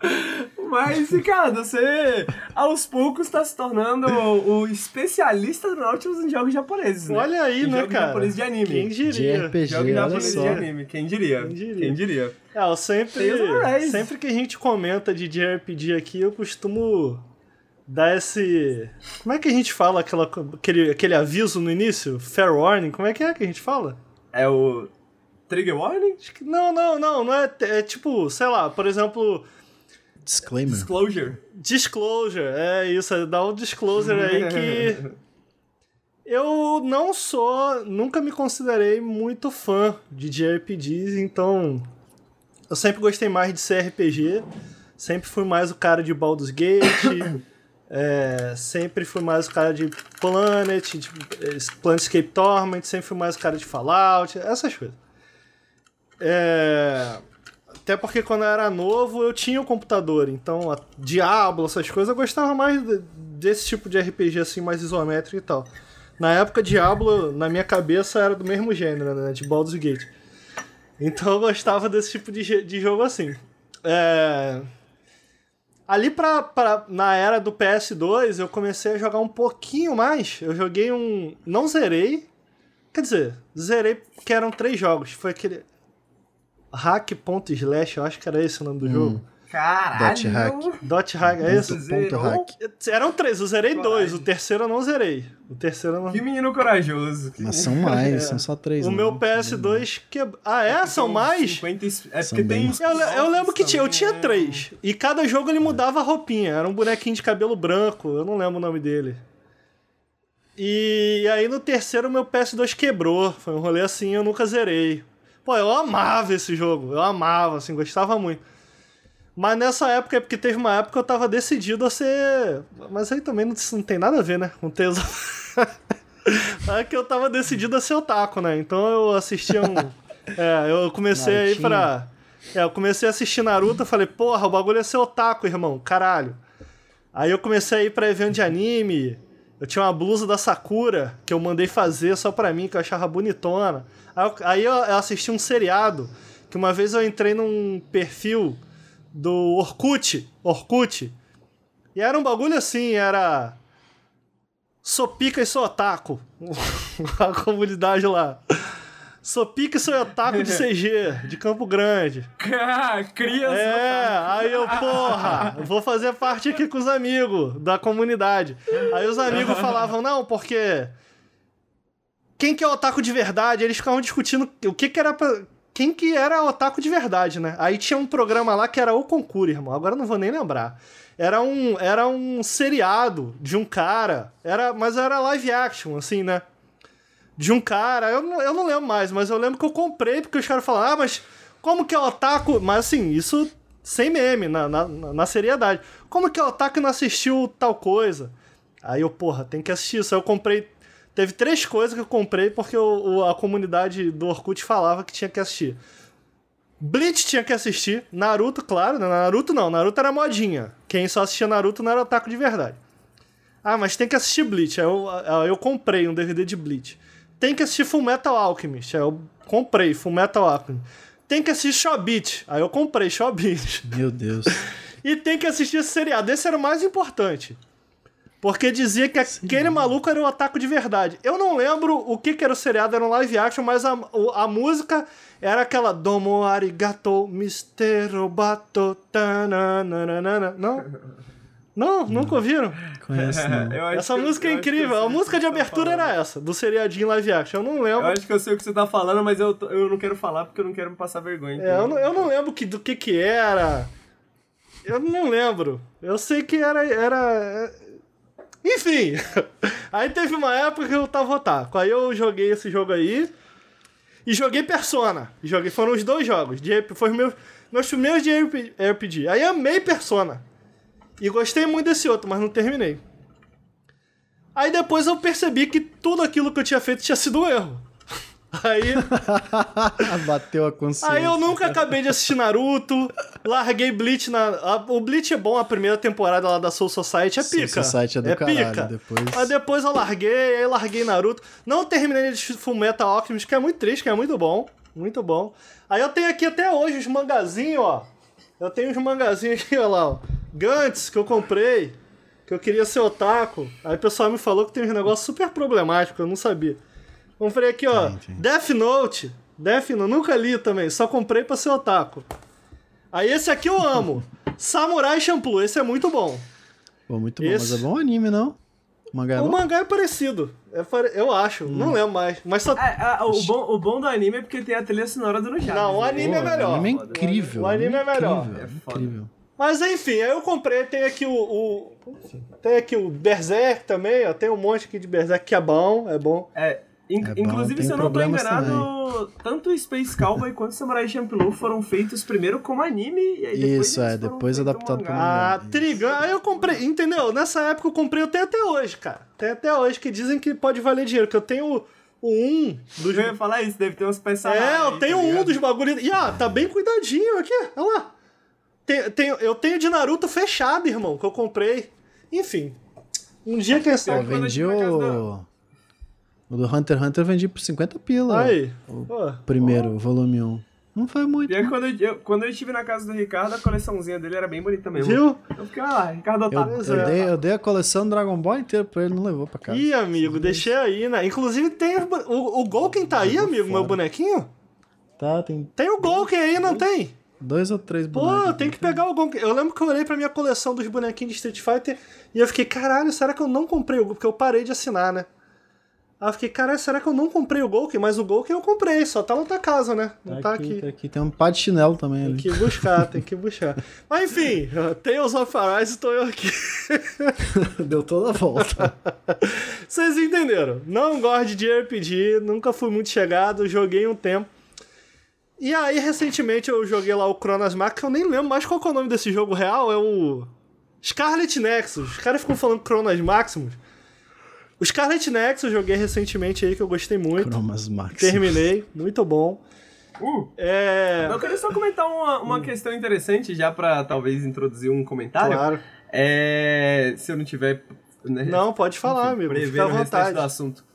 Mas, Ricardo, você aos poucos tá se tornando o, o especialista do Nautilus em jogos japoneses, né? Olha aí, em né, jogos cara? japoneses de anime. Quem De diria? RPG, Jogos japoneses de anime. Quem diria? Quem diria? Quem diria? É, eu sempre, sempre que a gente comenta de JRPG aqui, eu costumo dar esse... Como é que a gente fala aquela, aquele, aquele aviso no início? Fair warning? Como é que é que a gente fala? É o Trigger Warning? Não, não, não, não é, é tipo, sei lá, por exemplo, Disclaimer. Disclosure. disclosure, é isso, é dar um disclosure aí que eu não sou, nunca me considerei muito fã de JRPGs, então eu sempre gostei mais de CRPG, sempre fui mais o cara de Baldur's Gate, é, sempre fui mais o cara de Planet, de eh, Planescape Torment, sempre fui mais o cara de Fallout, essas coisas. É, até porque quando eu era novo eu tinha o computador, então a Diablo, essas coisas, eu gostava mais de- desse tipo de RPG assim, mais isométrico e tal. Na época, Diablo, na minha cabeça, era do mesmo gênero, né? De Baldur's Gate. Então eu gostava desse tipo de, de jogo assim. É... Ali pra, pra, na era do PS2, eu comecei a jogar um pouquinho mais. Eu joguei um. Não zerei. Quer dizer, zerei porque eram três jogos. Foi aquele. Hack.slash, eu acho que era esse o nome do jogo. Caralho! Dot hack. Dot hack, é esse? Ponto, hack. Eram três, eu zerei Coragem. dois. O terceiro eu não zerei. O terceiro eu não. Que menino corajoso. Que Mas são mais, são só três. O né? meu PS2 quebrou. Ah, é? São mais? 50, es- é São porque bem- tem. Eu, eu lembro que tinha, eu tinha também, três. E cada jogo ele mudava a roupinha. Era um bonequinho de cabelo branco, eu não lembro o nome dele. E aí no terceiro meu PS2 quebrou. Foi um rolê assim, eu nunca zerei. Pô, eu amava esse jogo. Eu amava, assim, gostava muito. Mas nessa época, é porque teve uma época que eu tava decidido a ser. Mas aí também não, não tem nada a ver, né? Com Tales of- É que eu tava decidido a ser otaku, né? Então eu assistia um. É, eu comecei aí pra. É, eu comecei a assistir Naruto, falei, porra, o bagulho é ser otaku, irmão, caralho. Aí eu comecei a ir pra evento de anime. Eu tinha uma blusa da Sakura que eu mandei fazer só pra mim, que eu achava bonitona. Aí eu, assisti um seriado, que uma vez eu entrei num perfil do Orkut, Orkut, e era um bagulho assim, era... Sou pica e sou otaku. A comunidade lá. Sou pica e sou otaku de CG, de Campo Grande. Crias. É, aí eu, porra, vou fazer parte aqui com os amigos da comunidade. Aí os amigos falavam, não, porque. Quem que é o otaku de verdade? Eles ficavam discutindo o que que era pra. quem que era otaku de verdade, né? Aí tinha um programa lá que era o concurso, irmão. Agora não vou nem lembrar. Era um, era um seriado de um cara, era, mas era live action, assim, né? De um cara, eu não, eu não lembro mais, mas eu lembro que eu comprei porque os caras falaram, ah, mas como que é o otaku? Mas assim, isso sem meme, na, na, na seriedade. Como que é otaku não assistiu tal coisa? Aí eu, porra, tem que assistir isso. Aí eu comprei. Teve três coisas que eu comprei porque o, o, a comunidade do Orkut falava que tinha que assistir. Bleach tinha que assistir. Naruto, claro. Né? Naruto não. Naruto era modinha. Quem só assistia Naruto não era otaku de verdade. Ah, mas tem que assistir Bleach. Aí eu, aí eu comprei um DVD de Bleach. Tem que assistir Full Metal Alchemist. Aí eu comprei Full Metal Alchemist. Tem que assistir Shobit. Aí eu comprei Shobit. Meu Deus. e tem que assistir esse seriado. Esse era o mais importante. Porque dizia que aquele maluco era o ataque de verdade. Eu não lembro o que, que era o seriado, era um live action, mas a, a música era aquela Domo arigato Mr. Robato tananana. Não? Não, nunca ouviram? Conheço, não. Essa música é incrível. A música de tá abertura era essa, do seriadinho live action. Eu não lembro. Eu acho que eu sei o que você tá falando, mas eu, eu não quero falar porque eu não quero me passar vergonha. É, eu não, eu não lembro que, do que que era. Eu não lembro. Eu sei que era. era enfim, aí teve uma época que eu tava otaku. Aí eu joguei esse jogo aí e joguei Persona. Joguei, foram os dois jogos. De, foi meus, meus primeiros de RPG. Aí amei Persona. E gostei muito desse outro, mas não terminei. Aí depois eu percebi que tudo aquilo que eu tinha feito tinha sido um erro. Aí. Bateu a consciência. Aí eu nunca acabei de assistir Naruto. Larguei Bleach na. O Bleach é bom, a primeira temporada lá da Soul Society é pica. Soul Society é do é caralho, pica. Depois... Mas depois eu larguei, aí larguei Naruto. Não terminei de Fullmetal Alchemist, que é muito triste, que é muito bom. Muito bom. Aí eu tenho aqui até hoje os mangazinhos, ó. Eu tenho os mangazinhos aqui, ó lá, ó. Gantz, que eu comprei. Que eu queria ser otaku. Aí o pessoal me falou que tem uns negócios super problemáticos, eu não sabia. Comprei aqui, ó. Sim, sim. Death Note. Death Note, nunca li também, só comprei pra ser otaku. Aí esse aqui eu amo. Samurai Champloo, esse é muito bom. Pô, muito bom, esse... mas é bom anime, não? O mangá é, o mangá é parecido. É Eu acho, hum. não lembro mais. Mas só... É, é, o, bom, o bom do anime é porque tem a trilha sonora do Nujabes. Não, o anime Pô, é melhor. O anime é incrível. O anime é, melhor. Incrível, é incrível. Mas enfim, aí eu comprei, tem aqui o, o. tem aqui o Berserk também, ó. Tem um monte aqui de Berserk que é bom, é bom. É, In é Inclusive, se eu não tô enganado, também. tanto Space Cowboy quanto Samurai Champloo foram feitos primeiro como anime e aí depois Isso, é, depois adaptado pro mangá. Ah, Trigan, aí eu comprei, entendeu? Nessa época eu comprei, eu tenho até hoje, cara. Tem até hoje que dizem que pode valer dinheiro, que eu tenho o 1 dos... Eu ia falar isso, deve ter uns personagens. É, eu tenho tá um dos bagulhos. E ah, tá bem cuidadinho aqui, olha lá. Tem, tem, eu tenho de Naruto fechado, irmão, que eu comprei. Enfim. Um dia que sabe. Eu vendi o. O do Hunter x Hunter eu vendi por 50 pila. Aí. O Pô. primeiro, o volume 1. Não foi muito. E aí, quando eu, quando eu estive na casa do Ricardo, a coleçãozinha dele era bem bonita mesmo. Viu? Eu fiquei, ah, Ricardo Otávio. Eu, eu, dei, eu dei a coleção do Dragon Ball inteira pra ele, não levou pra casa. Ih, amigo, deixei aí, né? Inclusive tem o, o, o Golken tá aí, amigo, fora. meu bonequinho? Tá, tem. Tem o Golken aí, não tem? Dois ou três bonecos. Pô, tem que pegar o Golken. Eu lembro que eu olhei pra minha coleção dos bonequinhos de Street Fighter e eu fiquei, caralho, será que eu não comprei o Golken? Porque eu parei de assinar, né? Aí eu fiquei, cara, será que eu não comprei o Golken? Mas o Golken eu comprei, só tá na tua casa, né? Não tá, tá aqui. Tá aqui. Tem um pá de chinelo também tem ali. Tem que buscar, tem que buscar. Mas enfim, Tales of Arise estou eu aqui. Deu toda a volta. Vocês entenderam. Não gosto de RPG, nunca fui muito chegado, joguei um tempo. E aí, recentemente, eu joguei lá o Chronos Max, que eu nem lembro mais qual é o nome desse jogo real, é o... Scarlet Nexus. Os caras ficam falando Chronos Maximus. O Scarlet Nexus eu joguei recentemente aí, que eu gostei muito. Chromas Max. Terminei, muito bom. Uh, é... Eu queria só comentar uma, uma uh. questão interessante, já pra talvez introduzir um comentário. Claro. É... Se eu não tiver... Né, não, pode falar, amigo. Fica à vontade. do assunto.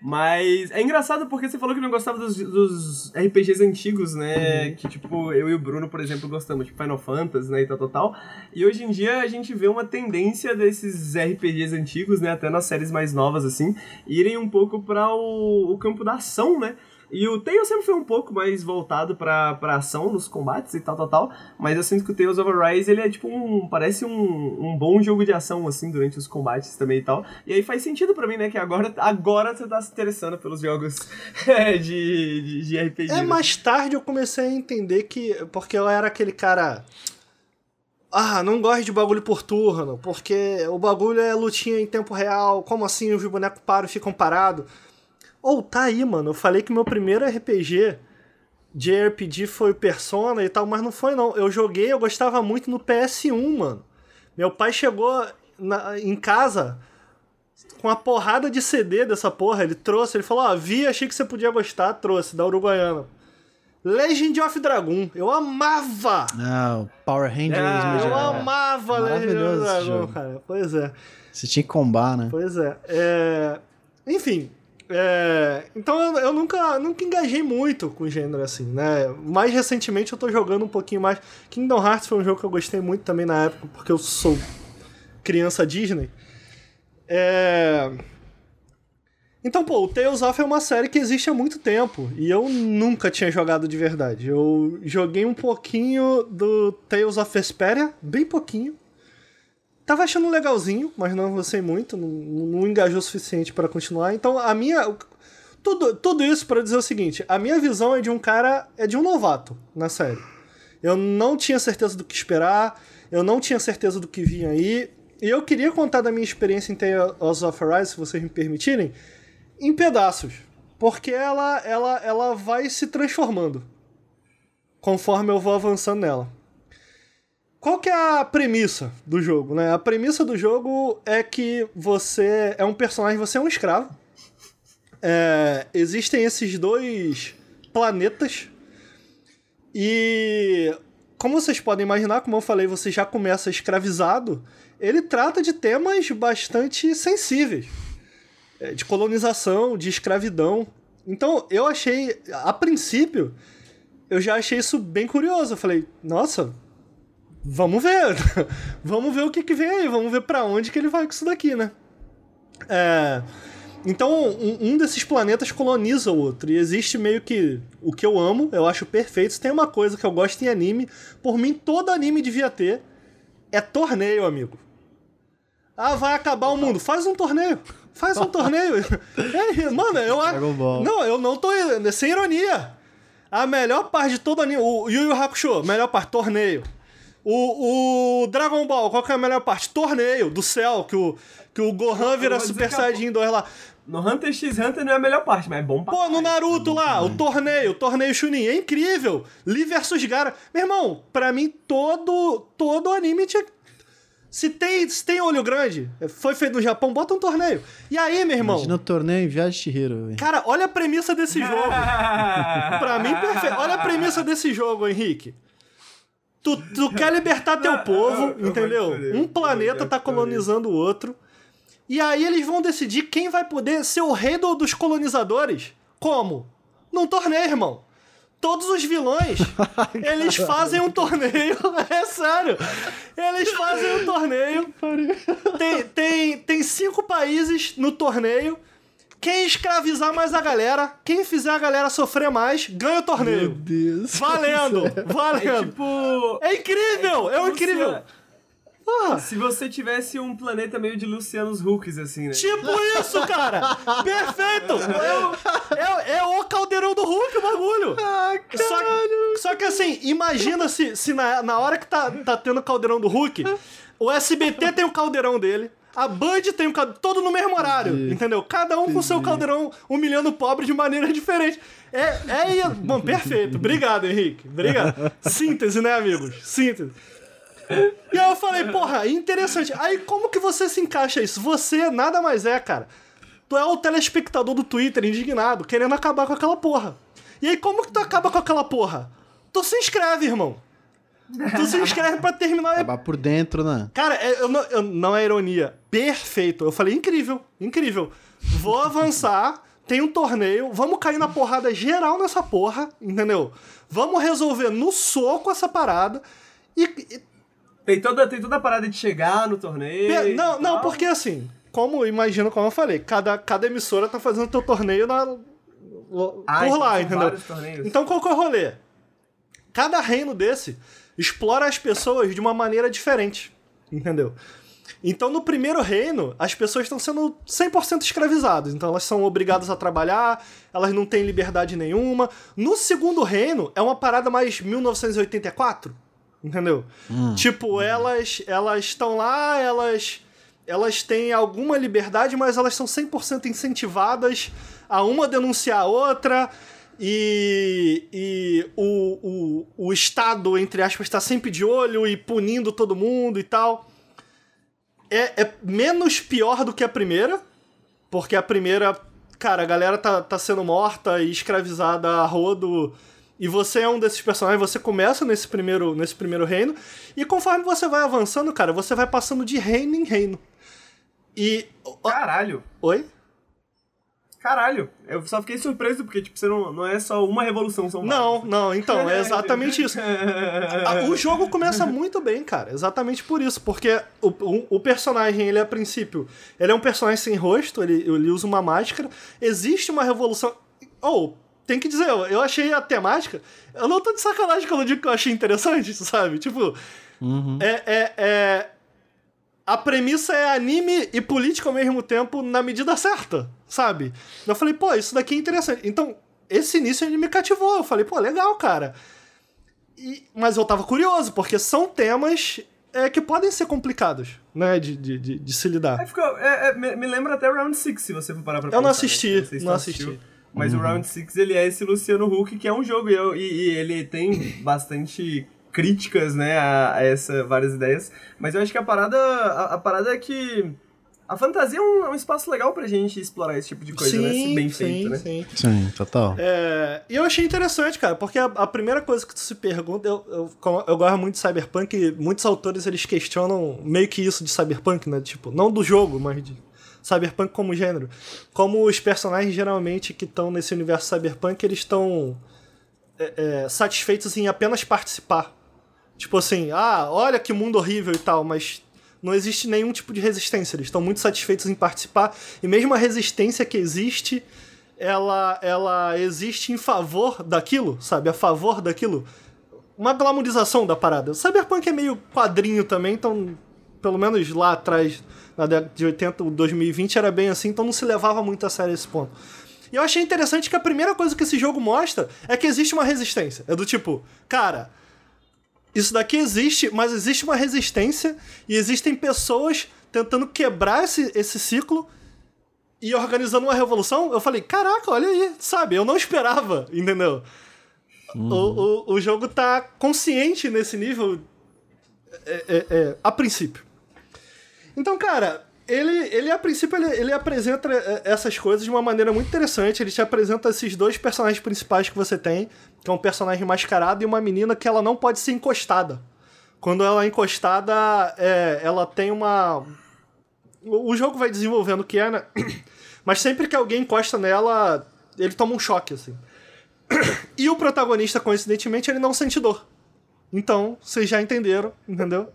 Mas é engraçado porque você falou que não gostava dos, dos RPGs antigos, né? Uhum. Que, tipo, eu e o Bruno, por exemplo, gostamos, tipo Final Fantasy, né? E tal, tal, tal. E hoje em dia a gente vê uma tendência desses RPGs antigos, né? Até nas séries mais novas, assim, irem um pouco para o, o campo da ação, né? E o Tails sempre foi um pouco mais voltado pra, pra ação nos combates e tal, tal, tal. Mas eu sinto que o Tales of Arise, ele é tipo um. Parece um, um bom jogo de ação, assim, durante os combates também e tal. E aí faz sentido pra mim, né? Que agora, agora você tá se interessando pelos jogos de, de, de RPG. É, né? mais tarde eu comecei a entender que. Porque eu era aquele cara. Ah, não gosto de bagulho por turno, porque o bagulho é lutinha em tempo real. Como assim os bonecos param e ficam parados? Ou tá aí, mano. Eu falei que meu primeiro RPG de RPG foi Persona e tal, mas não foi não. Eu joguei, eu gostava muito no PS1, mano. Meu pai chegou na- em casa com uma porrada de CD dessa porra. Ele trouxe, ele falou: Ó, vi, achei que você podia gostar, trouxe, da Uruguaiana. Legend of Dragon. Eu amava! Ah, o Power Rangers Ah, Eu medieval. amava Legend of Dragon, cara. Pois é. Você tinha que combar, né? Pois é. É, Enfim. É, Então eu, eu nunca, nunca engajei muito com o gênero assim, né? Mais recentemente eu tô jogando um pouquinho mais. Kingdom Hearts foi um jogo que eu gostei muito também na época, porque eu sou criança Disney. É. Então, pô, o Tales of é uma série que existe há muito tempo e eu nunca tinha jogado de verdade. Eu joguei um pouquinho do Tales of Vesperia, bem pouquinho. Tava achando legalzinho, mas não avancei muito, não, não engajou o suficiente para continuar. Então, a minha. Tudo, tudo isso para dizer o seguinte: a minha visão é de um cara. é de um novato na série. Eu não tinha certeza do que esperar, eu não tinha certeza do que vinha aí. E eu queria contar da minha experiência em Tales of Arise, se vocês me permitirem, em pedaços. Porque ela, ela, ela vai se transformando conforme eu vou avançando nela. Qual que é a premissa do jogo, né? A premissa do jogo é que você é um personagem, você é um escravo. É, existem esses dois planetas e como vocês podem imaginar, como eu falei, você já começa escravizado. Ele trata de temas bastante sensíveis, é, de colonização, de escravidão. Então eu achei, a princípio, eu já achei isso bem curioso. Eu falei, nossa, vamos ver, vamos ver o que, que vem aí, vamos ver pra onde que ele vai com isso daqui, né? É, então, um, um desses planetas coloniza o outro. E existe meio que o que eu amo, eu acho perfeito. Se tem uma coisa que eu gosto em anime, por mim todo anime devia ter, é torneio, amigo. Ah, vai acabar o mundo. Faz um torneio. Faz um torneio. É, mano, eu acho. Não, eu não tô. Sem ironia. A melhor parte de todo anime. O Yu Yu Hakusho, melhor parte, torneio. O, o Dragon Ball, qual que é a melhor parte? Torneio do céu, que o, que o Gohan vira Super Saiyajin 2 lá. No Hunter x Hunter não é a melhor parte, mas é bom pra Pô, no. Naruto lá, o torneio, o torneio Chunin, é incrível. Lee versus Gara. Meu irmão, pra mim todo todo anime tinha se tem, se tem olho grande, foi feito no Japão, bota um torneio. E aí, meu irmão? Imagina o torneio em Viagem de Chihiro. velho. Cara, olha a premissa desse jogo. Pra mim, perfeito. Olha a premissa desse jogo, Henrique. Tu, tu quer libertar teu povo, eu vou entendeu? Um planeta tá colonizando o outro. E aí eles vão decidir quem vai poder ser o rei do- dos colonizadores. Como? Num torneio, irmão. Todos os vilões, eles fazem um torneio. É sério. Eles fazem um torneio. Tem, tem, tem cinco países no torneio. Quem escravizar mais a galera, quem fizer a galera sofrer mais, ganha o Meu torneio. Deus. Valendo! É Valendo! tipo. É incrível! É um tipo incrível! se- Porra! Se você tivesse um planeta meio de Lucianos Hucks, assim, né? Tipo isso, cara! Perfeito! É, é, é o caldeirão do Hulk o bagulho! Só, só que assim, imagina se, se na, na hora que tá, tá tendo o caldeirão do Hulk, o SBT tem o caldeirão dele. A Band tem um todo no mesmo horário, Entendi. entendeu? Cada um com seu caldeirão humilhando o pobre de maneira diferente. É, é, bom, perfeito. Obrigado, Henrique. Obrigado. Síntese, né, amigos? Síntese. E aí eu falei, porra, interessante. Aí como que você se encaixa isso? Você nada mais é, cara. Tu é o telespectador do Twitter indignado, querendo acabar com aquela porra. E aí como que tu acaba com aquela porra? Tu se inscreve, irmão. Tu se inscreve pra terminar. Acabar por dentro, né? Cara, é- eu não, eu- não é ironia. Perfeito. Eu falei, incrível, incrível. Vou avançar, tem um torneio, vamos cair na porrada geral nessa porra, entendeu? Vamos resolver no soco essa parada. E, e Tem toda, tem toda a parada de chegar no torneio. Pe- Não, não, porque assim, como imagino como eu falei, cada, cada emissora tá fazendo teu torneio na, Ah, por então lá, são entendeu? Então qual que é o rolê? Cada reino desse explora as pessoas de uma maneira diferente, entendeu? Então no primeiro reino, as pessoas estão sendo 100% escravizadas, então elas são obrigadas a trabalhar, elas não têm liberdade nenhuma. No segundo reino, é uma parada mais 1984, entendeu? Tipo, elas elas estão lá, elas elas têm alguma liberdade, mas elas são 100% incentivadas a uma denunciar a outra. E, e o, o, o Estado, entre aspas, está sempre de olho e punindo todo mundo e tal. É, é menos pior do que a primeira, porque a primeira, cara, a galera tá, tá sendo morta e escravizada a rodo. E você é um desses personagens, você começa nesse primeiro, nesse primeiro reino, e conforme você vai avançando, cara, você vai passando de reino em reino. E. Caralho. Oi? Caralho. Eu só fiquei surpreso porque, tipo, você não, não é só uma revolução, são Não, várias. não, então, é exatamente isso. O jogo começa muito bem, cara. Exatamente por isso. Porque o, o, o personagem, ele a princípio, ele é um personagem sem rosto, ele, ele usa uma máscara. Existe uma revolução. Ou, tem que dizer, eu, eu achei a temática. Eu não tô de sacanagem quando eu digo que eu achei interessante, sabe? Tipo, é, é, é. A premissa é anime e política ao mesmo tempo na medida certa, sabe? Eu falei, pô, isso daqui é interessante. Então, esse início ele me cativou. Eu falei, pô, legal, cara. E- mas eu tava curioso, porque são temas é, que podem ser complicados, né? De, de, de, de se lidar. É, ficou, é, é, me, me lembra até Round 6, se você for parar pra Eu não pensar, assisti, né? sei se não tu assisti. assistiu. Mas o Round 6, ele é esse Luciano Huck, que é um jogo, e, eu- e- e ele tem bastante críticas, né, a, a essa, várias ideias. Mas eu acho que a parada, a, a parada é que a fantasia é um, é um espaço legal pra gente explorar esse tipo de coisa, né? Se bem sim, feito, né? sim. Sim, total. É, e eu achei interessante, cara, porque a, a primeira coisa que tu se pergunta, eu, eu, eu gosto muito de Cyberpunk, e muitos autores eles questionam meio que isso de Cyberpunk, né? Tipo, não do jogo, mas de Cyberpunk como gênero. Como os personagens geralmente que estão nesse universo Cyberpunk, eles estão é, é, satisfeitos em apenas participar. Tipo assim, ah, olha que mundo horrível e tal, mas não existe nenhum tipo de resistência. Eles estão muito satisfeitos em participar. E mesmo a resistência que existe, ela, ela existe em favor daquilo, sabe? A favor daquilo. Uma glamorização da parada. O Cyberpunk é meio quadrinho também, então, pelo menos lá atrás, na década de 80, o 2020 era bem assim, então não se levava muito a sério esse ponto. E eu achei interessante que a primeira coisa que esse jogo mostra é que existe uma resistência. É do tipo, cara, isso daqui existe, mas existe uma resistência e existem pessoas tentando quebrar esse, esse ciclo e organizando uma revolução. Eu falei, caraca, olha aí, sabe? Eu não esperava, entendeu? O, o, o jogo tá consciente nesse nível é, é, é, a princípio. Então, cara, ele, ele a princípio ele, ele apresenta é, essas coisas de uma maneira muito interessante. Ele te apresenta esses dois personagens principais que você tem, que é um personagem mascarado e uma menina que ela não pode ser encostada. Quando ela é encostada, é, ela tem uma. O jogo vai desenvolvendo o que é, né? Mas sempre que alguém encosta nela, ele toma um choque, assim. E o protagonista, coincidentemente, ele não sente dor. Então, vocês já entenderam, entendeu?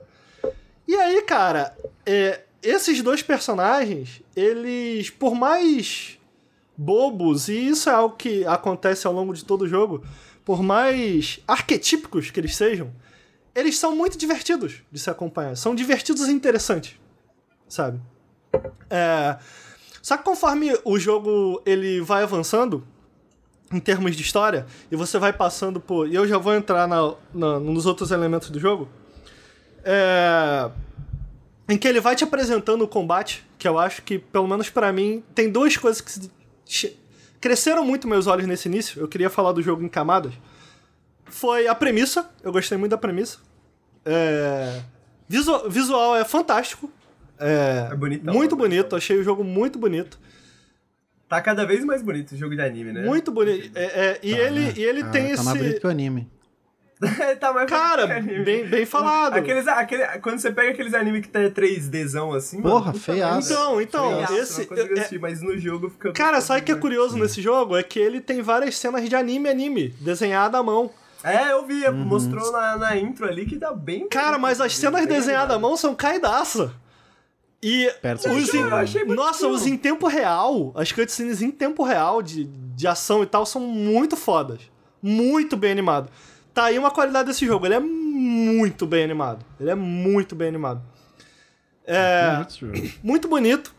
E aí, cara, é, esses dois personagens, eles, por mais bobos, e isso é algo que acontece ao longo de todo o jogo, por mais arquetípicos que eles sejam, eles são muito divertidos de se acompanhar. São divertidos e interessantes, sabe? É, só que conforme o jogo ele vai avançando, em termos de história, e você vai passando por. E eu já vou entrar na, na, nos outros elementos do jogo. É, em que ele vai te apresentando o combate, que eu acho que, pelo menos pra mim, tem duas coisas que se- cresceram muito meus olhos nesse início. Eu queria falar do jogo em camadas. Foi a premissa, eu gostei muito da premissa. É, visu- visual é fantástico. É, É bonitão, muito né? bonito, achei o jogo muito bonito. Tá cada vez mais bonito o jogo de anime, né? Muito bonito. É, é, e, ele, e ele Ah, tem tá mais bonito esse. que o anime. tá mais Cara, bem, bem falado. Aqueles, aquele, quando você pega aqueles anime que tá 3Dzão assim, Porra, mano, feiaço. Então, então, Feiaço, esse. é- assistir, mas no jogo fica. Cara, sabe o que é muito curioso nesse jogo? É que ele tem várias cenas de anime anime, desenhada à mão. É, eu vi, Uhum. mostrou na, na intro ali que tá bem. Cara, mas as cenas desenhadas à mão são caidaça. E Perto os em... eu achei muito Nossa, os em tempo real, as cutscenes em tempo real de de ação e tal são muito fodas. Muito bem animado. Tá aí uma qualidade desse jogo. Ele é muito bem animado. Ele é muito bem animado. É. Muito bonito.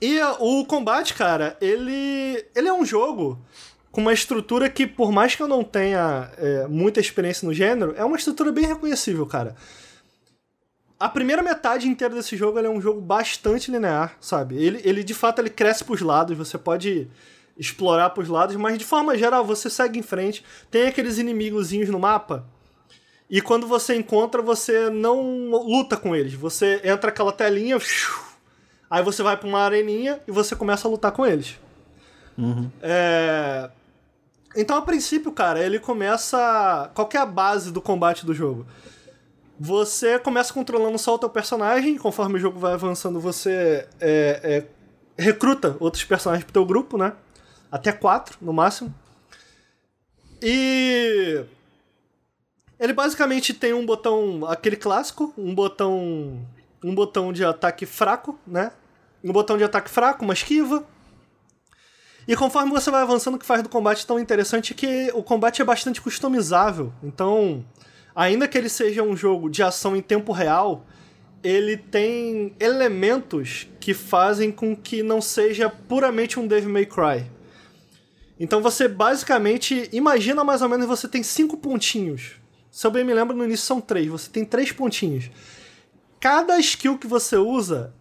E o combate, cara, ele. Ele é um jogo com uma estrutura que, por mais que eu não tenha é, muita experiência no gênero, é uma estrutura bem reconhecível, cara. A primeira metade inteira desse jogo é um jogo bastante linear, sabe? Ele, ele de fato ele cresce pros lados, você pode explorar pros lados, mas de forma geral você segue em frente. Tem aqueles inimigozinhos no mapa, e quando você encontra, você não luta com eles. Você entra aquela telinha, aí você vai pra uma areninha e você começa a lutar com eles. Uhum. É... Então, a princípio, cara, ele começa. Qual é a base do combate do jogo? Você começa controlando só o teu personagem, conforme o jogo vai avançando, você é, é, recruta outros personagens pro teu grupo, né? Até quatro, no máximo. E. Ele basicamente tem um botão, aquele clássico, um botão. Um botão de ataque fraco, né? Um botão de ataque fraco, uma esquiva, e conforme você vai avançando, o que faz do combate tão interessante é que o combate é bastante customizável. Então, ainda que ele seja um jogo de ação em tempo real, ele tem elementos que fazem com que não seja puramente um Devil May Cry. Então você basicamente imagina mais ou menos você tem cinco pontinhos. Se eu bem me lembro, no início são três. Você tem três pontinhos. Cada skill que você usa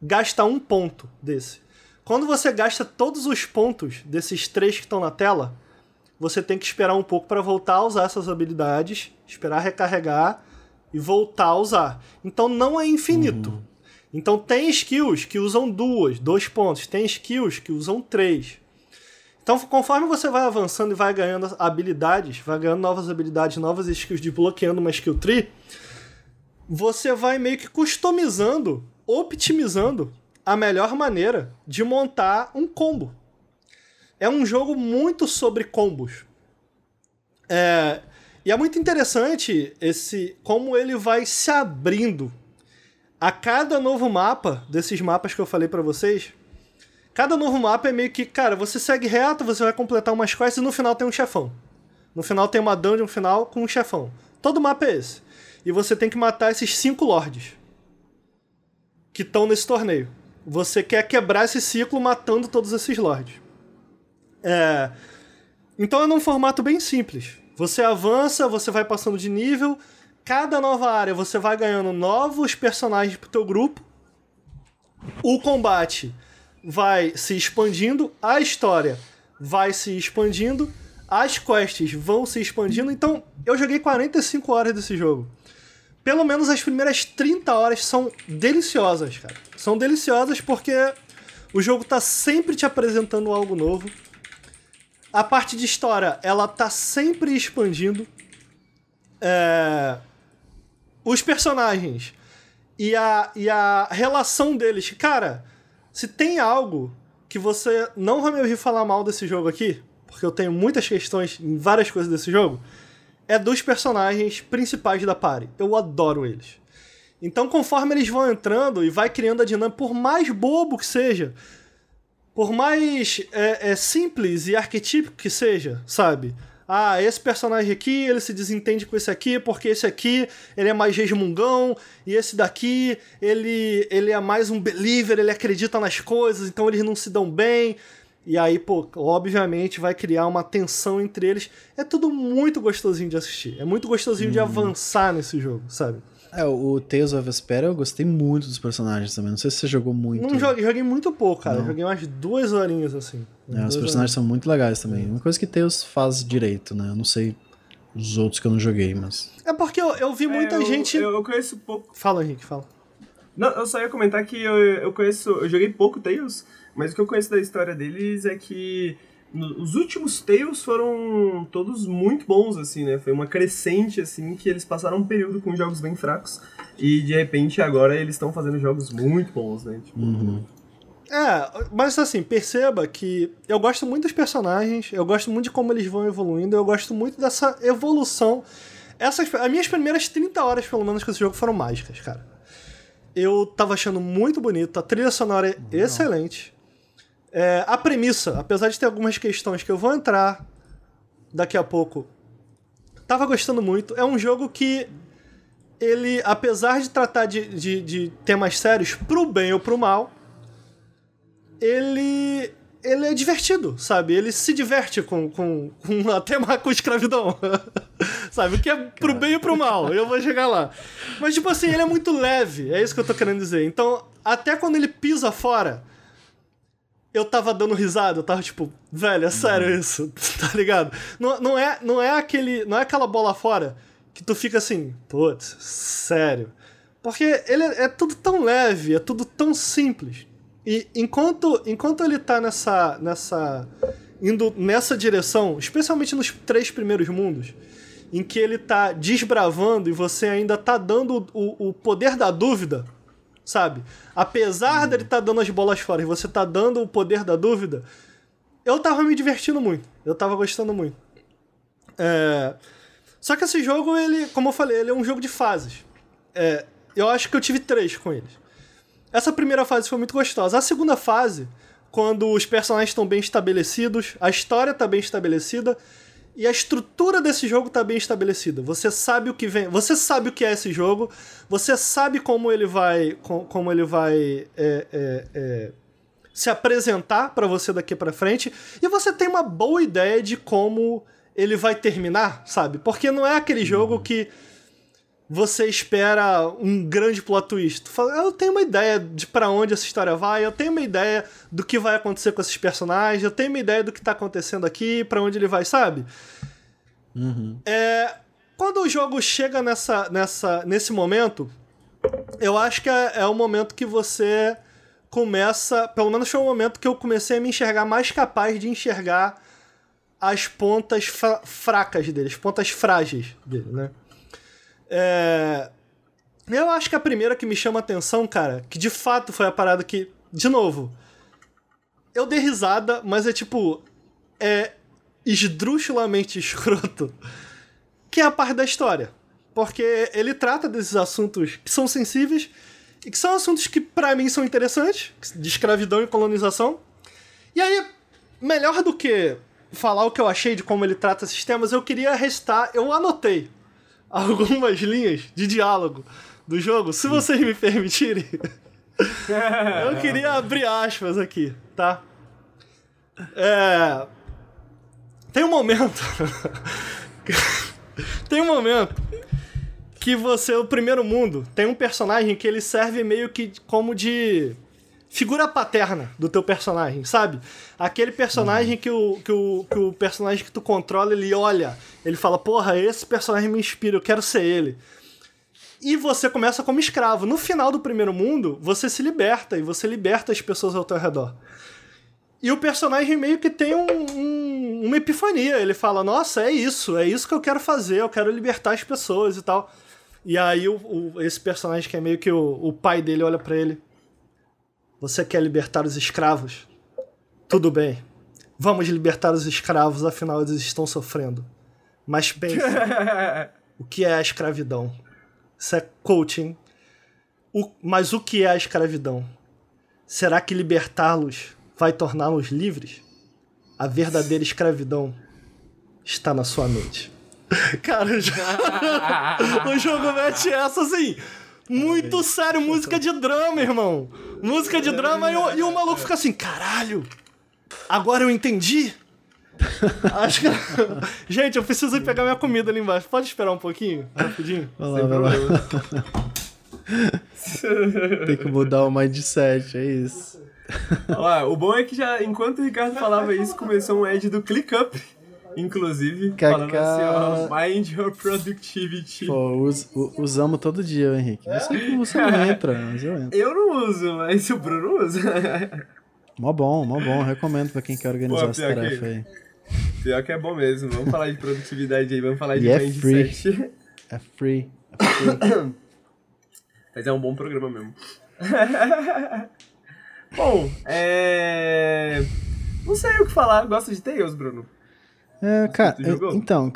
gasta um ponto desse. Quando você gasta todos os pontos desses três que estão na tela, você tem que esperar um pouco para voltar a usar essas habilidades, esperar recarregar e voltar a usar. Então não é infinito. Uhum. Então tem skills que usam duas, dois pontos, tem skills que usam três. Então, conforme você vai avançando e vai ganhando habilidades, vai ganhando novas habilidades, novas skills, desbloqueando uma skill tree, você vai meio que customizando, optimizando a melhor maneira de montar um combo. É um jogo muito sobre combos. É, e é muito interessante esse como ele vai se abrindo a cada novo mapa desses mapas que eu falei para vocês. Cada novo mapa é meio que, cara, você segue reto, você vai completar umas quests e no final tem um chefão. No final tem uma dungeon final com um chefão. Todo mapa é esse. E você tem que matar esses cinco lords que estão nesse torneio. Você quer quebrar esse ciclo matando todos esses lords. É... Então é num formato bem simples. Você avança, você vai passando de nível, cada nova área você vai ganhando novos personagens pro teu grupo. O combate vai se expandindo, a história vai se expandindo, as quests vão se expandindo. Então, eu joguei 45 horas desse jogo pelo menos as primeiras 30 horas são deliciosas, cara. São deliciosas porque o jogo tá sempre te apresentando algo novo. A parte de história, ela tá sempre expandindo. É... Os personagens e a, e a relação deles. Cara, se tem algo que você não vai me ouvir falar mal desse jogo aqui, porque eu tenho muitas questões em várias coisas desse jogo, é dos personagens principais da party. Eu adoro eles. Então, conforme eles vão entrando e vai criando a dinâmica, por mais bobo que seja, por mais é, é, simples e arquetípico que seja, sabe? Ah, esse personagem aqui, ele se desentende com esse aqui, porque esse aqui, ele é mais resmungão, e esse daqui, ele, ele é mais um believer, ele acredita nas coisas, então eles não se dão bem. E aí, pô, obviamente vai criar uma tensão entre eles. É tudo muito gostosinho de assistir. É muito gostosinho de uhum. avançar nesse jogo, sabe? É, o Tales of Vesperia eu gostei muito dos personagens também. Não sei se você jogou muito. Não joguei, joguei muito pouco, cara. Joguei umas duas horinhas assim. É, os personagens são muito legais também. Uma coisa que Tales faz direito, né? Eu não sei os outros que eu não joguei, mas. É porque eu, eu vi é, muita é, eu, gente. Eu, eu, conheço pouco. Fala, Henrique, fala. Não, eu só ia comentar que eu, eu conheço. Eu joguei pouco Tales. Mas o que eu conheço da história deles é que os últimos Tales foram todos muito bons, assim, né? Foi uma crescente, assim, que eles passaram um período com jogos bem fracos e de repente agora eles estão fazendo jogos muito bons, né? Tipo, uhum. É, mas assim, perceba que eu gosto muito dos personagens, eu gosto muito de como eles vão evoluindo, eu gosto muito dessa evolução. Essas, as minhas primeiras 30 horas, pelo menos, com esse jogo foram mágicas, cara. Eu tava achando muito bonito, a trilha sonora é excelente. É, a premissa, apesar de ter algumas questões que eu vou entrar daqui a pouco, tava gostando muito. É um jogo que ele, apesar de tratar de, de, de temas sérios pro bem ou pro mal, ele ele é divertido, sabe? Ele se diverte com, com, com até com escravidão. sabe? O que é pro bem e pro mal. Eu vou chegar lá. Mas, tipo assim, ele é muito leve. É isso que eu tô querendo dizer. Então, até quando ele pisa fora, eu tava dando risada. Eu tava tipo, velho, é sério uhum. isso. tá ligado? Não, não, é, não é aquele. Não é aquela bola fora que tu fica assim, putz, sério. Porque ele é, é tudo tão leve, é tudo tão simples. E enquanto, enquanto ele tá nessa, nessa. indo nessa direção, especialmente nos três primeiros mundos, em que ele tá desbravando e você ainda tá dando o, o poder da dúvida, sabe? Apesar uhum. dele tá dando as bolas fora e você tá dando o poder da dúvida, eu tava me divertindo muito. Eu tava gostando muito. É... Só que esse jogo, ele, como eu falei, ele é um jogo de fases. É... Eu acho que eu tive três com eles. Essa primeira fase foi muito gostosa. A segunda fase, quando os personagens estão bem estabelecidos, a história está bem estabelecida e a estrutura desse jogo está bem estabelecida. Você sabe o que vem, você sabe o que é esse jogo, você sabe como ele vai, como ele vai é, é, é, se apresentar para você daqui para frente e você tem uma boa ideia de como ele vai terminar, sabe? Porque não é aquele jogo uhum. que você espera um grande plot twist. Tu fala, eu tenho uma ideia de para onde essa história vai, eu tenho uma ideia do que vai acontecer com esses personagens, eu tenho uma ideia do que tá acontecendo aqui, para onde ele vai, sabe? Uhum. É, quando o jogo chega nessa, nessa, nesse momento, eu acho que é, é o momento que você começa. Pelo menos foi o momento que eu comecei a me enxergar mais capaz de enxergar as pontas fra fracas dele, as pontas frágeis dele, né? É... Eu acho que a primeira que me chama atenção, cara, que de fato foi a parada que, de novo, eu dei risada, mas é tipo. É esdrúxulamente escroto, que é a parte da história. Porque ele trata desses assuntos que são sensíveis e que são assuntos que para mim são interessantes, de escravidão e colonização. E aí, melhor do que falar o que eu achei de como ele trata esses temas, eu queria restar, eu anotei algumas linhas de diálogo do jogo, se vocês me permitirem. eu queria abrir aspas aqui, tá? É... Tem um momento. tem um momento que você, o primeiro mundo, tem um personagem que ele serve meio que como de figura paterna do teu personagem, sabe? Aquele personagem que, o, que, o, que o personagem que tu controla, ele olha, ele fala, porra, esse personagem me inspira, eu quero ser ele. E você começa como escravo. No final do primeiro mundo, você se liberta e você liberta as pessoas ao teu redor. E o personagem meio que tem um, um, uma epifania. Ele fala: Nossa, é isso, é isso que eu quero fazer, eu quero libertar as pessoas e tal. E aí, o, o esse personagem que é meio que o, o pai dele olha para ele: você quer libertar os escravos? Tudo bem. Vamos libertar os escravos, afinal eles estão sofrendo. Mas pense, o que é a escravidão? Isso é coaching. O, mas o que é a escravidão? Será que libertá-los vai torná-los livres? A verdadeira escravidão está na sua mente. Cara, o jogo mete essa assim muito sério, música de drama, irmão. Música de drama e o, e o maluco fica assim, caralho, agora eu entendi. Acho que... Gente, eu preciso ir pegar minha comida ali embaixo. Pode esperar um pouquinho? Rapidinho? Vai lá, vai lá. Tem que mudar o mindset, é isso. Ó, o bom é que já, enquanto o Ricardo falava isso, começou um ad do ClickUp inclusive, Cacá... falando assim, ó, mind your productivity. Pô, us, usamos todo dia, Henrique. Você, você não entra, mas eu entro. Eu não uso, mas o Bruno usa. Mó bom, mó bom. Recomendo pra quem quer organizar Pô, essa tarefa que, aí. Pior que é bom mesmo. Vamos falar de produtividade aí, vamos falar de é mindset. Free. É free. É free. Mas é um bom programa mesmo. bom, é... Não sei o que falar. Gosta de Tails, Bruno? É, cara, eu, então,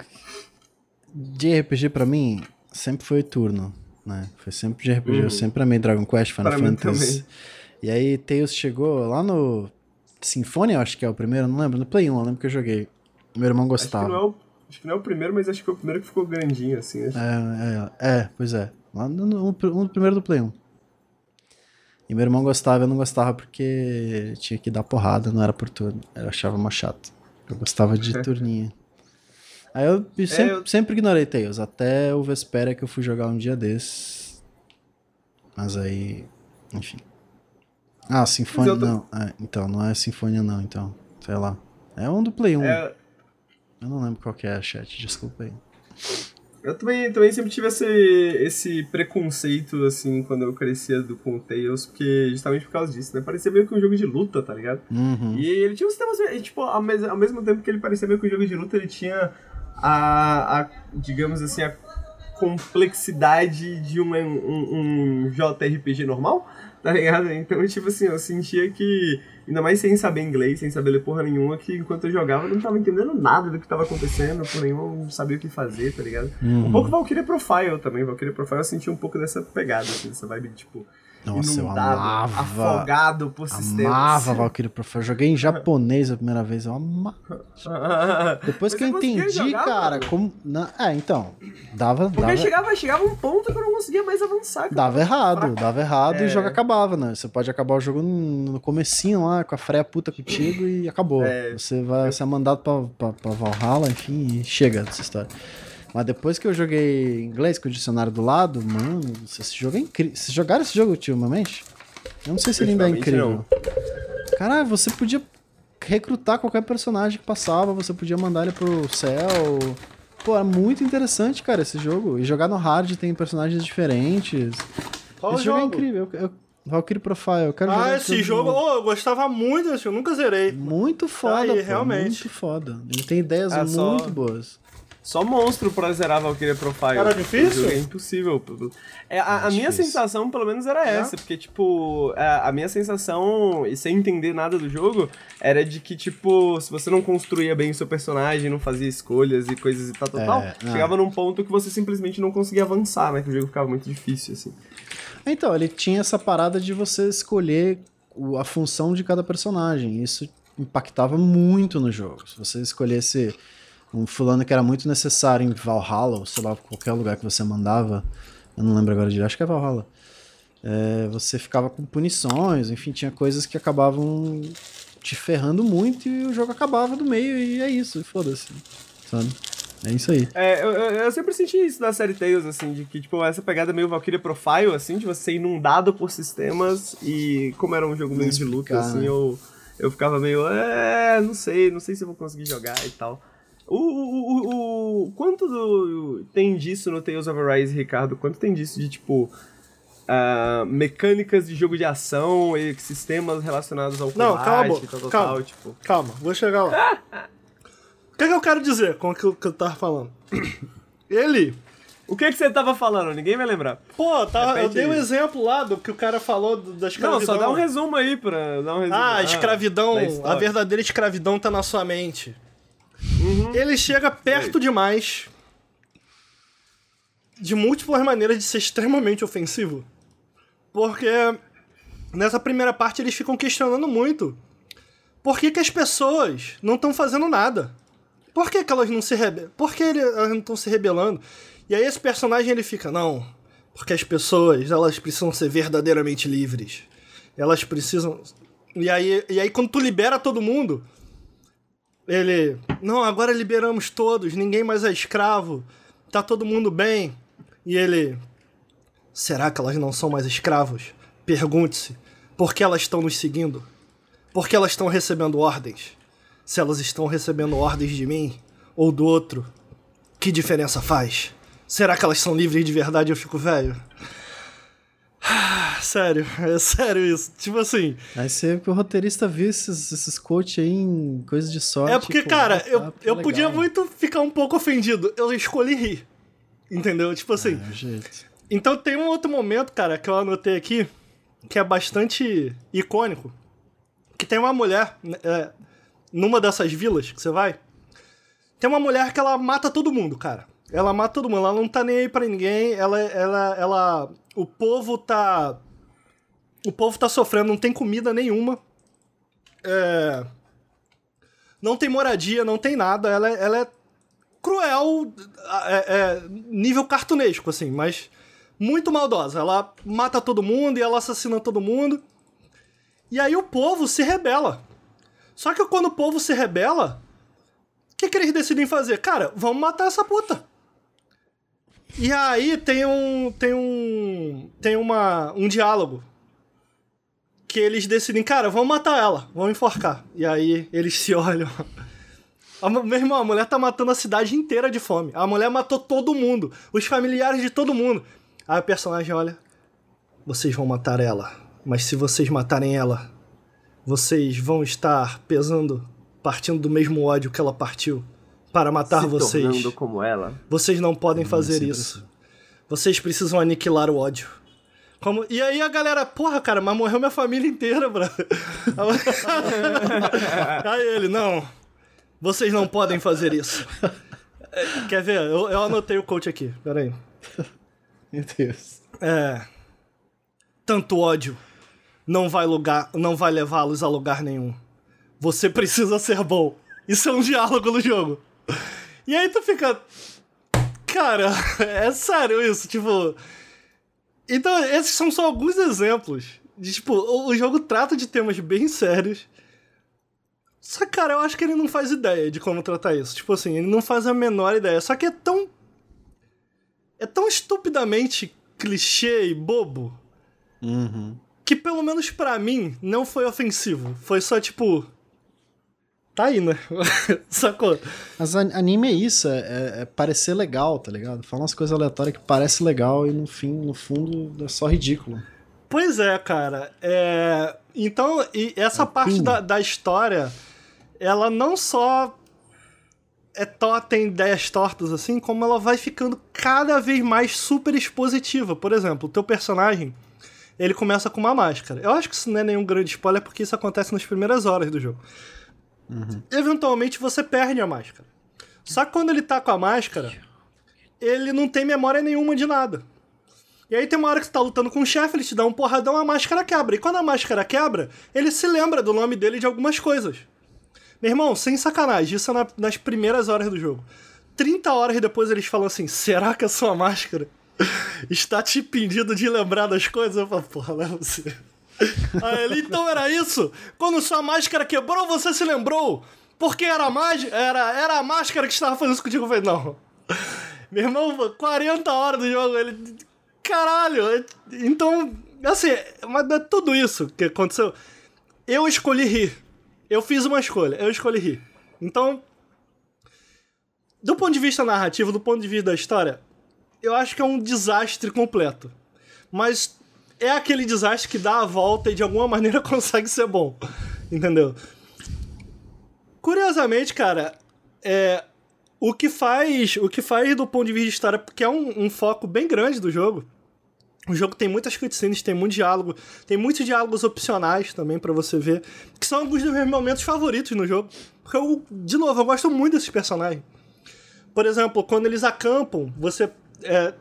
de RPG pra mim sempre foi turno, né? Foi sempre de RPG, uhum. eu sempre amei Dragon Quest, Final pra Fantasy. E aí Tails chegou lá no Sinfonia, acho que é o primeiro, não lembro. No Play 1, eu lembro que eu joguei. Meu irmão Acho que, gostava. é o, acho que não é o primeiro, mas acho que foi o primeiro que ficou grandinho, assim. acho. É, é, é, pois é. Lá no, no, no primeiro do Play 1. E meu irmão gostava, eu não gostava porque tinha que dar porrada, não era por turno. Eu achava mais chato. Eu gostava de turninha. Aí eu sempre, eu- sempre ignorei Tails, até o Vesperia que eu fui jogar um dia desses. Mas aí, enfim. Ah, Sinfonia tô- não. É, então, não é Sinfonia não, então. Sei lá. É um do Play 1. É, Eu não lembro qual que é, chat, desculpa aí. Eu também, também sempre tive esse, esse preconceito, assim, quando eu crescia do, com o Tails, porque justamente por causa disso, né? Parecia meio que um jogo de luta, tá ligado? Uhum. E ele tinha uns temas, e, tipo, ao, mes ao mesmo tempo que ele parecia meio que um jogo de luta, ele tinha a, a digamos assim, a complexidade de um, um, um JRPG normal, tá ligado? Então, tipo assim, eu sentia que, ainda mais sem saber inglês, sem saber ler porra nenhuma, que enquanto eu jogava eu não tava entendendo nada do que tava acontecendo, por nenhum, não sabia o que fazer, tá ligado? Uhum. Um pouco Valkyria Profile também, Valkyria Profile eu senti um pouco dessa pegada, assim, dessa vibe tipo, Nossa, eu amava. afogado por sistemas. Amava Valkyrie Profile. Eu joguei em japonês a primeira vez. Eu amava. Depois Mas que eu entendi, jogar, cara, mano? como. na- É, então. Dava. Porque Dava, chegava, chegava um ponto que eu não conseguia mais avançar. cara. dava errado, Fraco. dava errado e É. o jogo acabava, né? Você pode acabar o jogo no no comecinho lá, com a freia puta contigo e acabou. É. Você vai ser mandado pra, pra, pra Valhalla, enfim, e chega dessa história. Mas depois que eu joguei inglês com o dicionário do lado, mano, esse jogo é incrível. Vocês jogaram esse jogo ultimamente? Eu não sei se ele ainda é incrível. Caralho, você podia recrutar qualquer personagem que passava, você podia mandar ele pro céu. Pô, é muito interessante, cara, esse jogo. E jogar no hard tem personagens diferentes. Qual esse jogo? jogo é incrível. Eu, eu, Valkyrie Profile, eu quero jogar Ah, esse jogo, oh, eu gostava muito desse, eu nunca zerei. Muito foda, Aí, pô, realmente. muito foda. Ele tem ideias Ah, só- muito boas. Só monstro pra zerar Valkyria Profile. Era difícil? É impossível. É, a, a minha difícil. sensação, pelo menos, era É? essa. Porque, tipo, a, a minha sensação, e sem entender nada do jogo, era de que, tipo, se você não construía bem o seu personagem, não fazia escolhas e coisas e tal, tal, É, tal, ah. chegava num ponto que você simplesmente não conseguia avançar, né? Que o jogo ficava muito difícil, assim. Então, ele tinha essa parada de você escolher a função de cada personagem. Isso impactava muito no jogo. Se você escolhesse um fulano que era muito necessário em Valhalla, ou sei lá, qualquer lugar que você mandava, eu não lembro agora direito, acho que é Valhalla. É, você ficava com punições, enfim, tinha coisas que acabavam te ferrando muito e o jogo acabava do meio e é isso, foda-se, sabe? É isso aí. É, eu, eu, sempre senti isso da série Tales, assim, de que, tipo, essa pegada meio Valkyria Profile, assim, de você ser inundado por sistemas e como era um jogo meio de luta, assim, né? eu, eu ficava meio, é, não sei, não sei se eu vou conseguir jogar e tal. O, o, o, o- quanto do, tem disso no Tales of Arise, Ricardo? Quanto tem disso de, tipo, ah, mecânicas de jogo de ação e sistemas relacionados ao Não, combate calma, tal, tal, calma. tal, tipo... Calma, vou chegar lá. O que, que eu quero dizer com o que eu, tava falando? Ele, O que que você tava falando? Ninguém vai lembrar. pô, tá, eu dei um exemplo lá do que o cara falou do- da Não, escravidão. só dá um resumo aí pra dar um resumo. Ah, a escravidão, a verdadeira escravidão tá na sua mente. Uhum. Ele chega perto demais de múltiplas maneiras de ser extremamente ofensivo. Porque nessa primeira parte eles ficam questionando muito. Por que, que as pessoas não estão fazendo nada? Por que, que elas não se rebelam? Por que elas não estão se rebelando? E aí esse personagem ele fica, não, porque as pessoas, elas precisam ser verdadeiramente livres. Elas precisam... E aí, e aí quando tu libera todo mundo, ele, não, agora liberamos todos, ninguém mais é escravo, tá todo mundo bem. E ele, será que elas não são mais escravos? Pergunte-se, por que elas estão nos seguindo? Por que elas estão recebendo ordens? Se elas estão recebendo ordens de mim ou do outro, que diferença faz? Será que elas são livres de verdade? Eu fico velho. Ah, Sério, é sério isso. Tipo assim, Aí você, o roteirista viu esses, esses coach aí em coisas de sorte. É porque, pô, cara, ah, eu, que eu legal. podia muito ficar um pouco ofendido. Eu escolhi rir. Entendeu? Tipo assim. Jeito. Então tem um outro momento, cara, que eu anotei aqui, que é bastante icônico. Que tem uma mulher, né, é, numa dessas vilas que você vai, tem uma mulher que ela mata todo mundo, cara. Ela mata todo mundo, ela não tá nem aí pra ninguém, ela, ela, ela, o povo tá, o povo tá sofrendo, não tem comida nenhuma. É, não tem moradia, não tem nada. Ela, é- ela é cruel, é, é, nível cartunesco, assim, mas muito maldosa. Ela mata todo mundo e ela assassina todo mundo. E aí o povo se rebela. Só que quando o povo se rebela, o que, que eles decidem fazer? Cara, vamos matar essa puta. E aí tem um. Tem um. Tem uma, um diálogo. Que eles decidem, cara, vamos matar ela, vamos enforcar. E aí eles se olham. A, meu irmão, a mulher tá matando a cidade inteira de fome. A mulher matou todo mundo. Os familiares de todo mundo. Aí o personagem olha. Vocês vão matar ela. Mas se vocês matarem ela, vocês vão estar pesando, partindo do mesmo ódio que ela partiu. Para matar se vocês. tornando como ela. Vocês não podem fazer sempre isso. Vocês precisam aniquilar o ódio. Como... E aí a galera, porra, cara, mas morreu minha família inteira, brother. aí ele, não. Vocês não podem fazer isso. Quer ver? Eu, eu anotei o coach aqui. Pera aí. Meu Deus. É. Tanto ódio não vai lugar, não vai levá-los a lugar nenhum. Você precisa ser bom. Isso é um diálogo no jogo. E aí tu fica. Cara, é sério isso, tipo. Então, esses são só alguns exemplos. De, tipo, o, o jogo trata de temas bem sérios. Só que, cara, eu acho que ele não faz ideia de como tratar isso. Tipo assim, ele não faz a menor ideia. Só que é tão. É tão estupidamente clichê e bobo Uhum. que pelo menos pra mim não foi ofensivo. Foi só tipo. Tá aí, né? Sacou? Mas an- anime é isso, é, é- é parecer legal, tá ligado? Fala umas coisas aleatórias que parece legal e no fim, no fundo, é só ridículo. Pois é, cara. É... Então, e essa É parte da, da história, ela não só é to tem ideias tortas assim, como ela vai ficando cada vez mais super expositiva. Por exemplo, o teu personagem, ele começa com uma máscara. Eu acho que isso não é nenhum grande spoiler, porque isso acontece nas primeiras horas do jogo. Eventualmente você perde a máscara. Só que quando ele tá com a máscara, ele não tem memória nenhuma de nada. E aí tem uma hora que você tá lutando com o chefe, ele te dá um porradão, a máscara quebra. E quando a máscara quebra, ele se lembra do nome dele de algumas coisas. Meu irmão, sem sacanagem, isso é na- nas primeiras horas do jogo. 30 horas depois eles falam assim: será que a sua máscara está te impedindo de lembrar das coisas? Eu falo, porra, não é você. Aí ele, então era isso? Quando sua máscara quebrou, você se lembrou? Porque era a, mag- era, era a máscara que estava fazendo isso contigo? Eu falei, não. Meu irmão, 40 horas do jogo, ele. Caralho! Então, assim, mas é tudo isso que aconteceu. Eu escolhi rir. Eu fiz uma escolha, eu escolhi rir. Então, do ponto de vista narrativo, do ponto de vista da história, eu acho que é um desastre completo. Mas é aquele desastre que dá a volta e de alguma maneira consegue ser bom. Entendeu? Curiosamente, cara, é, o que faz o que faz do ponto de vista de história, porque é um, um foco bem grande do jogo. O jogo tem muitas cutscenes, tem muito diálogo, tem muitos diálogos opcionais também pra você ver, que são alguns dos meus momentos favoritos no jogo. Porque eu, de novo, eu gosto muito desses personagens. Por exemplo, quando eles acampam, você é,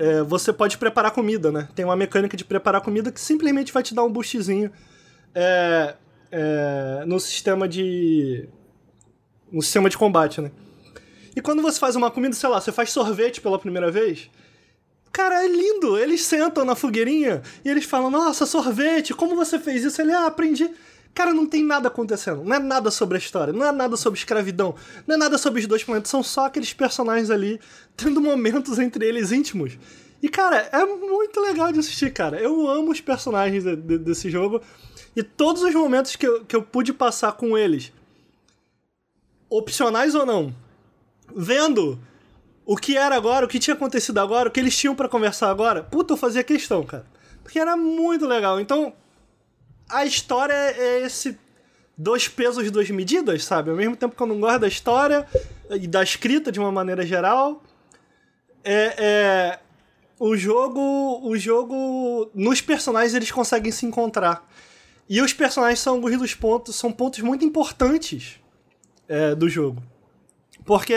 é, você pode preparar comida, né? Tem uma mecânica de preparar comida que simplesmente vai te dar um boostzinho é, é, no sistema de no sistema de combate, né? E quando você faz uma comida, sei lá, você faz sorvete pela primeira vez, cara, é lindo. Eles sentam na fogueirinha e eles falam: Nossa, sorvete, como você fez isso? Ele, ah, aprendi. Cara, não tem nada acontecendo. Não é nada sobre a história, não é nada sobre escravidão, não é nada sobre os dois planetas. São só aqueles personagens ali tendo momentos entre eles íntimos. E, cara, é muito legal de assistir, cara. Eu amo os personagens de- de- desse jogo. E todos os momentos que eu, que eu pude passar com eles, opcionais ou não, vendo o que era agora, o que tinha acontecido agora, o que eles tinham pra conversar agora, puta, eu fazia questão, cara. Porque era muito legal. Então, a história é esse dois pesos, duas medidas, sabe? Ao mesmo tempo que eu não gosto da história e da escrita de uma maneira geral, é, é o jogo, o jogo, nos personagens eles conseguem se encontrar. E os personagens são alguns dos pontos, são pontos muito importantes é, do jogo. Porque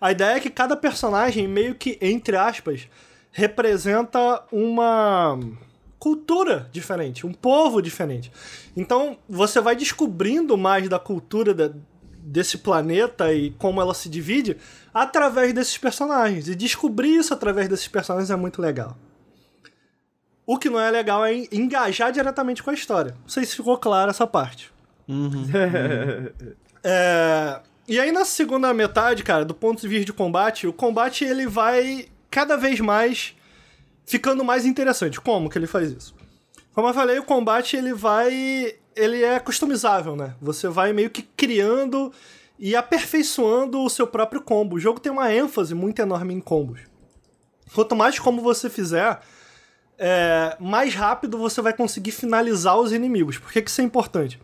a ideia é que cada personagem, meio que, entre aspas, representa uma. Cultura diferente, um povo diferente. Então você vai descobrindo mais da cultura da, desse planeta e como ela se divide através desses personagens. E descobrir isso através desses personagens é muito legal. O que não é legal é engajar diretamente com a história. Não sei se ficou claro essa parte. Uhum. é... E aí na segunda metade, cara, do ponto de vista de combate, o combate ele vai cada vez mais ficando mais interessante. Como que ele faz isso? Como eu falei, o combate ele vai ele é customizável, né? Você vai meio que criando e aperfeiçoando o seu próprio combo. O jogo tem uma ênfase muito enorme em combos. Quanto mais como você fizer, é, mais rápido você vai conseguir finalizar os inimigos. Por que, que isso é importante?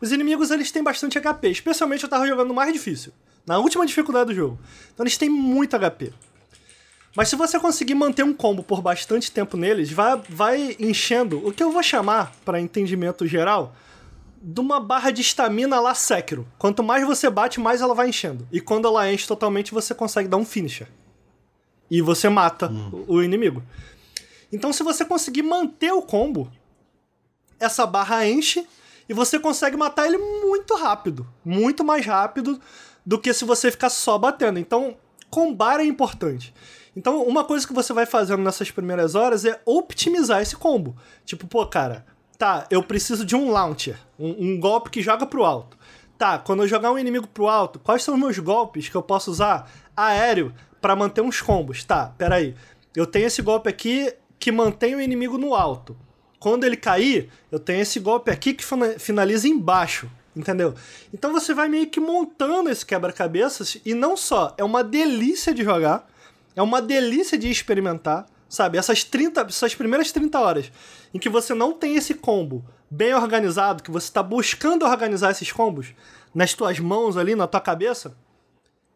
Os inimigos eles têm bastante HP, especialmente eu tava jogando mais difícil, na última dificuldade do jogo. Então eles têm muito HP. Mas se você conseguir manter um combo por bastante tempo neles, vai, vai enchendo o que eu vou chamar, para entendimento geral, de uma barra de estamina lá Sekiro. Quanto mais você bate, mais ela vai enchendo. E quando ela enche totalmente, você consegue dar um finisher. E você mata hum. o inimigo. Então, se você conseguir manter o combo, essa barra enche e você consegue matar ele muito rápido. Muito mais rápido do que se você ficar só batendo. Então, combar é importante. Então, uma coisa que você vai fazendo nessas primeiras horas é optimizar esse combo. Tipo, pô, cara, tá, eu preciso de um launcher, um, um golpe que joga pro alto. Tá, quando eu jogar um inimigo pro alto, quais são os meus golpes que eu posso usar aéreo para manter uns combos? Tá, peraí. Eu tenho esse golpe aqui que mantém o inimigo no alto. Quando ele cair, eu tenho esse golpe aqui que finaliza embaixo entendeu? Então você vai meio que montando esse quebra-cabeças e não só é uma delícia de jogar, é uma delícia de experimentar, sabe? Essas 30, essas primeiras 30 horas em que você não tem esse combo bem organizado, que você está buscando organizar esses combos nas tuas mãos ali, na tua cabeça,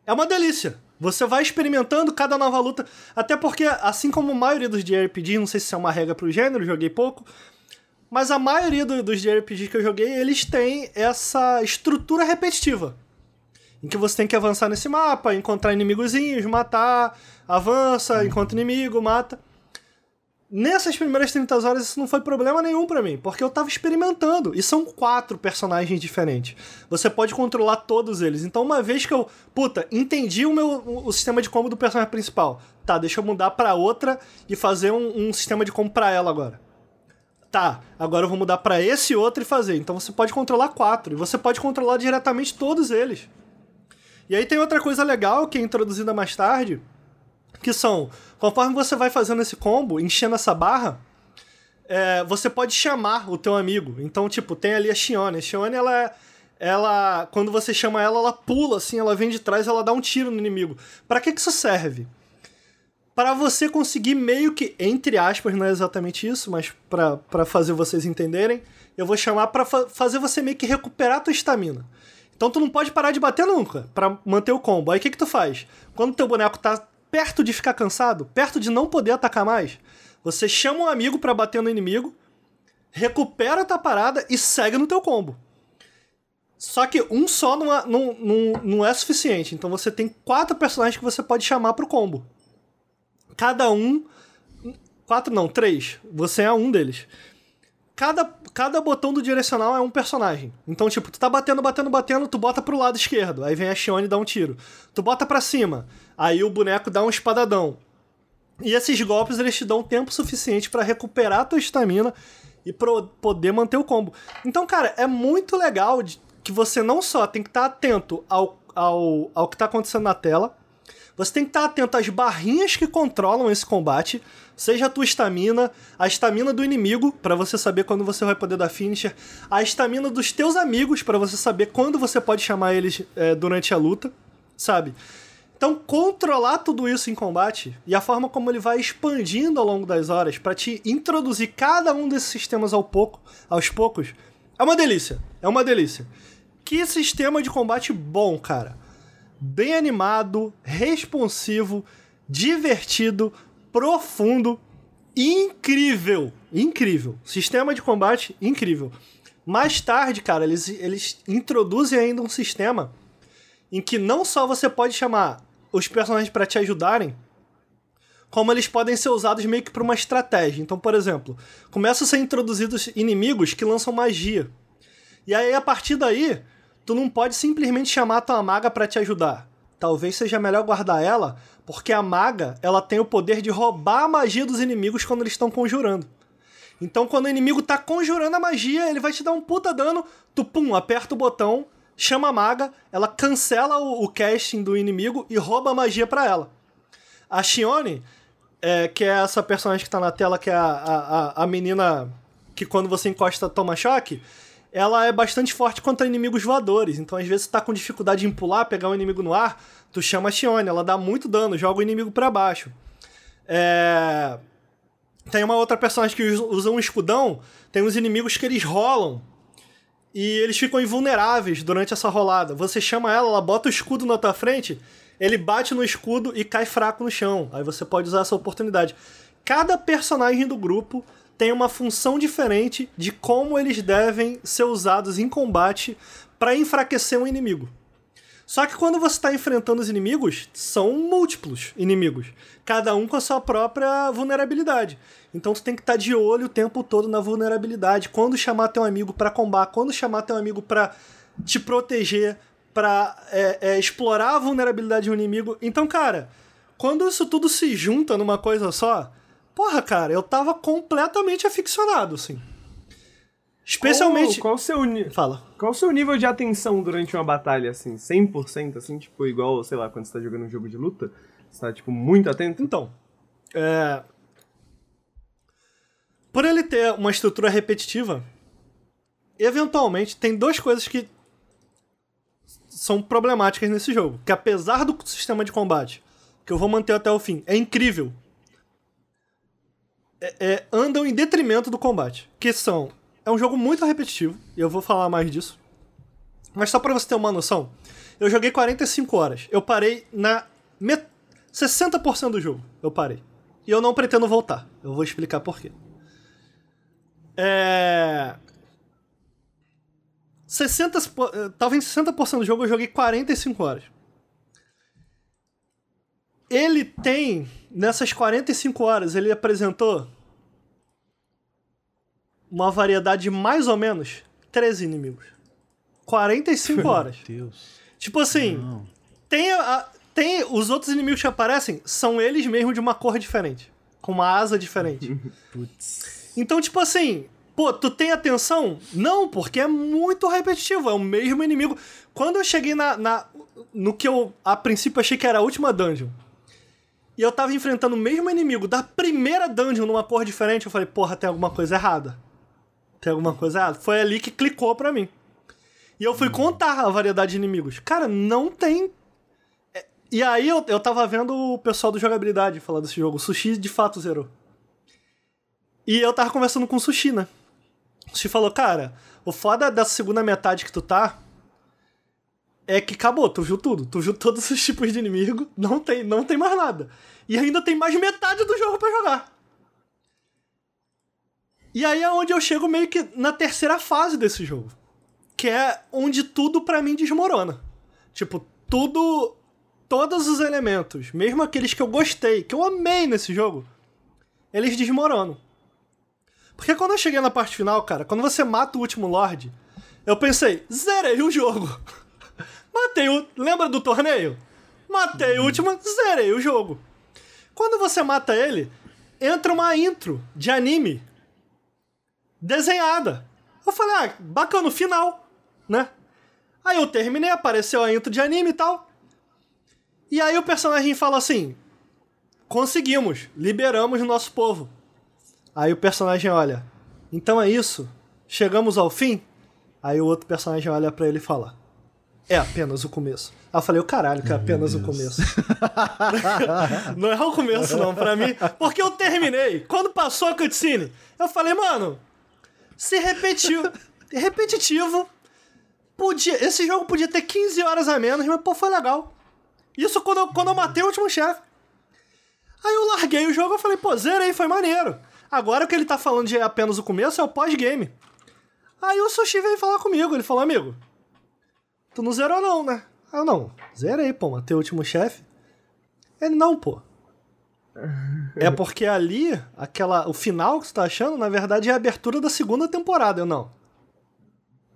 é uma delícia. Você vai experimentando cada nova luta, até porque, assim como a maioria dos JRPG, não sei se é uma regra pro gênero, joguei pouco, mas a maioria do, dos JRPGs que eu joguei, eles têm essa estrutura repetitiva em que você tem que avançar nesse mapa, encontrar inimigozinhos, matar, avança, encontra inimigo, mata. Nessas primeiras 30 horas isso não foi problema nenhum para mim, porque eu tava experimentando. E são quatro personagens diferentes. Você pode controlar todos eles. Então, uma vez que eu, puta, entendi o meu o sistema de combo do personagem principal. Tá, deixa eu mudar para outra e fazer um, um sistema de combo pra ela agora. Tá, agora eu vou mudar para esse outro e fazer. Então você pode controlar quatro. E você pode controlar diretamente todos eles. E aí tem outra coisa legal que é introduzida mais tarde, que são, conforme você vai fazendo esse combo, enchendo essa barra, é, você pode chamar o teu amigo. Então, tipo, tem ali a Shione. A Shione, ela, ela, quando você chama ela, ela pula, assim, ela vem de trás, ela dá um tiro no inimigo. Para que que isso serve? Para você conseguir meio que, entre aspas, não é exatamente isso, mas para fazer vocês entenderem, eu vou chamar para fa fazer você meio que recuperar a tua estamina. Então tu não pode parar de bater nunca para manter o combo. Aí o que que tu faz? Quando teu boneco tá perto de ficar cansado, perto de não poder atacar mais, você chama um amigo para bater no inimigo, recupera a tua parada e segue no teu combo. Só que um só não é, não, não, não é suficiente. Então você tem quatro personagens que você pode chamar pro combo. Cada um. Quatro não, três. Você é um deles cada, cada botão do direcional é um personagem. Então, tipo, tu tá batendo, batendo, batendo, tu bota pro lado esquerdo, aí vem a Shione e dá um tiro. Tu bota pra cima, aí o boneco dá um espadadão. E esses golpes, eles te dão tempo suficiente para recuperar a tua estamina e pro, poder manter o combo. Então, cara, é muito legal que você não só tem que estar tá atento ao, ao, ao que tá acontecendo na tela, você tem que estar atento às barrinhas que controlam esse combate, seja a tua estamina, a estamina do inimigo, para você saber quando você vai poder dar finisher, a estamina dos teus amigos, para você saber quando você pode chamar eles é, durante a luta, sabe? Então, controlar tudo isso em combate e a forma como ele vai expandindo ao longo das horas para te introduzir cada um desses sistemas ao pouco, aos poucos, é uma delícia. É uma delícia. Que sistema de combate bom, cara bem animado, responsivo, divertido, profundo, incrível. Incrível. Sistema de combate incrível. Mais tarde, cara, eles, eles introduzem ainda um sistema em que não só você pode chamar os personagens para te ajudarem, como eles podem ser usados meio que para uma estratégia. Então, por exemplo, começam a ser introduzidos inimigos que lançam magia. E aí, a partir daí, tu não pode simplesmente chamar tua maga para te ajudar. Talvez seja melhor guardar ela, porque a maga ela tem o poder de roubar a magia dos inimigos quando eles estão conjurando. Então, quando o inimigo tá conjurando a magia, ele vai te dar um puta dano, tu pum, aperta o botão, chama a maga, ela cancela o, o casting do inimigo e rouba a magia para ela. A Shione, é, que é essa personagem que tá na tela, que é a, a, a menina que quando você encosta toma choque, ela é bastante forte contra inimigos voadores. Então, às vezes, você tá com dificuldade em pular, pegar um inimigo no ar, tu chama a Shione, ela dá muito dano, joga o inimigo para baixo. É... Tem uma outra personagem que usa um escudão, tem uns inimigos que eles rolam e eles ficam invulneráveis durante essa rolada. Você chama ela, ela bota o escudo na tua frente ele bate no escudo e cai fraco no chão. Aí você pode usar essa oportunidade. Cada personagem do grupo tem uma função diferente de como eles devem ser usados em combate para enfraquecer um inimigo. Só que quando você está enfrentando os inimigos, são múltiplos inimigos, cada um com a sua própria vulnerabilidade. Então tu tem que estar tá de olho o tempo todo na vulnerabilidade, quando chamar teu amigo para combar, quando chamar teu amigo para te proteger, para é, é, explorar a vulnerabilidade do inimigo. Então, cara, quando isso tudo se junta numa coisa só, porra, cara, eu tava completamente aficionado, assim. Especialmente. Qual, qual o seu nível? Fala. Qual o seu nível de atenção durante uma batalha, assim? 100%, assim? Tipo, igual, sei lá, quando você tá jogando um jogo de luta? Você tá, tipo, muito atento? Então. É. Por ele ter uma estrutura repetitiva, eventualmente tem duas coisas que são problemáticas nesse jogo. Que apesar do sistema de combate, que eu vou manter até o fim, é incrível. É, é, andam em detrimento do combate. Que são. É um jogo muito repetitivo, e eu vou falar mais disso. Mas só pra você ter uma noção, eu joguei 45 horas. Eu parei na met... 60% do jogo. Eu parei. E eu não pretendo voltar. Eu vou explicar por quê. É. 60, tava em 60% do jogo, eu joguei 45 horas. Ele tem, nessas 45 horas, ele apresentou uma variedade de mais ou menos 13 inimigos. 45 horas. Meu Deus. Tipo assim, tem, a, tem os outros inimigos que aparecem, são eles mesmo de uma cor diferente. Com uma asa diferente. Putz. Então, tipo assim, Pô, tu tem atenção? Não, porque é muito repetitivo, é o mesmo inimigo. Quando eu cheguei na, na no que eu a princípio achei que era a última dungeon, e eu tava enfrentando o mesmo inimigo da primeira dungeon numa cor diferente, eu falei, porra, tem alguma coisa errada. Tem alguma coisa errada. Foi ali que clicou pra mim. E eu fui contar a variedade de inimigos. Cara, não tem. É, e aí eu, eu tava vendo o pessoal do jogabilidade falar desse jogo. O Sushi de fato zerou. E eu tava conversando com o Sushi, né? Você falou, cara, o foda da segunda metade que tu tá é que acabou, tu viu tudo. Tu viu todos os tipos de inimigo, não tem, não tem mais nada. E ainda tem mais metade do jogo para jogar. E aí é onde eu chego meio que na terceira fase desse jogo. Que é onde tudo para mim desmorona. Tipo, tudo. Todos os elementos, mesmo aqueles que eu gostei, que eu amei nesse jogo, eles desmoronam. Porque quando eu cheguei na parte final, cara, quando você mata o último Lorde, eu pensei, zerei o jogo. Matei o. Lembra do torneio? Matei o último, zerei o jogo. Quando você mata ele, entra uma intro de anime desenhada. Eu falei, ah, bacana, final, né? Aí eu terminei, apareceu a intro de anime e tal. E aí o personagem fala assim: conseguimos, liberamos o nosso povo. Aí o personagem olha, então é isso? Chegamos ao fim? Aí o outro personagem olha para ele e fala, é apenas o começo. Aí eu falei, o caralho, que é apenas o começo. não é o começo, não, pra mim. Porque eu terminei. Quando passou a cutscene, eu falei, mano, se repetiu. repetitivo. Podia, esse jogo podia ter 15 horas a menos, mas pô, foi legal. Isso quando eu, quando eu matei o último chefe. Aí eu larguei o jogo e falei, pô, zerei, foi maneiro. Agora o que ele tá falando de apenas o começo é o pós-game. Aí o Sushi veio falar comigo, ele falou, amigo, tu não zerou não, né? Ah, não, zerei, pô, matei o último chefe. Ele, não, pô. é porque ali, aquela, o final que você tá achando, na verdade é a abertura da segunda temporada, eu não.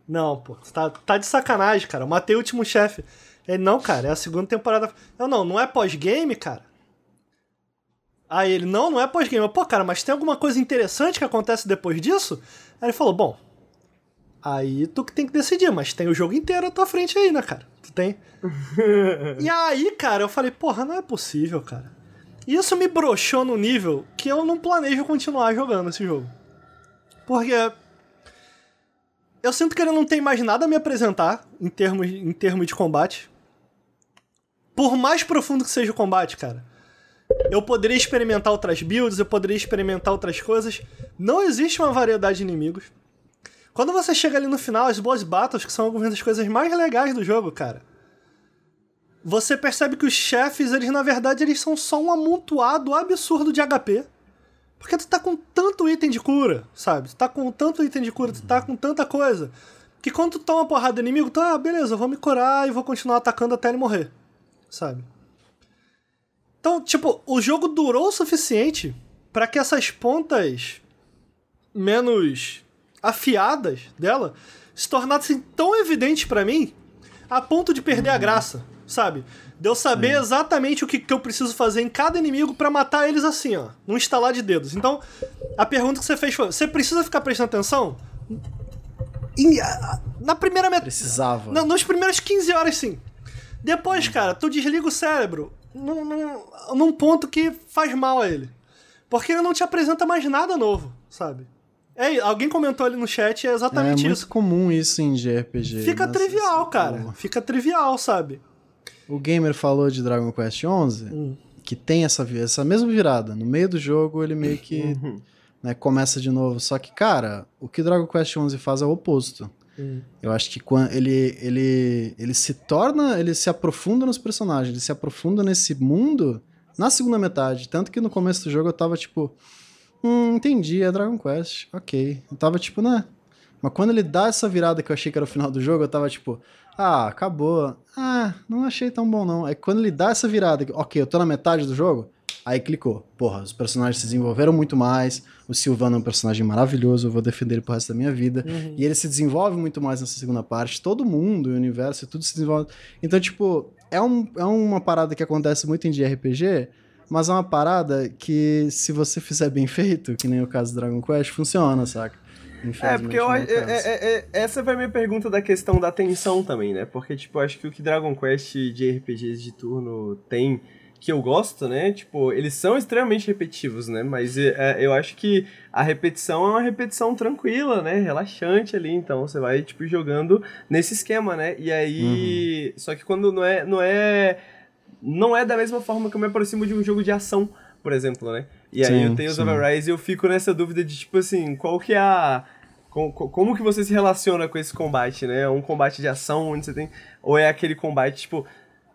Não, pô, tá, tá de sacanagem, cara. Eu matei o último chefe. Ele, não, cara, é a segunda temporada. Eu, não, não é pós-game, cara? Aí ele, não, não é pós-game. Pô, cara, mas tem alguma coisa interessante que acontece depois disso? Aí ele falou, bom, aí tu que tem que decidir, mas tem o jogo inteiro à tua frente aí, né, cara? Tu tem. e aí, cara, eu falei, porra, não é possível, cara. Isso me broxou no nível que eu não planejo continuar jogando esse jogo. Porque eu sinto que ele não tem mais nada a me apresentar em termos, em termos de combate. Por mais profundo que seja o combate, cara. Eu poderia experimentar outras builds, eu poderia experimentar outras coisas. Não existe uma variedade de inimigos. Quando você chega ali no final, as boss battles, que são algumas das coisas mais legais do jogo, cara você percebe que os chefes, eles na verdade, eles são só um amontoado absurdo de HP. Porque tu tá com tanto item de cura, sabe? Tu tá com tanto item de cura, tu tá com tanta coisa. Que quando tu toma porrada do inimigo, tu, ah, beleza, eu vou me curar e vou continuar atacando até ele morrer, sabe? Então, tipo, o jogo durou o suficiente para que essas pontas menos afiadas dela se tornassem tão evidentes para mim a ponto de perder a graça sabe? De eu saber Sim. exatamente o que, que eu preciso fazer em cada inimigo para matar eles assim, ó. Num estalar de dedos. Então, a pergunta que você fez foi: você precisa ficar prestando atenção? Na primeira metade. Precisava. Na, nos primeiros 15 horas, sim. Depois, cara, tu desliga o cérebro num, num, num ponto que faz mal a ele. Porque ele não te apresenta mais nada novo, sabe? É, alguém comentou ali no chat, é exatamente isso. É muito comum isso em JRPG. Fica trivial, cara. Fica trivial, sabe? O gamer falou de Dragon Quest XI, hum. que tem essa, essa mesma virada. No meio do jogo, ele meio que uhum. né, começa de novo. Só que, cara, o que Dragon Quest XI faz é o oposto. Hum. Eu acho que quando ele, ele, ele se torna, ele se aprofunda nos personagens, ele se aprofunda nesse mundo na segunda metade. Tanto que no começo do jogo eu tava tipo, hum, entendi, é Dragon Quest, ok. Eu tava tipo, né? Mas quando ele dá essa virada que eu achei que era o final do jogo, eu tava tipo, ah, acabou. Ah, não achei tão bom não. É quando ele dá essa virada, ok, eu tô na metade do jogo, aí clicou. Porra, os personagens se desenvolveram muito mais. O Silvano é um personagem maravilhoso, eu vou defender ele pro resto da minha vida. Uhum. E ele se desenvolve muito mais nessa segunda parte. Todo mundo, o universo, tudo se desenvolve. Então, tipo, é, um, é uma parada que acontece muito em RPG, mas é uma parada que, se você fizer bem feito, que nem o caso do Dragon Quest, funciona, saca? É, porque eu, é, é, é, essa foi a minha pergunta da questão da tensão também, né? Porque, tipo, acho que o que Dragon Quest de RPGs de turno tem, que eu gosto, né? Tipo, eles são extremamente repetitivos, né? Mas é, eu acho que a repetição é uma repetição tranquila, né? Relaxante ali, então você vai, tipo, jogando nesse esquema, né? E aí... Uhum. Só que quando não é, não é... Não é da mesma forma que eu me aproximo de um jogo de ação, por exemplo, né? E aí sim, eu tenho os Overrise e eu fico nessa dúvida de, tipo assim, qual que é a como, como que você se relaciona com esse combate, né? É um combate de ação onde você tem. Ou é aquele combate, tipo.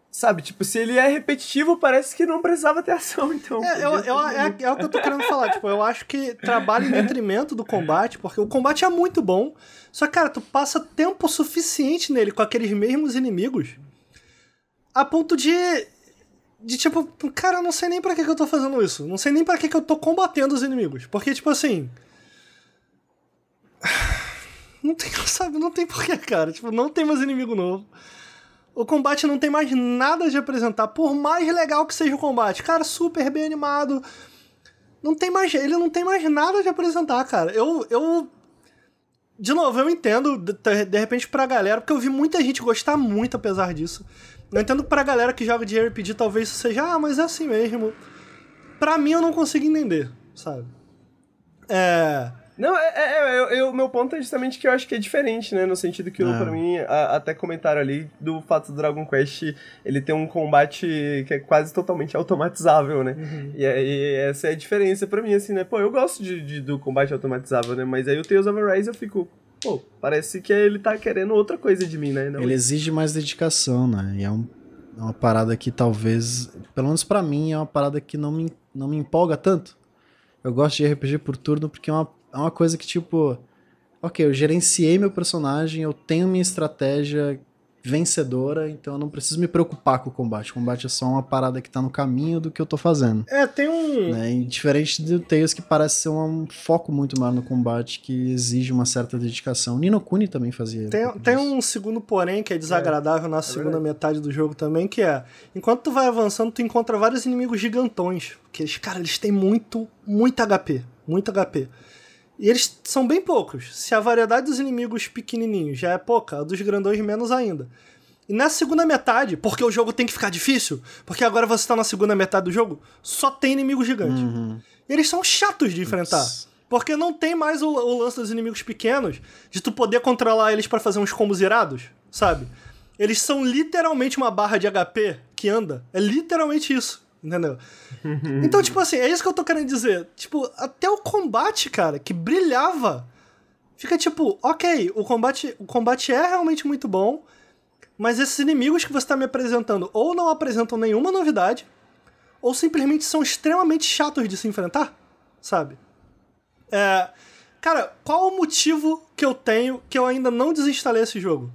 Sabe, tipo, se ele é repetitivo, parece que não precisava ter ação, então. É, eu, eu, é, é, o que eu tô querendo falar, tipo, eu acho que trabalha em detrimento do combate, porque o combate é muito bom. Só que, cara, tu passa tempo suficiente nele com aqueles mesmos inimigos a ponto de. De tipo, cara, eu não sei nem pra que, que eu tô fazendo isso. Não sei nem pra que, que eu tô combatendo os inimigos. Porque, tipo assim. Não tem, sabe, não tem porquê, cara. Tipo, não tem mais inimigo novo. O combate não tem mais nada de apresentar, por mais legal que seja o combate. Cara, super bem animado. Não tem mais, ele não tem mais nada de apresentar, cara. Eu eu de novo, eu entendo de, de repente pra galera, porque eu vi muita gente gostar muito apesar disso. Eu entendo que pra galera que joga de RPG talvez isso seja, ah, mas é assim mesmo. Pra mim eu não consigo entender, sabe? É, não, é, é, é, o meu ponto é justamente que eu acho que é diferente, né? No sentido que, é. pra mim, a, até comentaram ali do fato do Dragon Quest ele ter um combate que é quase totalmente automatizável, né? Uhum. E aí, essa é a diferença pra mim, assim, né? Pô, eu gosto de, de do combate automatizável, né? Mas aí o Tales of Arise eu fico, pô, parece que ele tá querendo outra coisa de mim, né? Não ele exige mais dedicação, né? E é, um, é uma parada que talvez, pelo menos para mim, é uma parada que não me, não me empolga tanto. Eu gosto de RPG por turno porque é uma é uma coisa que, tipo, ok, eu gerenciei meu personagem, eu tenho minha estratégia vencedora, então eu não preciso me preocupar com o combate. O combate é só uma parada que tá no caminho do que eu tô fazendo. É, tem um. Né? E diferente do Tails, que parece ser um foco muito maior no combate, que exige uma certa dedicação. Nino Kuni também fazia. Tem, pouco tem um segundo porém que é desagradável na segunda verdade. metade do jogo também, que é, enquanto tu vai avançando, tu encontra vários inimigos gigantões, que eles, cara, eles têm muito, muito HP, muito HP. E eles são bem poucos. Se a variedade dos inimigos pequenininhos já é pouca, a dos grandões menos ainda. E na segunda metade, porque o jogo tem que ficar difícil, porque agora você tá na segunda metade do jogo, só tem inimigo gigante. E eles são chatos de enfrentar. Putz. Porque não tem mais o, o lance dos inimigos pequenos, de tu poder controlar eles pra fazer uns combos irados, sabe? Eles são literalmente uma barra de HP que anda. É literalmente isso, entendeu? então, tipo assim, é isso que eu tô querendo dizer. Tipo, até o combate, cara, que brilhava, fica tipo, ok, o combate, o combate é realmente muito bom, mas esses inimigos que você tá me apresentando ou não apresentam nenhuma novidade, ou simplesmente são extremamente chatos de se enfrentar, sabe? É, cara, qual o motivo que eu tenho que eu ainda não desinstalei esse jogo?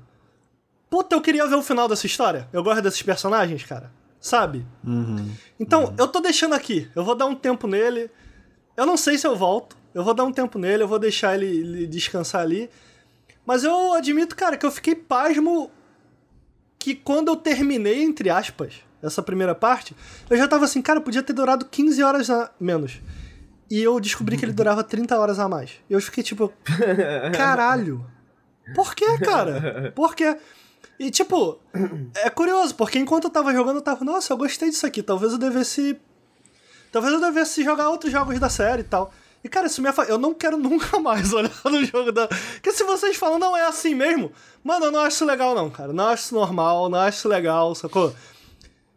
Puta, eu queria ver o final dessa história. Eu gosto desses personagens, cara. Sabe? Uhum. Então, eu tô deixando aqui. Eu vou dar um tempo nele. Eu não sei se eu volto. Eu vou dar um tempo nele, eu vou deixar ele, ele descansar ali. Mas eu admito, cara, que eu fiquei pasmo que quando eu terminei, entre aspas, essa primeira parte, eu já tava assim, cara, podia ter durado 15 horas a menos. E eu descobri que ele durava 30 horas a mais. E eu fiquei tipo, caralho. Por que, cara? Por quê? E tipo, é curioso, porque enquanto eu tava jogando, eu tava, nossa, eu gostei disso aqui, talvez eu devesse. Talvez eu devesse jogar outros jogos da série e tal. E, cara, isso me afa... Eu não quero nunca mais olhar no jogo da. Porque se vocês falam, não é assim mesmo, mano, eu não acho isso legal, não, cara. Não acho isso normal, não acho isso legal, sacou?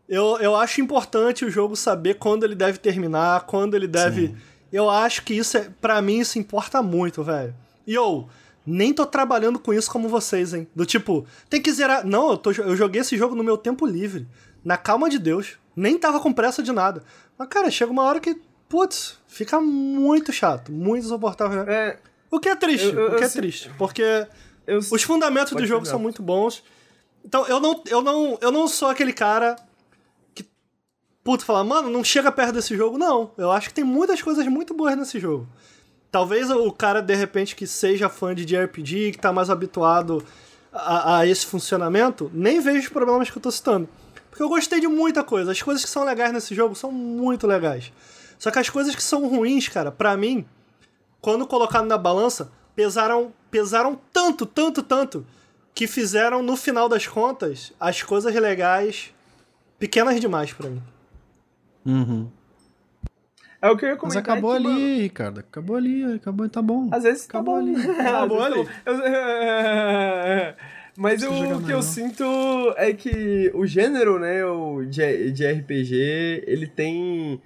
Eu, eu acho importante o jogo saber quando ele deve terminar, quando ele deve. Eu acho que isso é. Pra mim, isso importa muito, velho. E eu nem tô trabalhando com isso como vocês, hein? Do tipo, tem que zerar. Não, eu, tô, eu joguei esse jogo no meu tempo livre. Na calma de Deus. Nem tava com pressa de nada. Mas, cara, chega uma hora que. Putz, fica muito chato, muito insuportável. né? É, O que é triste, Eu- eu- o que é eu triste. Porque os fundamentos do jogo são muito bons. Então, eu não, eu não, eu não sou aquele cara que, puto, fala, mano, não chega perto desse jogo. Não, eu acho que tem muitas coisas muito boas nesse jogo. Talvez o cara, de repente, que seja fã de JRPG, que tá mais habituado a, a esse funcionamento, nem veja os problemas que eu tô citando. Porque eu gostei de muita coisa. As coisas que são legais nesse jogo são muito legais. Só que as coisas que são ruins, cara, pra mim, quando colocado na balança, pesaram, pesaram tanto, tanto, tanto, que fizeram, no final das contas, as coisas legais pequenas demais pra mim. Uhum. É o que eu ia Mas comentar. acabou é que, ali, mano, Ricardo. Acabou ali, acabou tá bom. Às vezes Acabou tá bom. ali. Acabou ali. tá Mas eu- o que eu sinto é que o gênero, né, o de, de RPG, ele tem...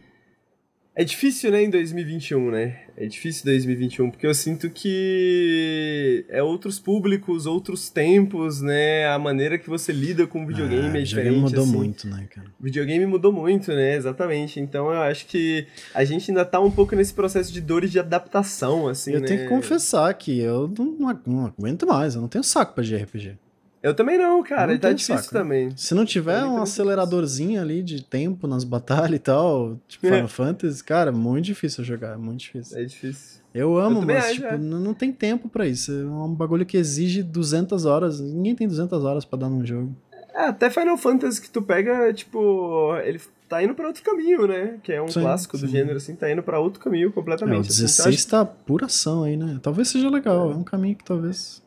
É difícil, né, em 2021, né? É difícil 2021, porque eu sinto que é outros públicos, outros tempos, né? A maneira que você lida com o videogame é o diferente. videogame mudou assim. muito, né, cara? O videogame mudou muito, né? Exatamente. Então eu acho que a gente ainda tá um pouco nesse processo de dores de adaptação, assim, eu né? tenho que confessar que eu não, não aguento mais, eu não tenho saco pra JRPG. Eu também não, cara. Não tá tenho difícil saco, né? também. Se não tiver Eu um aceleradorzinho ali de tempo nas batalhas e tal, tipo É. Final Fantasy, cara, muito difícil jogar, muito difícil. É difícil. Eu amo, também mas acho, tipo, é. não, tem tempo pra isso. É um bagulho que exige 200 horas. Ninguém tem 200 horas pra dar num jogo. É, até Final Fantasy que tu pega, tipo, ele tá indo pra outro caminho, né? Que é um Sim, clássico do sim. gênero, assim, tá indo pra outro caminho É, completamente. o assim. Então, 16 tá pura ação aí, né? Talvez seja legal, é um caminho que talvez.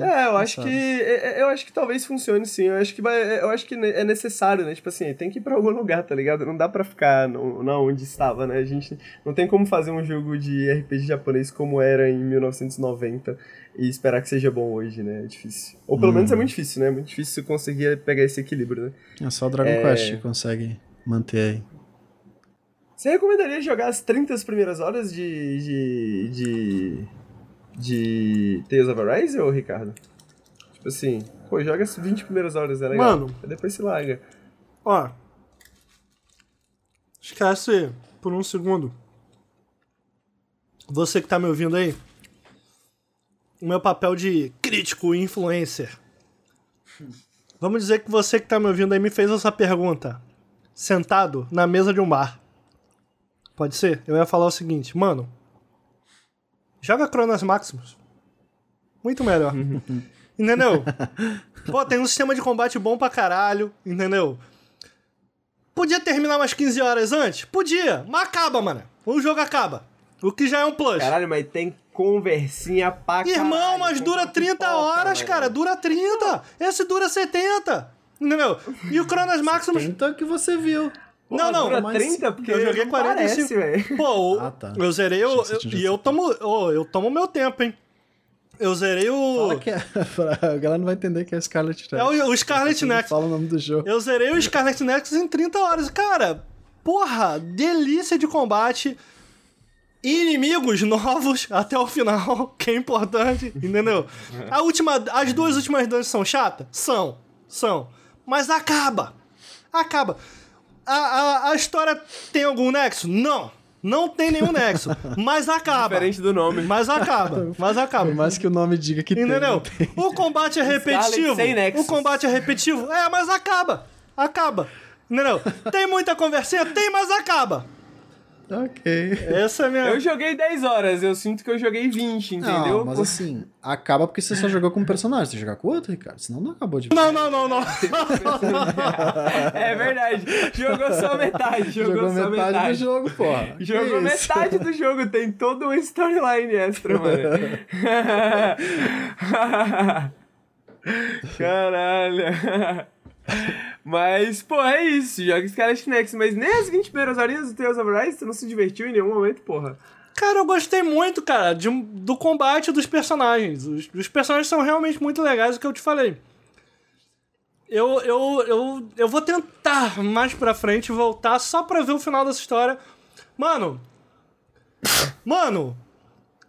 É, eu acho que é, é, eu acho que talvez funcione sim. Eu acho que vai, eu acho que é necessário, né? Tipo assim, tem que ir pra algum lugar, tá ligado? Não dá pra ficar no, na onde estava, né? A gente não tem como fazer um jogo de RPG japonês como era em 1990 e esperar que seja bom hoje, né? É difícil. Ou pelo Hum. menos é muito difícil, né? É muito difícil conseguir pegar esse equilíbrio, né? É só o Dragon É. Quest que consegue manter aí. Você recomendaria jogar as 30 primeiras horas de. de. de. De Tales of Arise, ô Ricardo? Tipo assim, pô, joga as 20 primeiras horas, é legal. Mano. Aí Depois se larga. Ó. Esquece por um segundo. Você que tá me ouvindo aí. O meu papel de crítico e influencer. Vamos dizer que você que tá me ouvindo aí me fez essa pergunta. Sentado na mesa de um bar. Pode ser? Eu ia falar o seguinte, mano. Joga Cronos Maximus. Muito melhor. entendeu? Pô, tem um sistema de combate bom pra caralho, entendeu? Podia terminar umas 15 horas antes? Podia, mas acaba, mano. O jogo acaba. O que já é um plus. Caralho, mas tem conversinha pra Irmão, caralho, mas tem dura pouco 30 pipoca, horas, mano. cara. Dura 30. Esse dura 70. Entendeu? E o Cronos Maximus. Tenta que você viu. Não, não. Dura mas 30? Porque eu joguei não 45. Parece, velho. Pô, Ah, tá. eu zerei o. E eu tomo. ô, eu tomo meu tempo, hein? Eu zerei o. Fala que é. A galera não vai entender que é Scarlet É o, o Scarlet Nexus. Fala o nome do jogo. Eu zerei o Scarlet Nexus em 30 horas. Cara, porra, delícia de combate. Inimigos novos até o final, que é importante, entendeu? A última, as duas últimas dungeons são chatas? São, são. Mas acaba. Acaba. A, a, a história tem algum nexo? Não. Não tem nenhum nexo. Mas acaba. Diferente do nome. Mas acaba. Mas acaba. Por mais que o nome diga que tem. Entendeu? não tem. O combate é repetitivo. O combate é repetitivo. É, mas acaba. Acaba. Entendeu? Tem muita conversinha? Tem, mas acaba. Ok. Essa é a minha. Eu joguei 10 horas, eu sinto que eu joguei 20, entendeu? Não, mas assim, acaba porque você só jogou com um personagem. Você jogar com outro, Ricardo? Senão não acabou de Não, não, não, não. É verdade. Jogou só metade. Jogou, Jogou só metade, metade. do jogo, porra. Que Jogou isso? metade do jogo, tem toda uma storyline extra, mano. Caralho. Mas, pô, é isso. Joga Scarlet Nexus, mas nem as 20 primeiras horinhas do Tales of Rise, tu não se divertiu em nenhum momento, porra. Cara, eu gostei muito, cara, de do combate dos personagens. Os, os personagens são realmente muito legais, o que eu te falei. Eu, eu, eu, eu vou tentar mais pra frente voltar só pra ver o final dessa história. Mano. Mano.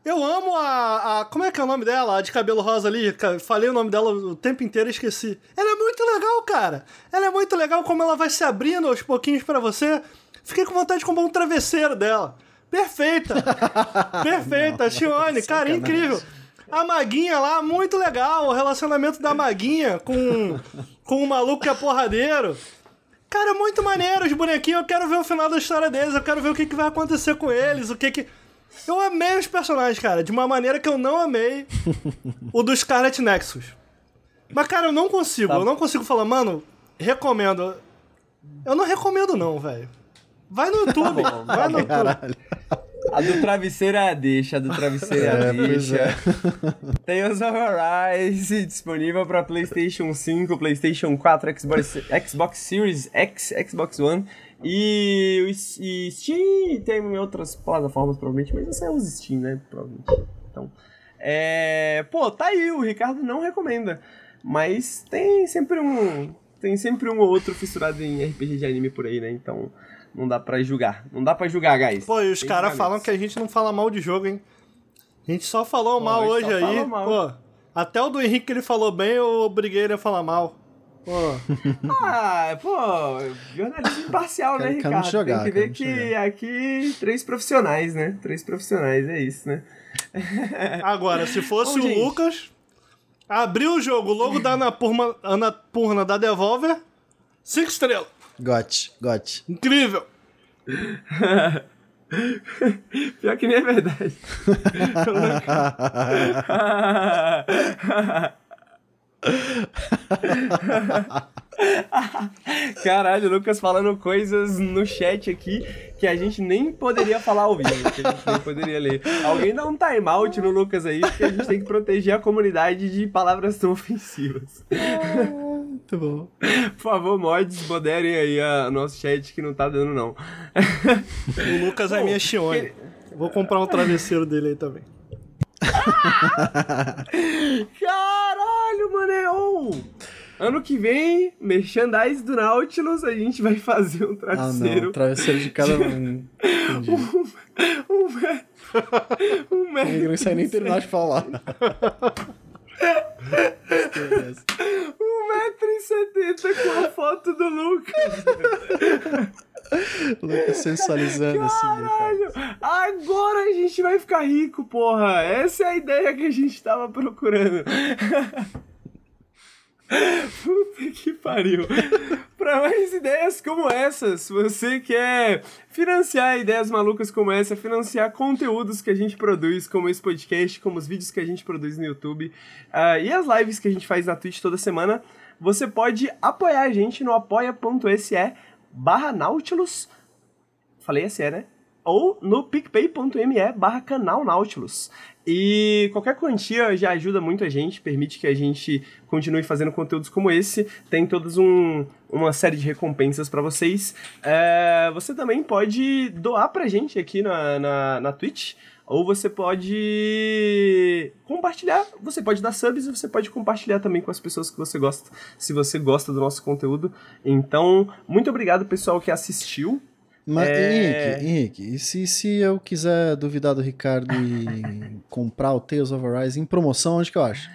Eu amo a, a. Como é que é o nome dela? A de cabelo rosa ali. Falei o nome dela o tempo inteiro e esqueci. Ela é muito legal, cara. Ela é muito legal como ela vai se abrindo aos pouquinhos pra você. Fiquei com vontade de comprar um travesseiro dela. Perfeita! Perfeita, Shione, cara, sacanagem. incrível. A Maguinha lá, muito legal. O relacionamento da Maguinha com, com o maluco que é porradeiro. Cara, muito maneiro os bonequinhos. Eu quero ver o final da história deles. Eu quero ver o que, que vai acontecer com eles. O que que. Eu amei os personagens, cara, de uma maneira que eu não amei o do Scarlet Nexus. Mas, cara, eu não consigo. Eu não consigo falar, mano, recomendo. Eu não recomendo, não, velho. Vai no YouTube. vai no YouTube. Caralho. A do travesseiro é a deixa, a do travesseiro é a É, deixa. é. Tales of Arise disponível para PlayStation 5, PlayStation 4, Xbox, Xbox Series X, Xbox One e, o Steam tem em outras plataformas provavelmente, mas esse é os Steam, né? Provavelmente. Então, é... Pô, tá aí, o Ricardo não recomenda, mas tem sempre um... Tem sempre um ou outro fissurado em RPG de anime por aí, né? Então, não dá pra julgar. Não dá pra julgar, guys. Pô, e os caras falam que a gente não fala mal de jogo, hein? A gente só falou Pô, mal hoje aí. mal. Pô, até o do Henrique que ele falou bem, eu obriguei ele a falar mal. Pô, Ah, pô, jornalismo imparcial, né, Quero- Ricardo? jogar, Tem que ver que aqui três profissionais, né? Três profissionais, é isso, né? agora, se fosse Bom, o gente. Lucas, abriu o jogo, logo da Anapurna, Anapurna da Devolver, cinco estrelas. Got, got. Incrível. Pior que nem é verdade. Caralho, o Lucas falando coisas no chat aqui que a gente nem poderia falar ao vivo, que a gente nem poderia ler. Alguém dá um timeout no Lucas aí, porque a gente tem que proteger a comunidade de palavras tão ofensivas. Muito bom. Por favor, mods, moderem aí a nosso chat que não tá dando não. O Lucas é Pô, minha Shione. que- Vou comprar um travesseiro dele aí também. Caralho, manel! Ano que vem, merchandise do Nautilus, a gente vai fazer um Ah, travesseiro. não. Travesseiro de cada um. Entendi. um metro. Um metro. Não sei nem terminar de falar. Um metro e setenta com a foto do Lucas. Lucas sensualizando assim. né, cara. Caralho! Agora a gente vai ficar rico, porra! Essa é a ideia que a gente tava procurando. Puta que pariu. Para mais ideias como essas, se você quer financiar ideias malucas como essa, financiar conteúdos que a gente produz, como esse podcast, como os vídeos que a gente produz no YouTube uh, e as lives que a gente faz na Twitch toda semana, você pode apoiar a gente no apoia.se barra Nautilus. Falei SE, né? Ou no picpay.me barra canal Nautilus. E qualquer quantia já ajuda muito a gente, permite que a gente continue fazendo conteúdos como esse. Tem todas um, uma série de recompensas para vocês. É, você também pode doar pra gente aqui na, na, na Twitch. Ou você pode compartilhar, você pode dar subs e você pode compartilhar também com as pessoas que você gosta, se você gosta do nosso conteúdo. Então, muito obrigado pessoal que assistiu. Mas, é... Henrique, Henrique, e se, se eu quiser duvidar do Ricardo e comprar o Tales of Arise em promoção, onde que eu acho?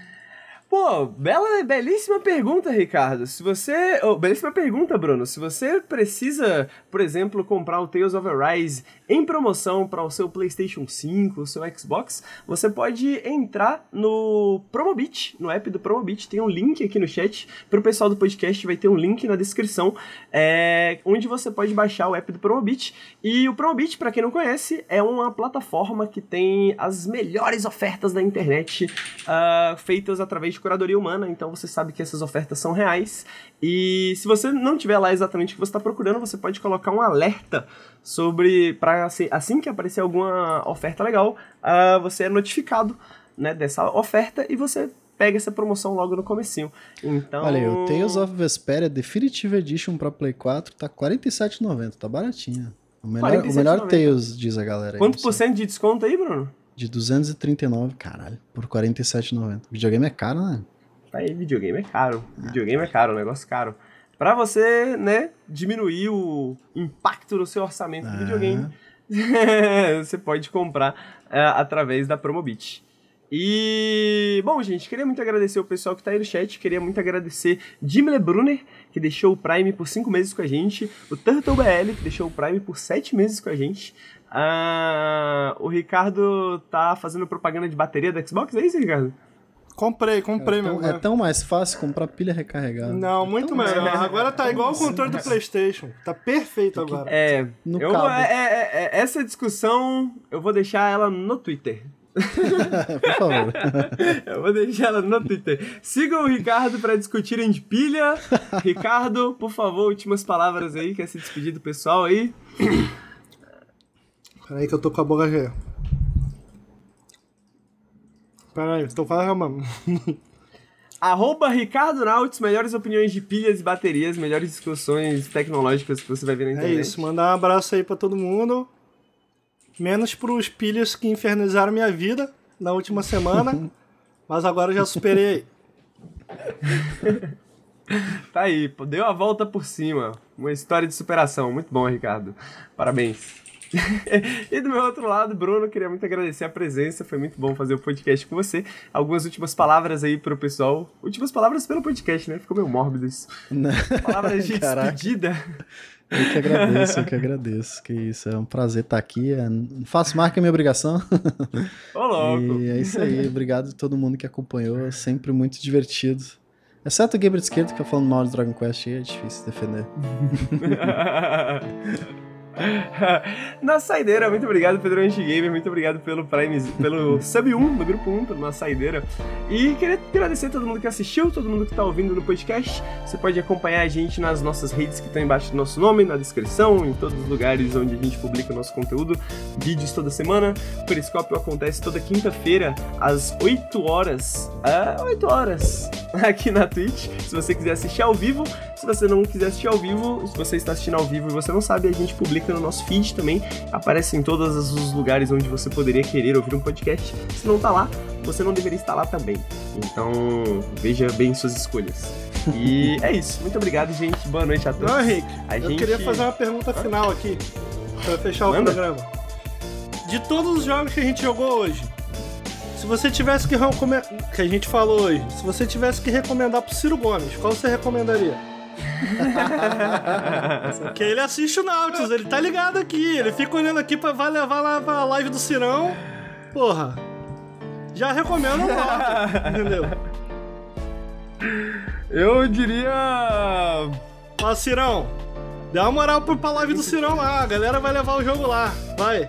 Pô, bela, belíssima pergunta, Ricardo. Se você. Oh, belíssima pergunta, Bruno. Se você precisa, por exemplo, comprar o Tales of Arise em promoção para o seu PlayStation 5, o seu Xbox, você pode entrar no Promobit, no app do Promobit. Tem um link aqui no chat. Para o pessoal do podcast, vai ter um link na descrição, é, onde você pode baixar o app do Promobit. E o Promobit, para quem não conhece, é uma plataforma que tem as melhores ofertas da internet uh, feitas através de curadoria humana, então você sabe que essas ofertas são reais. E se você não tiver lá exatamente o que você está procurando, você pode colocar um alerta sobre para assim, que aparecer alguma oferta legal, uh, você é notificado né, dessa oferta e você pega essa promoção logo no comecinho. Então... Olha aí, o Tales of Vesperia Definitive Edition para Play 4 tá R$ 47,90, tá baratinho. O melhor, o melhor Tales, diz a galera. Quanto por cento de desconto aí, Bruno? De 239, caralho, por 47,90. Videogame é caro, né? Aí, videogame é caro. Videogame é caro, negócio caro. Pra você, né, diminuir o impacto no seu orçamento de videogame, você pode comprar é, através da Promobit. E, bom, gente, queria muito agradecer o pessoal que tá aí no chat. Queria muito agradecer Dimle Brunner, que deixou o Prime por 5 meses com a gente. O Turtle BL, que deixou o Prime por 7 meses com a gente. Ah, o Ricardo tá fazendo propaganda de bateria da Xbox, é isso, Ricardo? Comprei, comprei, é tão, meu. É tão mais fácil comprar pilha recarregada. Não, é muito melhor. Agora tá igual o controle do PlayStation. Tá perfeito agora. É, no eu, cabo. É, é, é, essa discussão eu vou deixar ela no Twitter. Por favor. eu vou deixar ela no Twitter. Sigam o Ricardo para discutirem de pilha. Ricardo, por favor, últimas palavras aí, quer se despedir do pessoal aí. Peraí que eu tô com a boca cheia. Peraí, tô falando. Arroba Ricardo Nautis, melhores opiniões de pilhas e baterias, melhores discussões tecnológicas que você vai ver na é internet. É isso, mandar um abraço aí pra todo mundo. Menos pros pilhas que infernizaram minha vida na última semana. mas agora eu já superei tá aí, deu a volta por cima. Uma história de superação. Muito bom, Ricardo. Parabéns. e do meu outro lado, Bruno, queria muito agradecer a presença, foi muito bom fazer o podcast com você. Algumas últimas palavras aí pro pessoal. Últimas palavras pelo podcast, né? Ficou meio mórbido isso. Não. Palavras de Caraca. despedida. Eu que agradeço, eu que agradeço. Que isso, é um prazer estar aqui. É, faço mais que a minha obrigação. Ô, louco. E é isso aí, obrigado a todo mundo que acompanhou. Sempre muito divertido. Exceto o Gabriel Esquerdo, que eu falando mal de Dragon Quest, é difícil defender. na saideira, muito obrigado, Pedro Antigamer, muito obrigado pelo Prime, pelo Sub 1 no grupo 1, pela nossa saideira. E queria agradecer a todo mundo que assistiu, todo mundo que está ouvindo no podcast. Você pode acompanhar a gente nas nossas redes que estão embaixo do nosso nome, na descrição, em todos os lugares onde a gente publica o nosso conteúdo, vídeos toda semana. O Periscópio acontece toda quinta-feira, às 8 horas. Ah, 8 horas aqui na Twitch. Se você quiser assistir ao vivo, se você não quiser assistir ao vivo, se você está assistindo ao vivo e você não sabe, a gente publica no nosso feed também. Aparece em todos os lugares onde você poderia querer ouvir um podcast. Se não tá lá, você não deveria estar lá também. Então, veja bem suas escolhas. E é isso. Muito obrigado, gente. Boa noite a todos. Não, Henrique, a eu gente... queria fazer uma pergunta final aqui, para fechar Manda. o programa. De todos os jogos que a gente jogou hoje, se você tivesse que recomendar. Que a gente falou hoje, se você tivesse que recomendar pro Ciro Gomes, qual você recomendaria? que ele assiste o Nautilus, ele tá ligado aqui, ele fica olhando aqui pra vai levar lá pra live do Cirão. Porra. Já recomendo o Nautilus, entendeu? Eu diria. Ó, Cirão, dá uma moral pro live do Cirão lá, a galera vai levar o jogo lá, vai.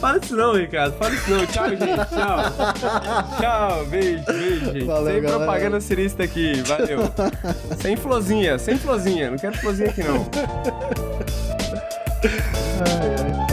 Fala isso não, Ricardo. Fala isso não. Tchau, gente. Tchau. Tchau. Beijo, beijo, gente. Valeu, sem galera. propaganda cirista aqui. Valeu. sem florzinha, sem florzinha. Não quero florzinha aqui, não. Ai, ai.